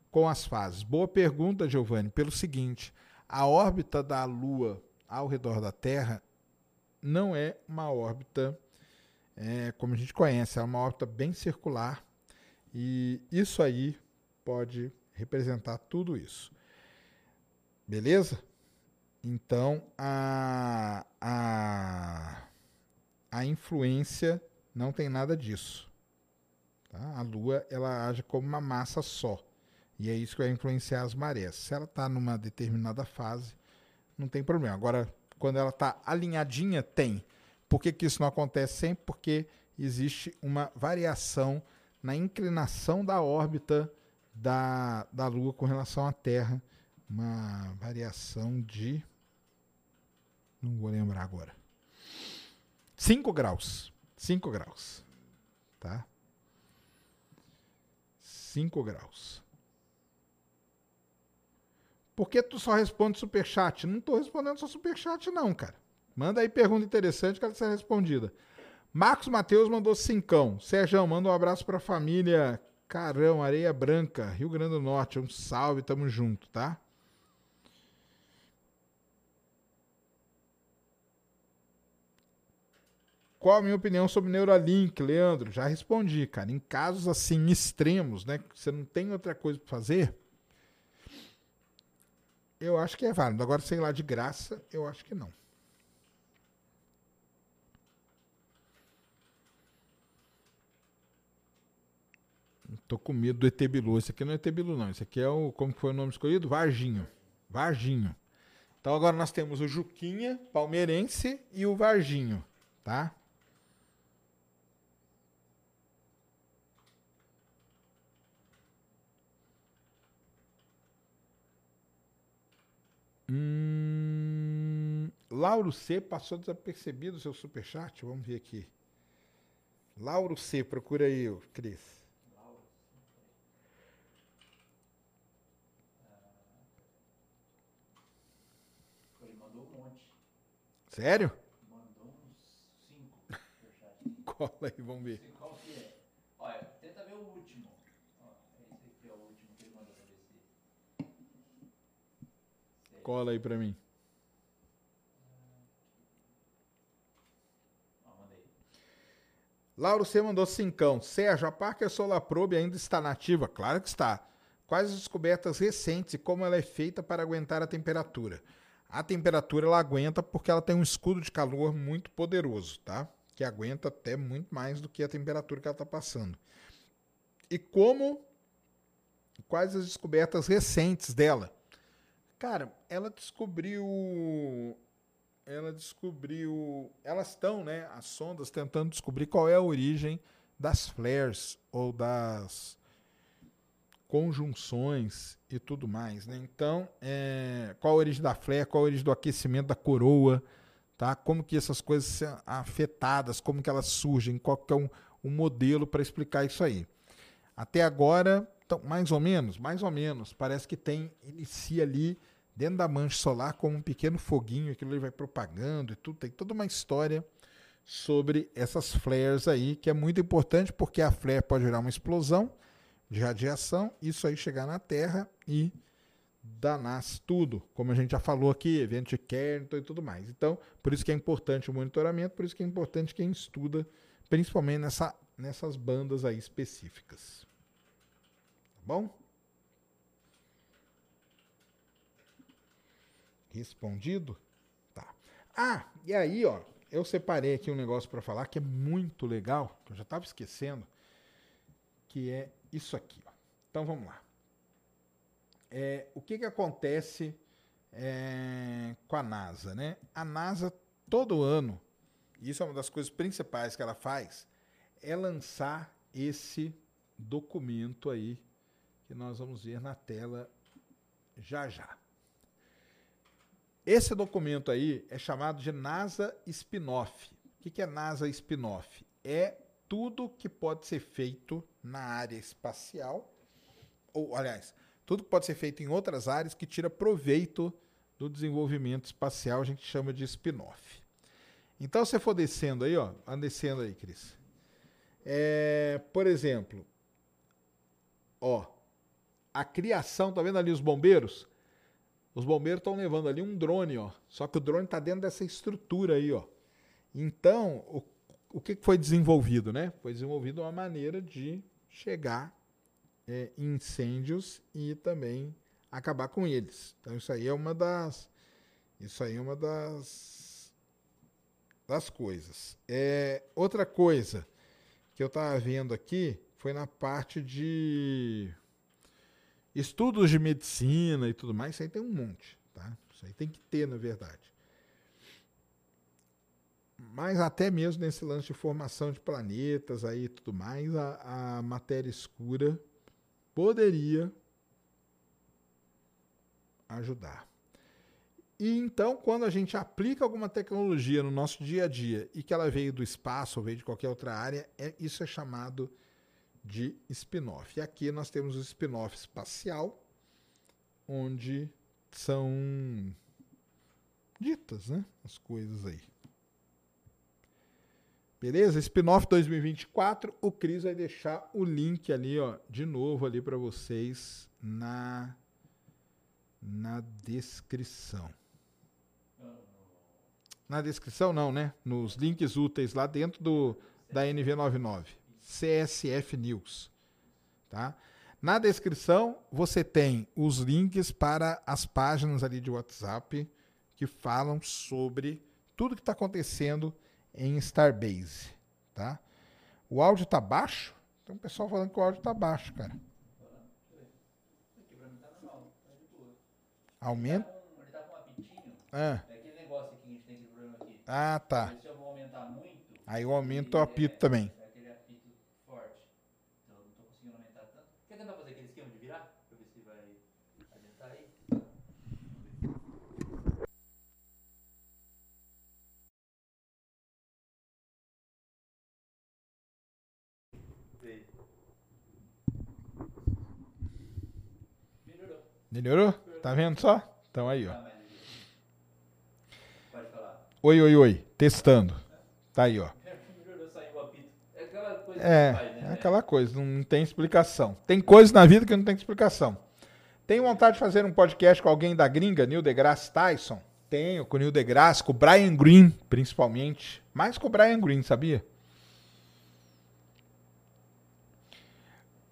com as fases. Boa pergunta, Giovanni, pelo seguinte: a órbita da lua ao redor da Terra não é uma órbita é, como a gente conhece, é uma órbita bem circular e isso aí pode representar tudo isso. Beleza? Então, a, a, a influência não tem nada disso. Tá? A Lua ela age como uma massa só. E é isso que vai influenciar as marés. Se ela está numa determinada fase, não tem problema. Agora, quando ela está alinhadinha, tem. Por que, que isso não acontece sempre? Porque existe uma variação na inclinação da órbita da, da Lua com relação à Terra. Uma variação de. Não vou lembrar agora. 5 graus. 5 graus. Tá? 5 graus. Por que tu só responde superchat? Não tô respondendo só superchat, não, cara. Manda aí pergunta interessante que ela ser respondida. Marcos Mateus mandou cincão. Sérgio, manda um abraço pra família Carão, Areia Branca, Rio Grande do Norte. Um salve, tamo junto, tá? Qual a minha opinião sobre Neuralink, Leandro? Já respondi, cara. Em casos assim extremos, né, que você não tem outra coisa para fazer, eu acho que é válido. Agora, sei lá, de graça, eu acho que não. Tô com medo do Etebilu. Esse aqui não é Etebilu, não. Esse aqui é o. Como foi o nome escolhido? Varginho. Varginho. Então agora nós temos o Juquinha, palmeirense, e o Varginho, tá? Hum, Lauro C passou desapercebido o seu superchat. Vamos ver aqui. Lauro C, procura aí, Cris. Ele mandou um monte. Sério? Mandou uns 5 superchats. Cola aí, vamos ver. Sei qual que é. Olha, tenta ver o último. Ó, esse aqui é o último que ele mandou pra ver se. se- Cola aí pra mim. Lauro C mandou cincão. Sérgio, a Parker Solar Probe ainda está nativa? Claro que está. Quais as descobertas recentes e como ela é feita para aguentar a temperatura? A temperatura ela aguenta porque ela tem um escudo de calor muito poderoso, tá? Que aguenta até muito mais do que a temperatura que ela está passando. E como? Quais as descobertas recentes dela? Cara, ela descobriu ela descobriu. Elas estão, né? As sondas tentando descobrir qual é a origem das flares ou das conjunções e tudo mais, né? Então, é, qual a origem da flare, qual a origem do aquecimento da coroa, tá? Como que essas coisas são afetadas, como que elas surgem, qual que é um, um modelo para explicar isso aí. Até agora, então, mais ou menos, mais ou menos, parece que tem, inicia ali dentro da mancha solar como um pequeno foguinho, aquilo ali vai propagando e tudo, tem toda uma história sobre essas flares aí, que é muito importante porque a flare pode gerar uma explosão de radiação, isso aí chegar na Terra e danar tudo, como a gente já falou aqui, evento de Carrington e tudo mais. Então, por isso que é importante o monitoramento, por isso que é importante quem estuda, principalmente nessa, nessas bandas aí específicas. Tá bom? Respondido? Tá. Ah, e aí, ó, eu separei aqui um negócio para falar que é muito legal, que eu já estava esquecendo, que é isso aqui. Ó. Então vamos lá. É, o que, que acontece é, com a NASA? Né? A NASA, todo ano, e isso é uma das coisas principais que ela faz, é lançar esse documento aí, que nós vamos ver na tela já já. Esse documento aí é chamado de NASA Spinoff. O que, é NASA Spinoff? É tudo que pode ser feito na área espacial, ou, aliás, tudo que pode ser feito em outras áreas que tira proveito do desenvolvimento espacial, a gente chama de spin-off. Então, se você for descendo aí, ó, descendo aí, Cris. É, por exemplo, ó, a criação, tá vendo ali os bombeiros? Os bombeiros estão levando ali um drone, ó. Só que o drone está dentro dessa estrutura aí, ó. Então, o o que foi desenvolvido, né? Foi desenvolvido uma maneira de chegar é, incêndios e também acabar com eles. Então isso aí é uma das isso aí é uma das das coisas. É, outra coisa que eu estava vendo aqui foi na parte de estudos de medicina e tudo mais, isso aí tem um monte, tá? Isso aí tem que ter, na verdade. Mas até mesmo nesse lance de formação de planetas aí e tudo mais, a, a matéria escura poderia ajudar. E então, quando a gente aplica alguma tecnologia no nosso dia a dia e que ela veio do espaço ou veio de qualquer outra área, é, isso é chamado de spin-off. E aqui nós temos o spin-off espacial, onde são ditas né, as coisas aí. Beleza? Spin-off 2024. O Cris vai deixar o link ali, ó, de novo ali para vocês na na descrição. Na descrição não, né? Nos links úteis lá dentro do da NV99, CSF News, tá? Na descrição você tem os links para as páginas ali de WhatsApp que falam sobre tudo que está acontecendo em Starbase, tá? O áudio tá baixo? Tem um pessoal falando que o áudio tá baixo, cara. Aumenta? Ele tá com um apitinho. Ah, É aquele negócio aqui que a gente tem aquele problema aqui. ah, tá. Se eu vou aumentar muito. Aí eu aumento o apito é- também. É aquele apito forte. Então eu não tô conseguindo aumentar tanto. Quer tentar fazer aquele esquema de virar? Pra ver se vai adiantar aí? Veio. Melhorou. Tá vendo só? Então aí, ó. Tá. Oi, oi, oi. Testando. Tá aí, ó. É aquela coisa É, né? é aquela coisa, não tem explicação. Tem coisas na vida que não tem explicação. Tenho vontade de fazer um podcast com alguém da gringa, Neil deGrasse Tyson? Tenho, com o Neil deGrasse, com o Brian Green, principalmente. Mais com o Brian Green, sabia?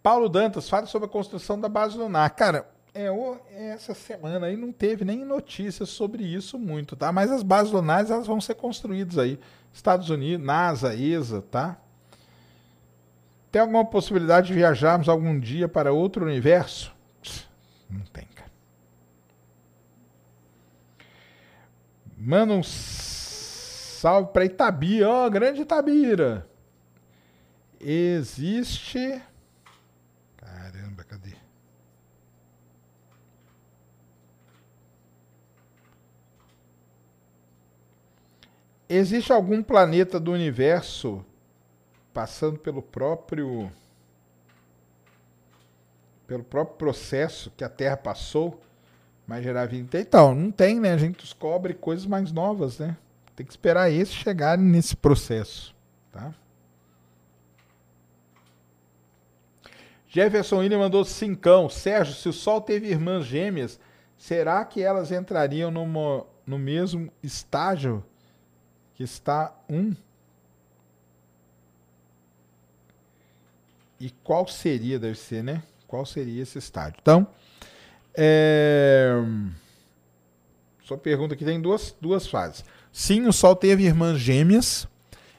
Paulo Dantas, fala sobre a construção da base lunar. Cara, é, essa semana aí não teve nem notícias sobre isso muito, tá? Mas as bases lunares elas vão ser construídas aí. Estados Unidos, NASA, ESA, tá? Tem alguma possibilidade de viajarmos algum dia para outro universo? Não tem, cara. Manda um salve para Itabira. Ó, grande Itabira. Existe. Caramba, cadê? Existe algum planeta do universo passando pelo próprio pelo próprio processo que a Terra passou, mas gerar vida. Então, não tem, né? A gente descobre coisas mais novas, né? Tem que esperar esses chegarem nesse processo, tá? Jefferson William mandou cincão. Sérgio, se o Sol teve irmãs gêmeas, será que elas entrariam numa, no mesmo estágio que está um? E qual seria, deve ser, né? Qual seria esse estádio? Então, é... sua pergunta aqui tem duas, duas fases. Sim, o Sol teve irmãs gêmeas.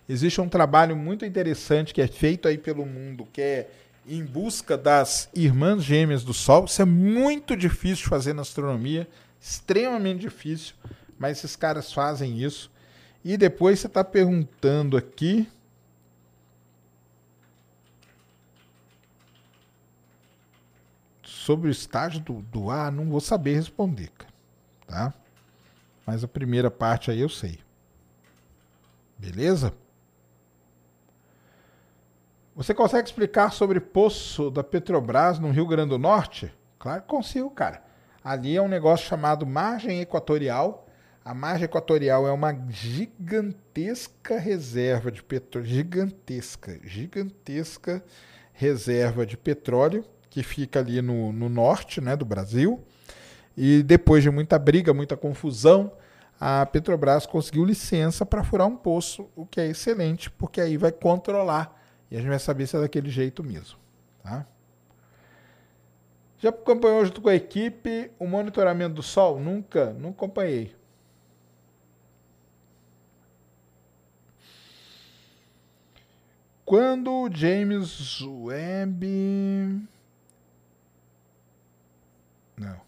Existe um trabalho muito interessante que é feito aí pelo mundo, que é em busca das irmãs gêmeas do Sol. Isso é muito difícil de fazer na astronomia, extremamente difícil, mas esses caras fazem isso. E depois você está perguntando aqui. Sobre o estágio do, do ar, não vou saber responder, cara, tá? Mas a primeira parte aí eu sei. Beleza? Você consegue explicar sobre poço da Petrobras no Rio Grande do Norte? Claro que consigo, cara. Ali é um negócio chamado margem equatorial. A margem equatorial é uma gigantesca reserva de petróleo, gigantesca, gigantesca reserva de petróleo que fica ali no, no norte né, do Brasil. E depois de muita briga, muita confusão, a Petrobras conseguiu licença para furar um poço, o que é excelente, porque aí vai controlar e a gente vai saber se é daquele jeito mesmo. Tá? Já acompanhou junto com a equipe o monitoramento do Sol? Nunca, não acompanhei. Quando o James Webb. Não.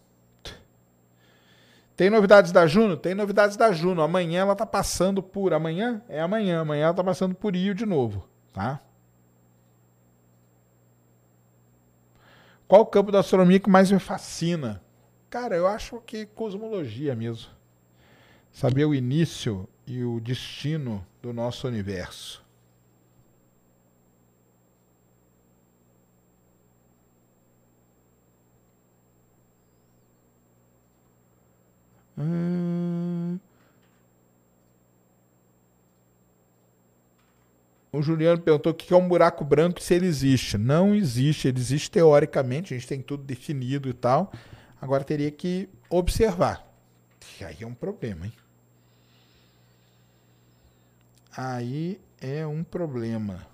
Tem novidades da Juno? Tem novidades da Juno. Amanhã ela tá passando por. Amanhã? É amanhã. Amanhã ela tá passando por Rio de novo, tá? Qual o campo da astronomia que mais me fascina? Cara, eu acho que cosmologia mesmo. Saber o início e o destino do nosso universo. Hum... O Juliano perguntou o que é um buraco branco se ele existe. Não existe, ele existe teoricamente, a gente tem tudo definido e tal. Agora teria que observar. E aí é um problema, hein? Aí é um problema.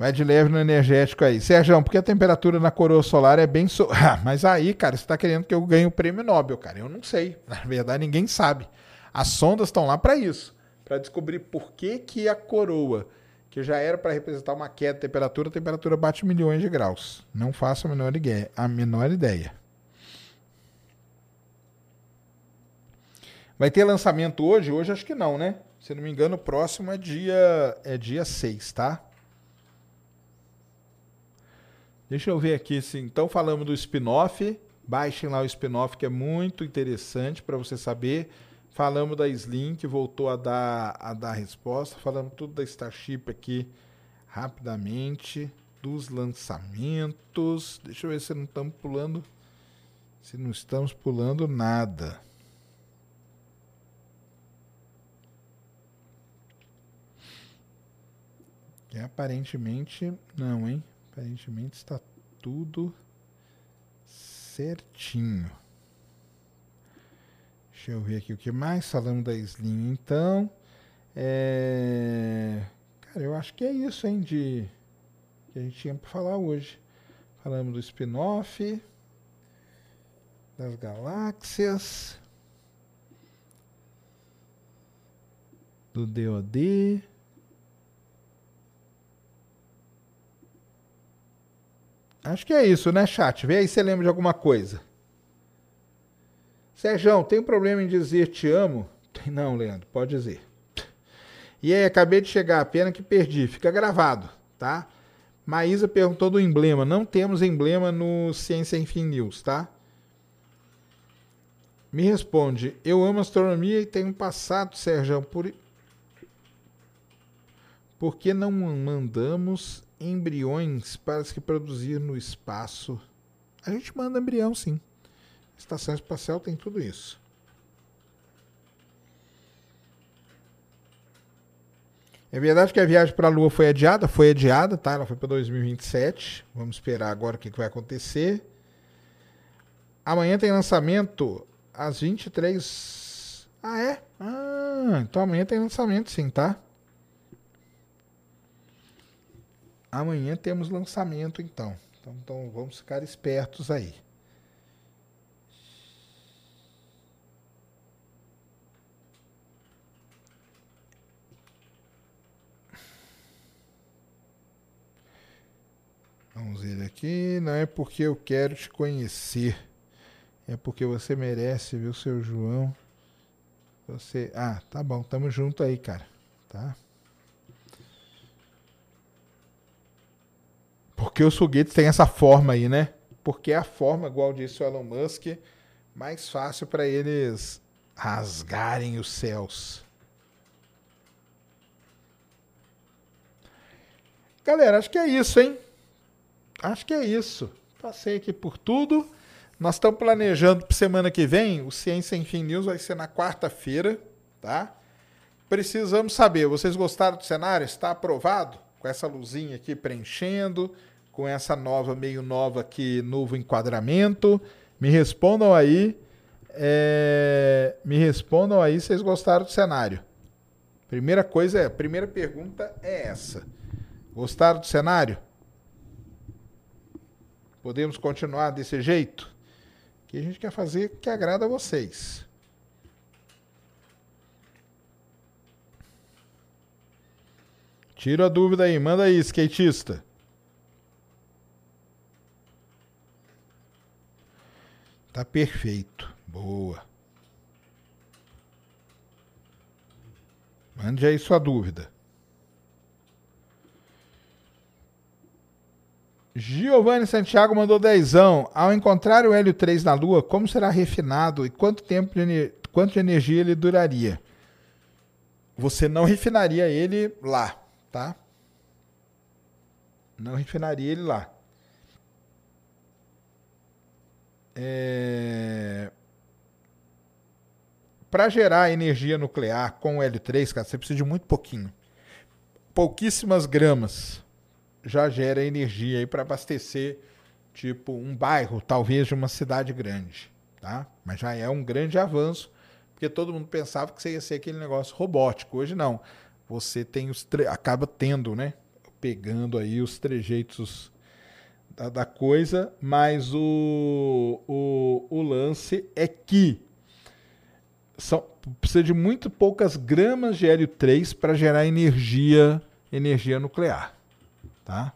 Vai de leve no energético aí. Sérgio, porque a temperatura na coroa solar é bem. So... Ah, mas aí, cara, você está querendo que eu ganhe o prêmio Nobel, cara. Eu não sei. Na verdade, ninguém sabe. As sondas estão lá para isso para descobrir por que, que a coroa, que já era para representar uma queda de temperatura, a temperatura bate milhões de graus. Não faço a menor ideia. A menor ideia. Vai ter lançamento hoje? Hoje acho que não, né? Se não me engano, o próximo é dia, é dia 6, tá? Deixa eu ver aqui, sim. Então falamos do spin-off. Baixem lá o spin-off que é muito interessante para você saber. Falamos da Slim que voltou a dar a dar resposta. Falamos tudo da Starship aqui rapidamente, dos lançamentos. Deixa eu ver se não estamos pulando, se não estamos pulando nada. E aparentemente não, hein? Aparentemente está tudo certinho. Deixa eu ver aqui o que mais. Falando da Slim, então. É... Cara, eu acho que é isso, hein, de... que a gente tinha para falar hoje. Falamos do spin-off, das galáxias, do DOD. Acho que é isso, né, chat? Vê aí se lembra de alguma coisa. Sérgio, tem um problema em dizer te amo? Não, Leandro, pode dizer. E aí, acabei de chegar, pena que perdi. Fica gravado, tá? Maísa perguntou do emblema. Não temos emblema no Ciência Enfim News, tá? Me responde. Eu amo astronomia e tenho passado, Sérgio, por... Por que não mandamos embriões para se reproduzir no espaço. A gente manda embrião, sim. Estação espacial tem tudo isso. É verdade que a viagem para a Lua foi adiada? Foi adiada, tá? Ela foi para 2027. Vamos esperar agora o que, que vai acontecer. Amanhã tem lançamento às 23. Ah, é? Ah, então amanhã tem lançamento sim, tá? Amanhã temos lançamento, então. Então, então vamos ficar espertos aí. Vamos ver aqui. Não é porque eu quero te conhecer. É porque você merece, viu, seu João? Você. Ah, tá bom. Tamo junto aí, cara. Tá? Porque os foguetes têm essa forma aí, né? Porque é a forma, igual disse o Elon Musk, mais fácil para eles rasgarem os céus. Galera, acho que é isso, hein? Acho que é isso. Passei aqui por tudo. Nós estamos planejando para semana que vem. O Ciência Enfim News vai ser na quarta-feira, tá? Precisamos saber, vocês gostaram do cenário? Está aprovado? Com essa luzinha aqui preenchendo com essa nova, meio nova aqui, novo enquadramento. Me respondam aí. É, me respondam aí se vocês gostaram do cenário. Primeira coisa é, primeira pergunta é essa. Gostaram do cenário? Podemos continuar desse jeito? Que a gente quer fazer que agrada a vocês. Tira a dúvida aí, manda aí, skatista. Tá perfeito. Boa. Mande aí sua dúvida. Giovanni Santiago mandou dezão. Ao encontrar o Hélio 3 na Lua, como será refinado e quanto tempo de, quanto de energia ele duraria? Você não refinaria ele lá, tá? Não refinaria ele lá. É... Para gerar energia nuclear com o L3, cara, você precisa de muito pouquinho. Pouquíssimas gramas já gera energia aí para abastecer tipo um bairro, talvez de uma cidade grande, tá? Mas já é um grande avanço, porque todo mundo pensava que você ia ser aquele negócio robótico. Hoje não. Você tem os acaba tendo, né? Pegando aí os trejeitos da, da coisa, mas o, o, o lance é que são, precisa de muito poucas gramas de hélio 3 para gerar energia, energia nuclear. Tá?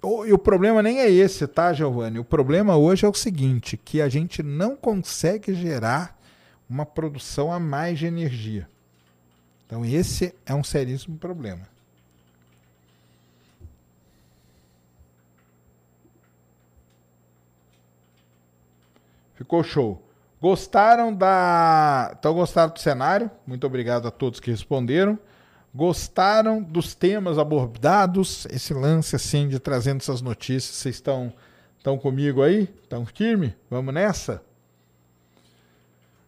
O, e o problema nem é esse, tá, Giovanni? O problema hoje é o seguinte, que a gente não consegue gerar uma produção a mais de energia. Então esse é um seríssimo problema. Ficou show. Gostaram da. Então gostaram do cenário? Muito obrigado a todos que responderam. Gostaram dos temas abordados? Esse lance assim de trazendo essas notícias. Vocês estão estão comigo aí? Estão firme? Vamos nessa?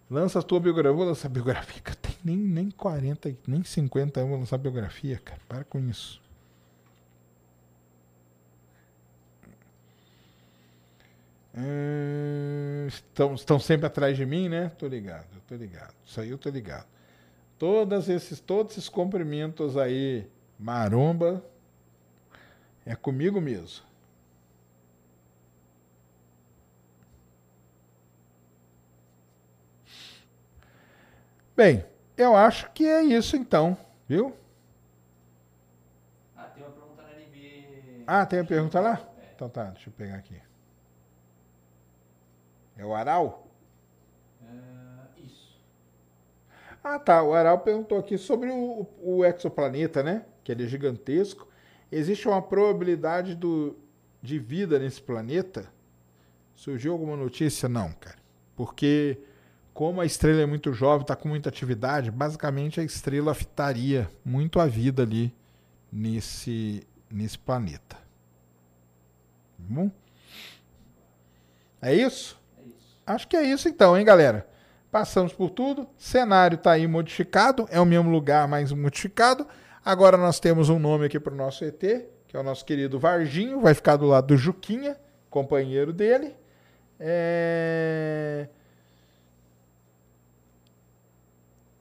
Lança a tua biografia. Vou lançar biografia. Tem nem, nem 40, nem 50 anos vou lançar biografia, cara. Para com isso. Hum, estão, estão sempre atrás de mim, né? Tô ligado, tô ligado. Isso aí eu tô ligado. Todos esses, todos esses cumprimentos aí, maromba, é comigo mesmo. Bem, eu acho que é isso então, viu? Ah, tem uma pergunta na NB. Ah, tem uma pergunta lá? É. Então tá, deixa eu pegar aqui. É o Aral? Ah, isso. Ah, tá. O Aral perguntou aqui sobre o, o exoplaneta, né? Que ele é gigantesco. Existe uma probabilidade do, de vida nesse planeta? Surgiu alguma notícia? Não, cara. Porque, como a estrela é muito jovem, está com muita atividade, basicamente a estrela afetaria muito a vida ali nesse, nesse planeta. Tá bom? É isso? Acho que é isso então, hein, galera? Passamos por tudo. Cenário está aí modificado, é o mesmo lugar, mas modificado. Agora nós temos um nome aqui para o nosso ET, que é o nosso querido Varginho, vai ficar do lado do Juquinha, companheiro dele. É...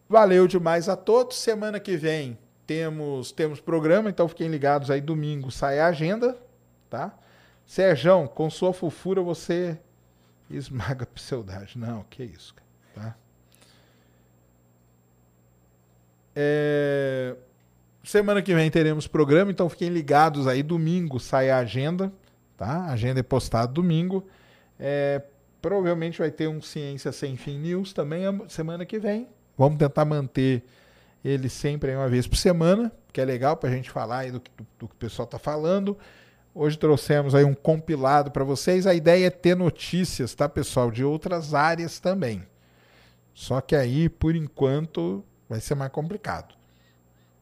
Valeu demais a todos. Semana que vem temos temos programa, então fiquem ligados aí. Domingo sai a agenda, tá? Serjão, com sua fofura você esmaga a pseudagem. Não, que isso, cara, tá? É... Semana que vem teremos programa, então fiquem ligados aí. Domingo sai a agenda, tá? A agenda é postada domingo. É, provavelmente vai ter um Ciência Sem Fim News também semana que vem. Vamos tentar manter ele sempre aí uma vez por semana, que é legal para a gente falar aí do, que- do, do que o pessoal está falando. Hoje trouxemos aí um compilado para vocês. A ideia é ter notícias, tá, pessoal, de outras áreas também. Só que aí, por enquanto, vai ser mais complicado.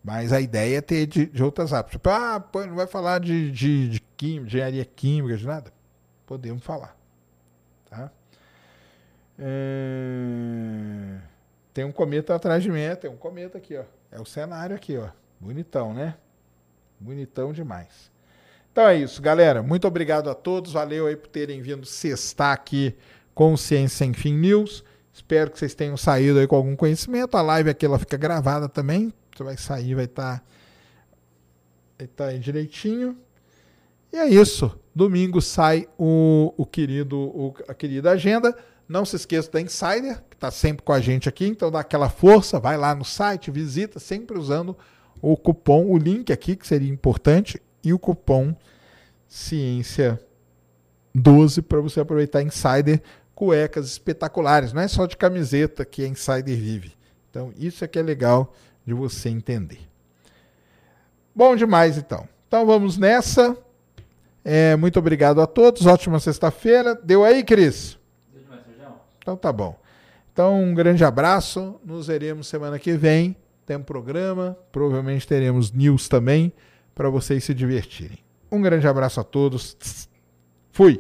Mas a ideia é ter de, de outras áreas. Tipo, ah, pô, não vai falar de, de, de, de engenharia química, de nada? Podemos falar. Tá? É, Tem um cometa atrás de mim, é, tem um cometa aqui, ó. É o cenário aqui, ó. Bonitão, né? Bonitão demais. Então é isso, galera. Muito obrigado a todos. Valeu aí por terem vindo sextar aqui com o Ciência Sem Fim News. Espero que vocês tenham saído aí com algum conhecimento. A live aqui ela fica gravada também. Você vai sair, vai estar tá, vai tá aí direitinho. E é isso. Domingo sai o, o querido, o, a querida agenda. Não se esqueça da Insider, que está sempre com a gente aqui. Então dá aquela força, vai lá no site, visita, sempre usando o cupom, o link aqui, que seria importante, e o cupom Ciência 12 para você aproveitar Insider cuecas espetaculares. Não é só de camiseta que a Insider vive. Então, isso é que é legal de você entender. Bom demais, então. Então, vamos nessa. É, muito obrigado a todos. Ótima sexta-feira. Deu aí, Cris? Deu demais, Sérgio. Então, tá bom. Então, um grande abraço. Nos veremos semana que vem. Tem um programa. Provavelmente teremos news também para vocês se divertirem. Um grande abraço a todos. Fui!